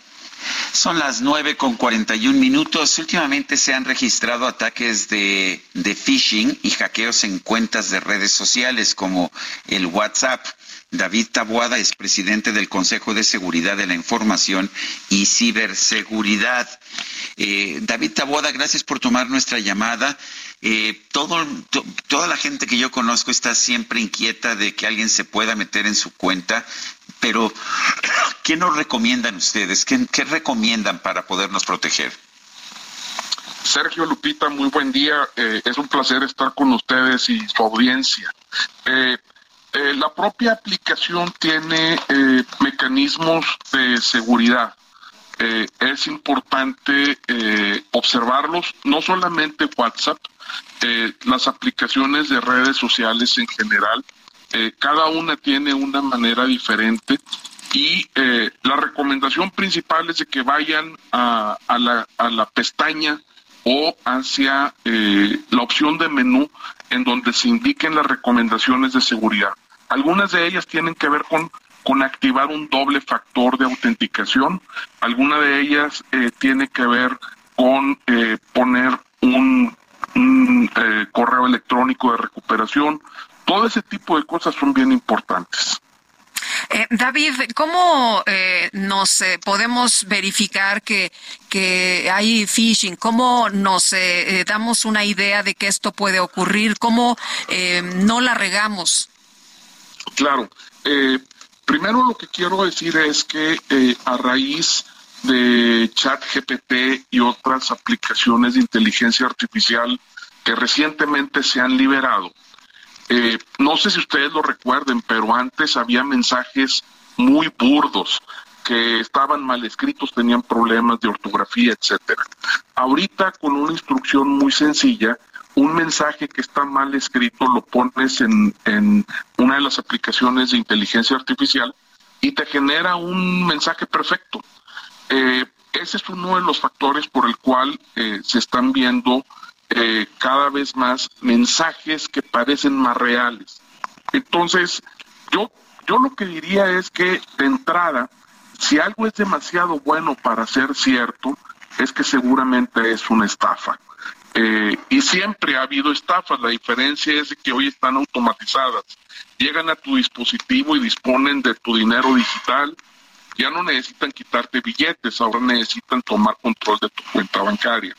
Son las nueve con cuarenta y un minutos. Últimamente se han registrado ataques de, phishing y hackeos en cuentas de redes sociales como el WhatsApp. David Tabuada es presidente del Consejo de Seguridad de la Información y Ciberseguridad. Eh, David Tabuada, gracias por tomar nuestra llamada. Eh, todo, toda la gente que yo conozco está siempre inquieta de que alguien se pueda meter en su cuenta, pero ¿qué nos recomiendan ustedes? ¿Qué, recomiendan para podernos proteger? Sergio Lupita, muy buen día. Eh, es un placer estar con ustedes y su audiencia. Eh, eh, la propia aplicación tiene mecanismos de seguridad. Es importante observarlos, no solamente WhatsApp, las aplicaciones de redes sociales en general, cada una tiene una manera diferente y la recomendación principal es de que vayan a, la, pestaña o hacia la opción de menú en donde se indiquen las recomendaciones de seguridad. Algunas de ellas tienen que ver con, con activar un doble factor de autenticación. Alguna de ellas eh, tiene que ver con eh, poner un, eh, correo electrónico de recuperación. Todo ese tipo de cosas son bien importantes. David, ¿cómo nos podemos verificar que, que hay phishing? ¿Cómo nos damos una idea de que esto puede ocurrir? ¿Cómo no la regamos? Claro. Eh, primero lo que quiero decir es que eh, a raíz de ChatGPT y otras aplicaciones de inteligencia artificial que recientemente se han liberado, eh, no sé si ustedes lo recuerden, pero antes había mensajes muy burdos que estaban mal escritos, tenían problemas de ortografía, etcétera. Ahorita con una instrucción muy sencilla un mensaje que está mal escrito lo pones en, una de las aplicaciones de inteligencia artificial y te genera un mensaje perfecto. Eh, ese es uno de los factores por el cual eh, se están viendo eh, cada vez más mensajes que parecen más reales. Entonces, yo, yo lo que diría es que de entrada, si algo es demasiado bueno para ser cierto, es que seguramente es una estafa. Eh, y siempre ha habido estafas, la diferencia es que hoy están automatizadas. Llegan a tu dispositivo y disponen de tu dinero digital, ya no necesitan quitarte billetes, ahora necesitan tomar control de tu cuenta bancaria.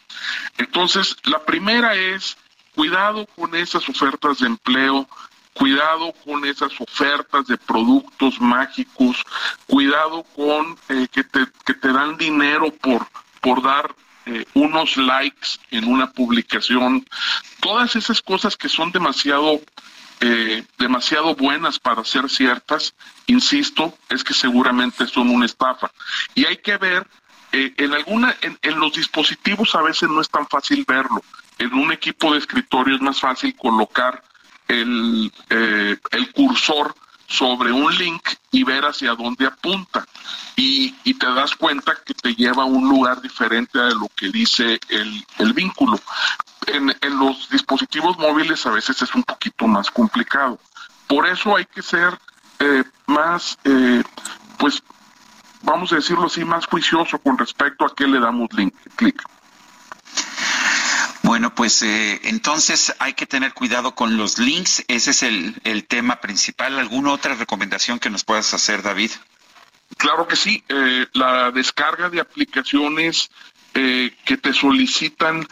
Entonces, la primera es cuidado con esas ofertas de empleo, cuidado con esas ofertas de productos mágicos, cuidado con eh, que, te, que te dan dinero por, por dar eh, unos likes en una publicación, todas esas cosas que son demasiado, eh, demasiado buenas para ser ciertas, insisto, es que seguramente son una estafa. Y hay que ver, eh, en alguna, en, los dispositivos a veces no es tan fácil verlo. En un equipo de escritorio es más fácil colocar el, el cursor sobre un link y ver hacia dónde apunta. Y, te das cuenta que te lleva a un lugar diferente a lo que dice el, vínculo. En, los dispositivos móviles a veces es un poquito más complicado. Por eso hay que ser eh, más, eh, pues, vamos a decirlo así, más juicioso con respecto a qué le damos link, clic. Bueno, pues eh, entonces hay que tener cuidado con los links. Ese es el, tema principal. ¿Alguna otra recomendación que nos puedas hacer, David? Claro que sí. Eh, la descarga de aplicaciones eh, que te solicitan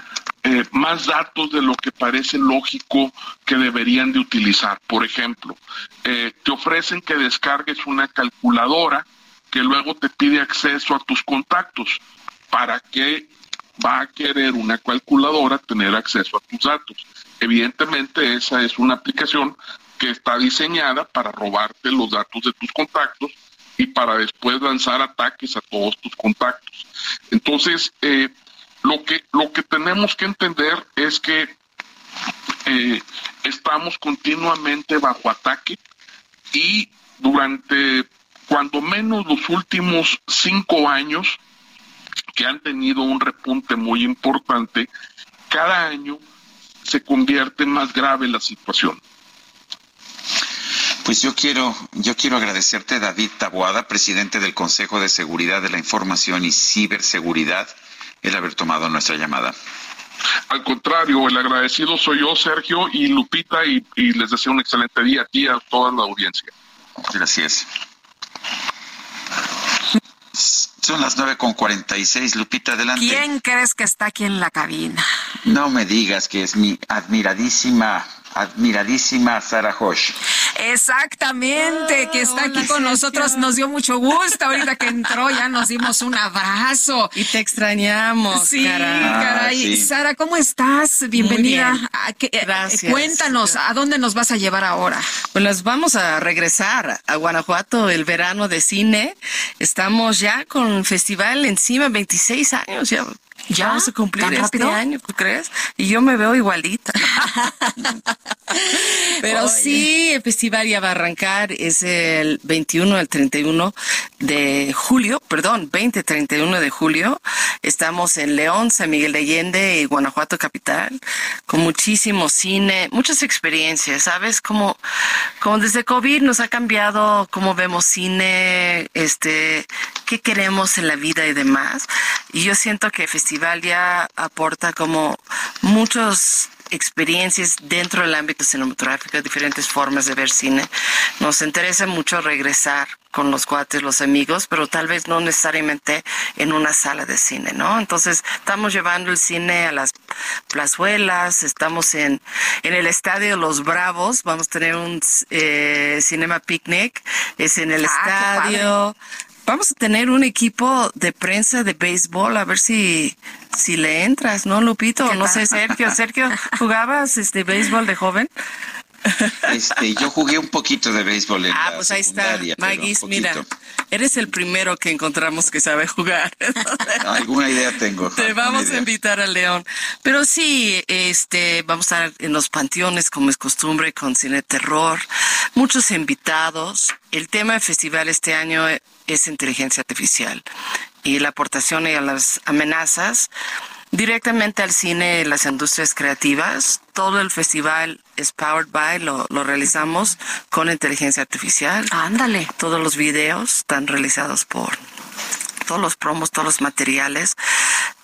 más datos de lo que parece lógico que deberían de utilizar. Por ejemplo, te ofrecen que descargues una calculadora que luego te pide acceso a tus contactos para que va a querer una calculadora tener acceso a tus datos. Evidentemente esa es una aplicación que está diseñada para robarte los datos de tus contactos y para después lanzar ataques a todos tus contactos. Entonces, eh, lo que, lo que tenemos que entender es que eh, estamos continuamente bajo ataque y durante cuando menos los últimos cinco años que han tenido un repunte muy importante, cada año se convierte más grave la situación. Pues yo quiero, yo quiero agradecerte, David Taboada, presidente del Consejo de Seguridad de la Información y Ciberseguridad, el haber tomado nuestra llamada. Al contrario, el agradecido soy yo, Sergio y Lupita, y, y les deseo un excelente día aquí a toda la audiencia. Gracias. Son las nueve con cuarenta y seis, Lupita, adelante. ¿Quién crees que está aquí en la cabina? No me digas que es mi admiradísima admiradísima Sara Hosh. Exactamente, que está aquí con nosotros. Nos dio mucho gusto. Ahorita que entró ya nos dimos un abrazo. Y te extrañamos. Sí, caray. Ah, Sara, ¿cómo estás? Bienvenida. Eh, Gracias. Cuéntanos, ¿a dónde nos vas a llevar ahora? Pues nos vamos a regresar a Guanajuato, el verano de cine. Estamos ya con el festival encima, 26 años ya ya vamos a cumplir este año, ¿tú crees? Y yo me veo igualita. Pero sí, el festival ya va a arrancar, es el 21 al 31 de julio, perdón, 20-31 de julio. Estamos en León, San Miguel de Allende y Guanajuato Capital, con muchísimo cine, muchas experiencias, ¿sabes? Como, como desde COVID nos ha cambiado cómo vemos cine, este, qué queremos en la vida y demás. Y yo siento que el festival ya aporta como muchos experiencias dentro del ámbito cinematográfico, diferentes formas de ver cine. Nos interesa mucho regresar con los cuates, los amigos, pero tal vez no necesariamente en una sala de cine, ¿no? Entonces, estamos llevando el cine a las plazuelas, estamos en, en el estadio Los Bravos, vamos a tener un eh, cinema picnic, es en el ah, estadio. Vamos a tener un equipo de prensa de béisbol, a ver si, si le entras, ¿no, Lupito? No sé, Sergio. Sergio, ¿jugabas este béisbol de joven? Este, yo jugué un poquito de béisbol en Ah, pues ahí está. Maguis, mira, eres el primero que encontramos que sabe jugar. alguna idea tengo. Te vamos a invitar al León. Pero sí, este, vamos a estar en los panteones como es costumbre con cine terror, muchos invitados. El tema del festival este año es inteligencia artificial y la aportación y a las amenazas directamente al cine, las industrias creativas. Todo el festival es powered by, lo, lo realizamos con inteligencia artificial. Ándale. Todos los videos están realizados por todos los promos, todos los materiales,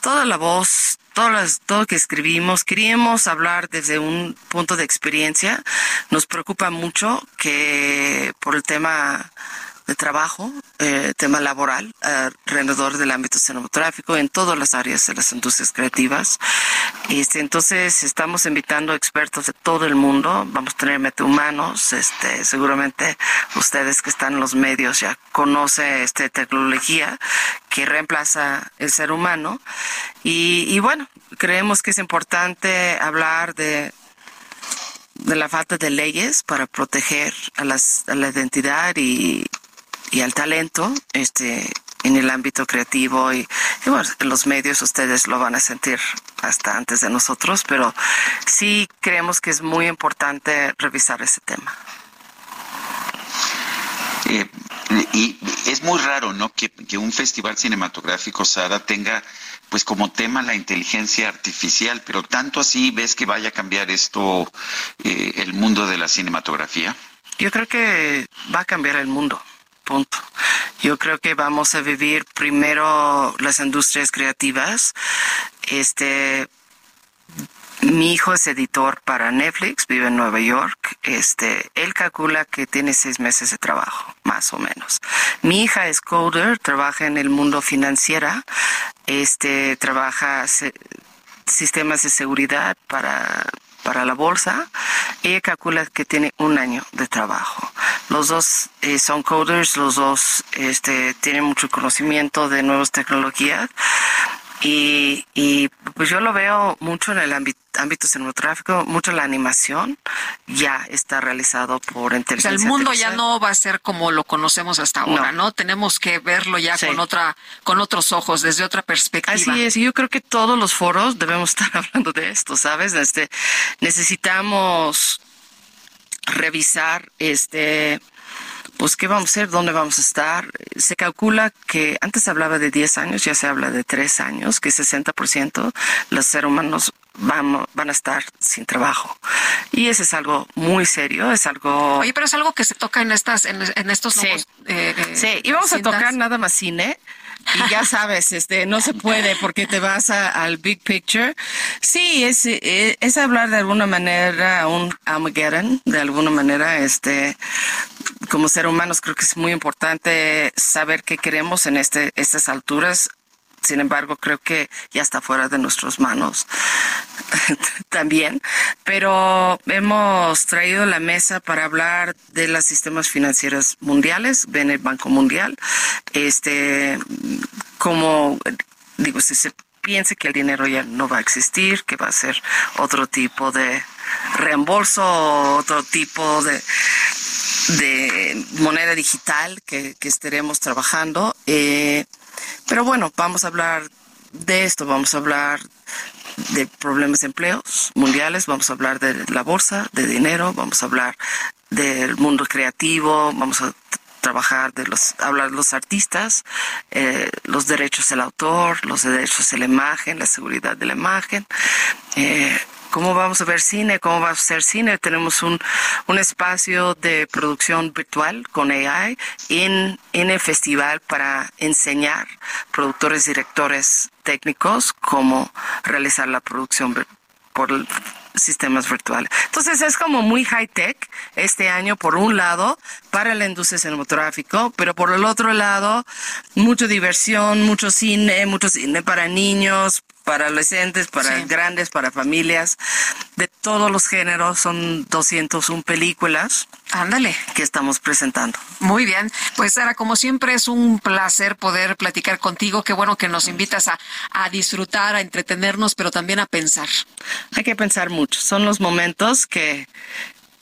toda la voz, todo, todo lo que escribimos. Queríamos hablar desde un punto de experiencia. Nos preocupa mucho que por el tema de trabajo, eh, tema laboral, alrededor del ámbito cinematográfico, en todas las áreas de las industrias creativas. Este, entonces, estamos invitando expertos de todo el mundo, vamos a tener metahumanos, este, seguramente ustedes que están en los medios ya conocen esta tecnología que reemplaza el ser humano. Y, y bueno, creemos que es importante hablar de de la falta de leyes para proteger a, las, a la identidad y, y al talento este en el ámbito creativo y, bueno, en los medios ustedes lo van a sentir hasta antes de nosotros, pero sí creemos que es muy importante revisar ese tema. Eh, y es muy raro, ¿no? Que, que, un festival cinematográfico, Sara, tenga pues como tema la inteligencia artificial, pero tanto así ves que vaya a cambiar esto eh, el mundo de la cinematografía. Yo creo que va a cambiar el mundo punto. Yo creo que vamos a vivir primero las industrias creativas. Este, mi hijo es editor para Netflix, vive en Nueva York. Este, él calcula que tiene seis meses de trabajo, más o menos. Mi hija es coder, trabaja en el mundo financiera. Este, trabaja sistemas de seguridad para para la bolsa, ella calcula que tiene un año de trabajo. Los dos eh, son coders, los dos este, tienen mucho conocimiento de nuevas tecnologías y, y pues yo lo veo mucho en el ámbito ámbito cinematográfico, mucho la animación ya está realizado por inteligencia O sea, el mundo ya no va a ser como lo conocemos hasta ahora, ¿no? Tenemos que verlo ya Sí. con otra, con otros ojos, desde otra perspectiva. Así es, y yo creo que todos los foros debemos estar hablando de esto, ¿sabes? Este, necesitamos revisar este pues qué vamos a hacer, dónde vamos a estar. Se calcula que antes se hablaba de 10 años, ya se habla de 3 años, que 60% los seres humanos van, van a estar sin trabajo. Y eso es algo muy serio, es algo... Oye, pero es algo que se toca en estas, en, en estos Sí. nuevos, eh, eh, Sí, y vamos a tocar nada más cine. Y ya sabes, este, no se puede porque te vas al big picture. Sí, es, eh, es hablar de alguna manera un Armageddon, de alguna manera, este, como ser humanos creo que es muy importante saber qué queremos en este, estas alturas. Sin embargo, creo que ya está fuera de nuestras manos también. Pero hemos traído la mesa para hablar de los sistemas financieros mundiales, ven el Banco Mundial, este, como digo, si se piensa que el dinero ya no va a existir, que va a ser otro tipo de reembolso, otro tipo de moneda digital que, que estaremos trabajando. Eh, pero bueno, vamos a hablar de esto, vamos a hablar de problemas de empleos mundiales, vamos a hablar de la bolsa, de dinero, vamos a hablar del mundo creativo, vamos a trabajar de los, hablar de los artistas, eh, los derechos del autor, los derechos de la imagen, la seguridad de la imagen. eh, ¿Cómo vamos a ver cine? ¿Cómo va a ser cine? Tenemos un, un espacio de producción virtual con AI en, en el festival para enseñar productores, directores técnicos cómo realizar la producción por sistemas virtuales. Entonces es como muy high tech este año por un lado para la industria cinematográfica, pero por el otro lado mucha diversión, mucho cine, mucho cine para niños, para adolescentes, para grandes, para familias, de todos los géneros, son 201 películas. Ándale. Que estamos presentando. Muy bien, pues Sara, como siempre es un placer poder platicar contigo. Qué bueno que nos invitas a, a disfrutar, a entretenernos, pero también a pensar. Hay que pensar mucho, son los momentos que,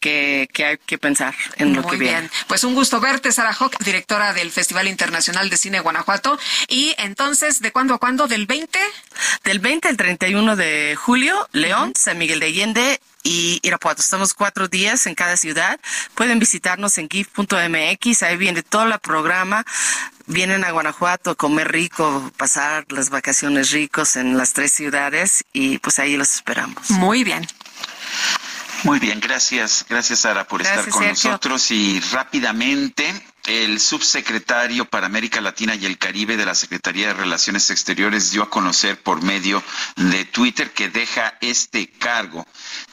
que, que hay que pensar en lo Muy que bien, viene. pues un gusto verte, Sara Hock, directora del Festival Internacional de Cine Guanajuato. Y entonces, ¿de cuándo a cuándo? ¿Del 20? Del 20 al 31 de julio, León, San Miguel de Allende y Irapuato. Estamos cuatro días en cada ciudad. Pueden visitarnos en gif.mx, ahí viene todo el programa. Vienen a Guanajuato a comer rico, pasar las vacaciones ricos en las tres ciudades y pues ahí los esperamos. Muy bien. Muy bien, gracias, gracias Sara por estar con Sergio. nosotros y rápidamente el subsecretario para América Latina y el Caribe de la Secretaría de Relaciones Exteriores dio a conocer por medio de Twitter que deja este cargo.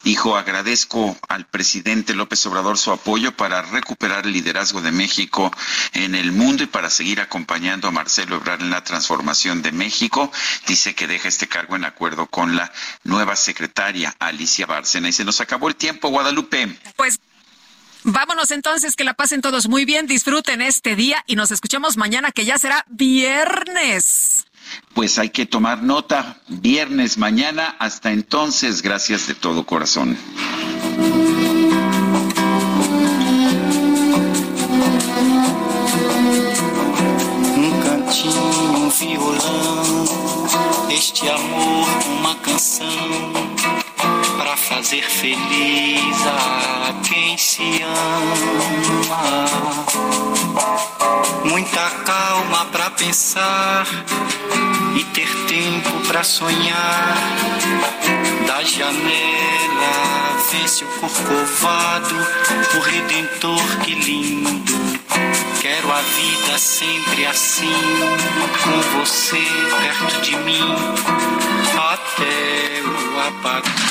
Dijo, agradezco al presidente López Obrador su apoyo para recuperar el liderazgo de México en el mundo y para seguir acompañando a Marcelo Ebrard en la transformación de México. Dice que deja este cargo en acuerdo con la nueva secretaria Alicia Bárcena. Y se nos acabó el tiempo, Guadalupe. Pues vámonos entonces, que la pasen todos muy bien, disfruten este día y nos escuchamos mañana, que ya será viernes. Pues hay que tomar nota. Viernes mañana. Hasta entonces, gracias de todo corazón. Um cantinho, um violão, este amor, uma canção fazer feliz a quem se ama. Muita calma para pensar e ter tempo para sonhar. Da janela vê-se o corcovado, o redentor que lindo. Quero a vida sempre assim, com você perto de mim, até o apagar.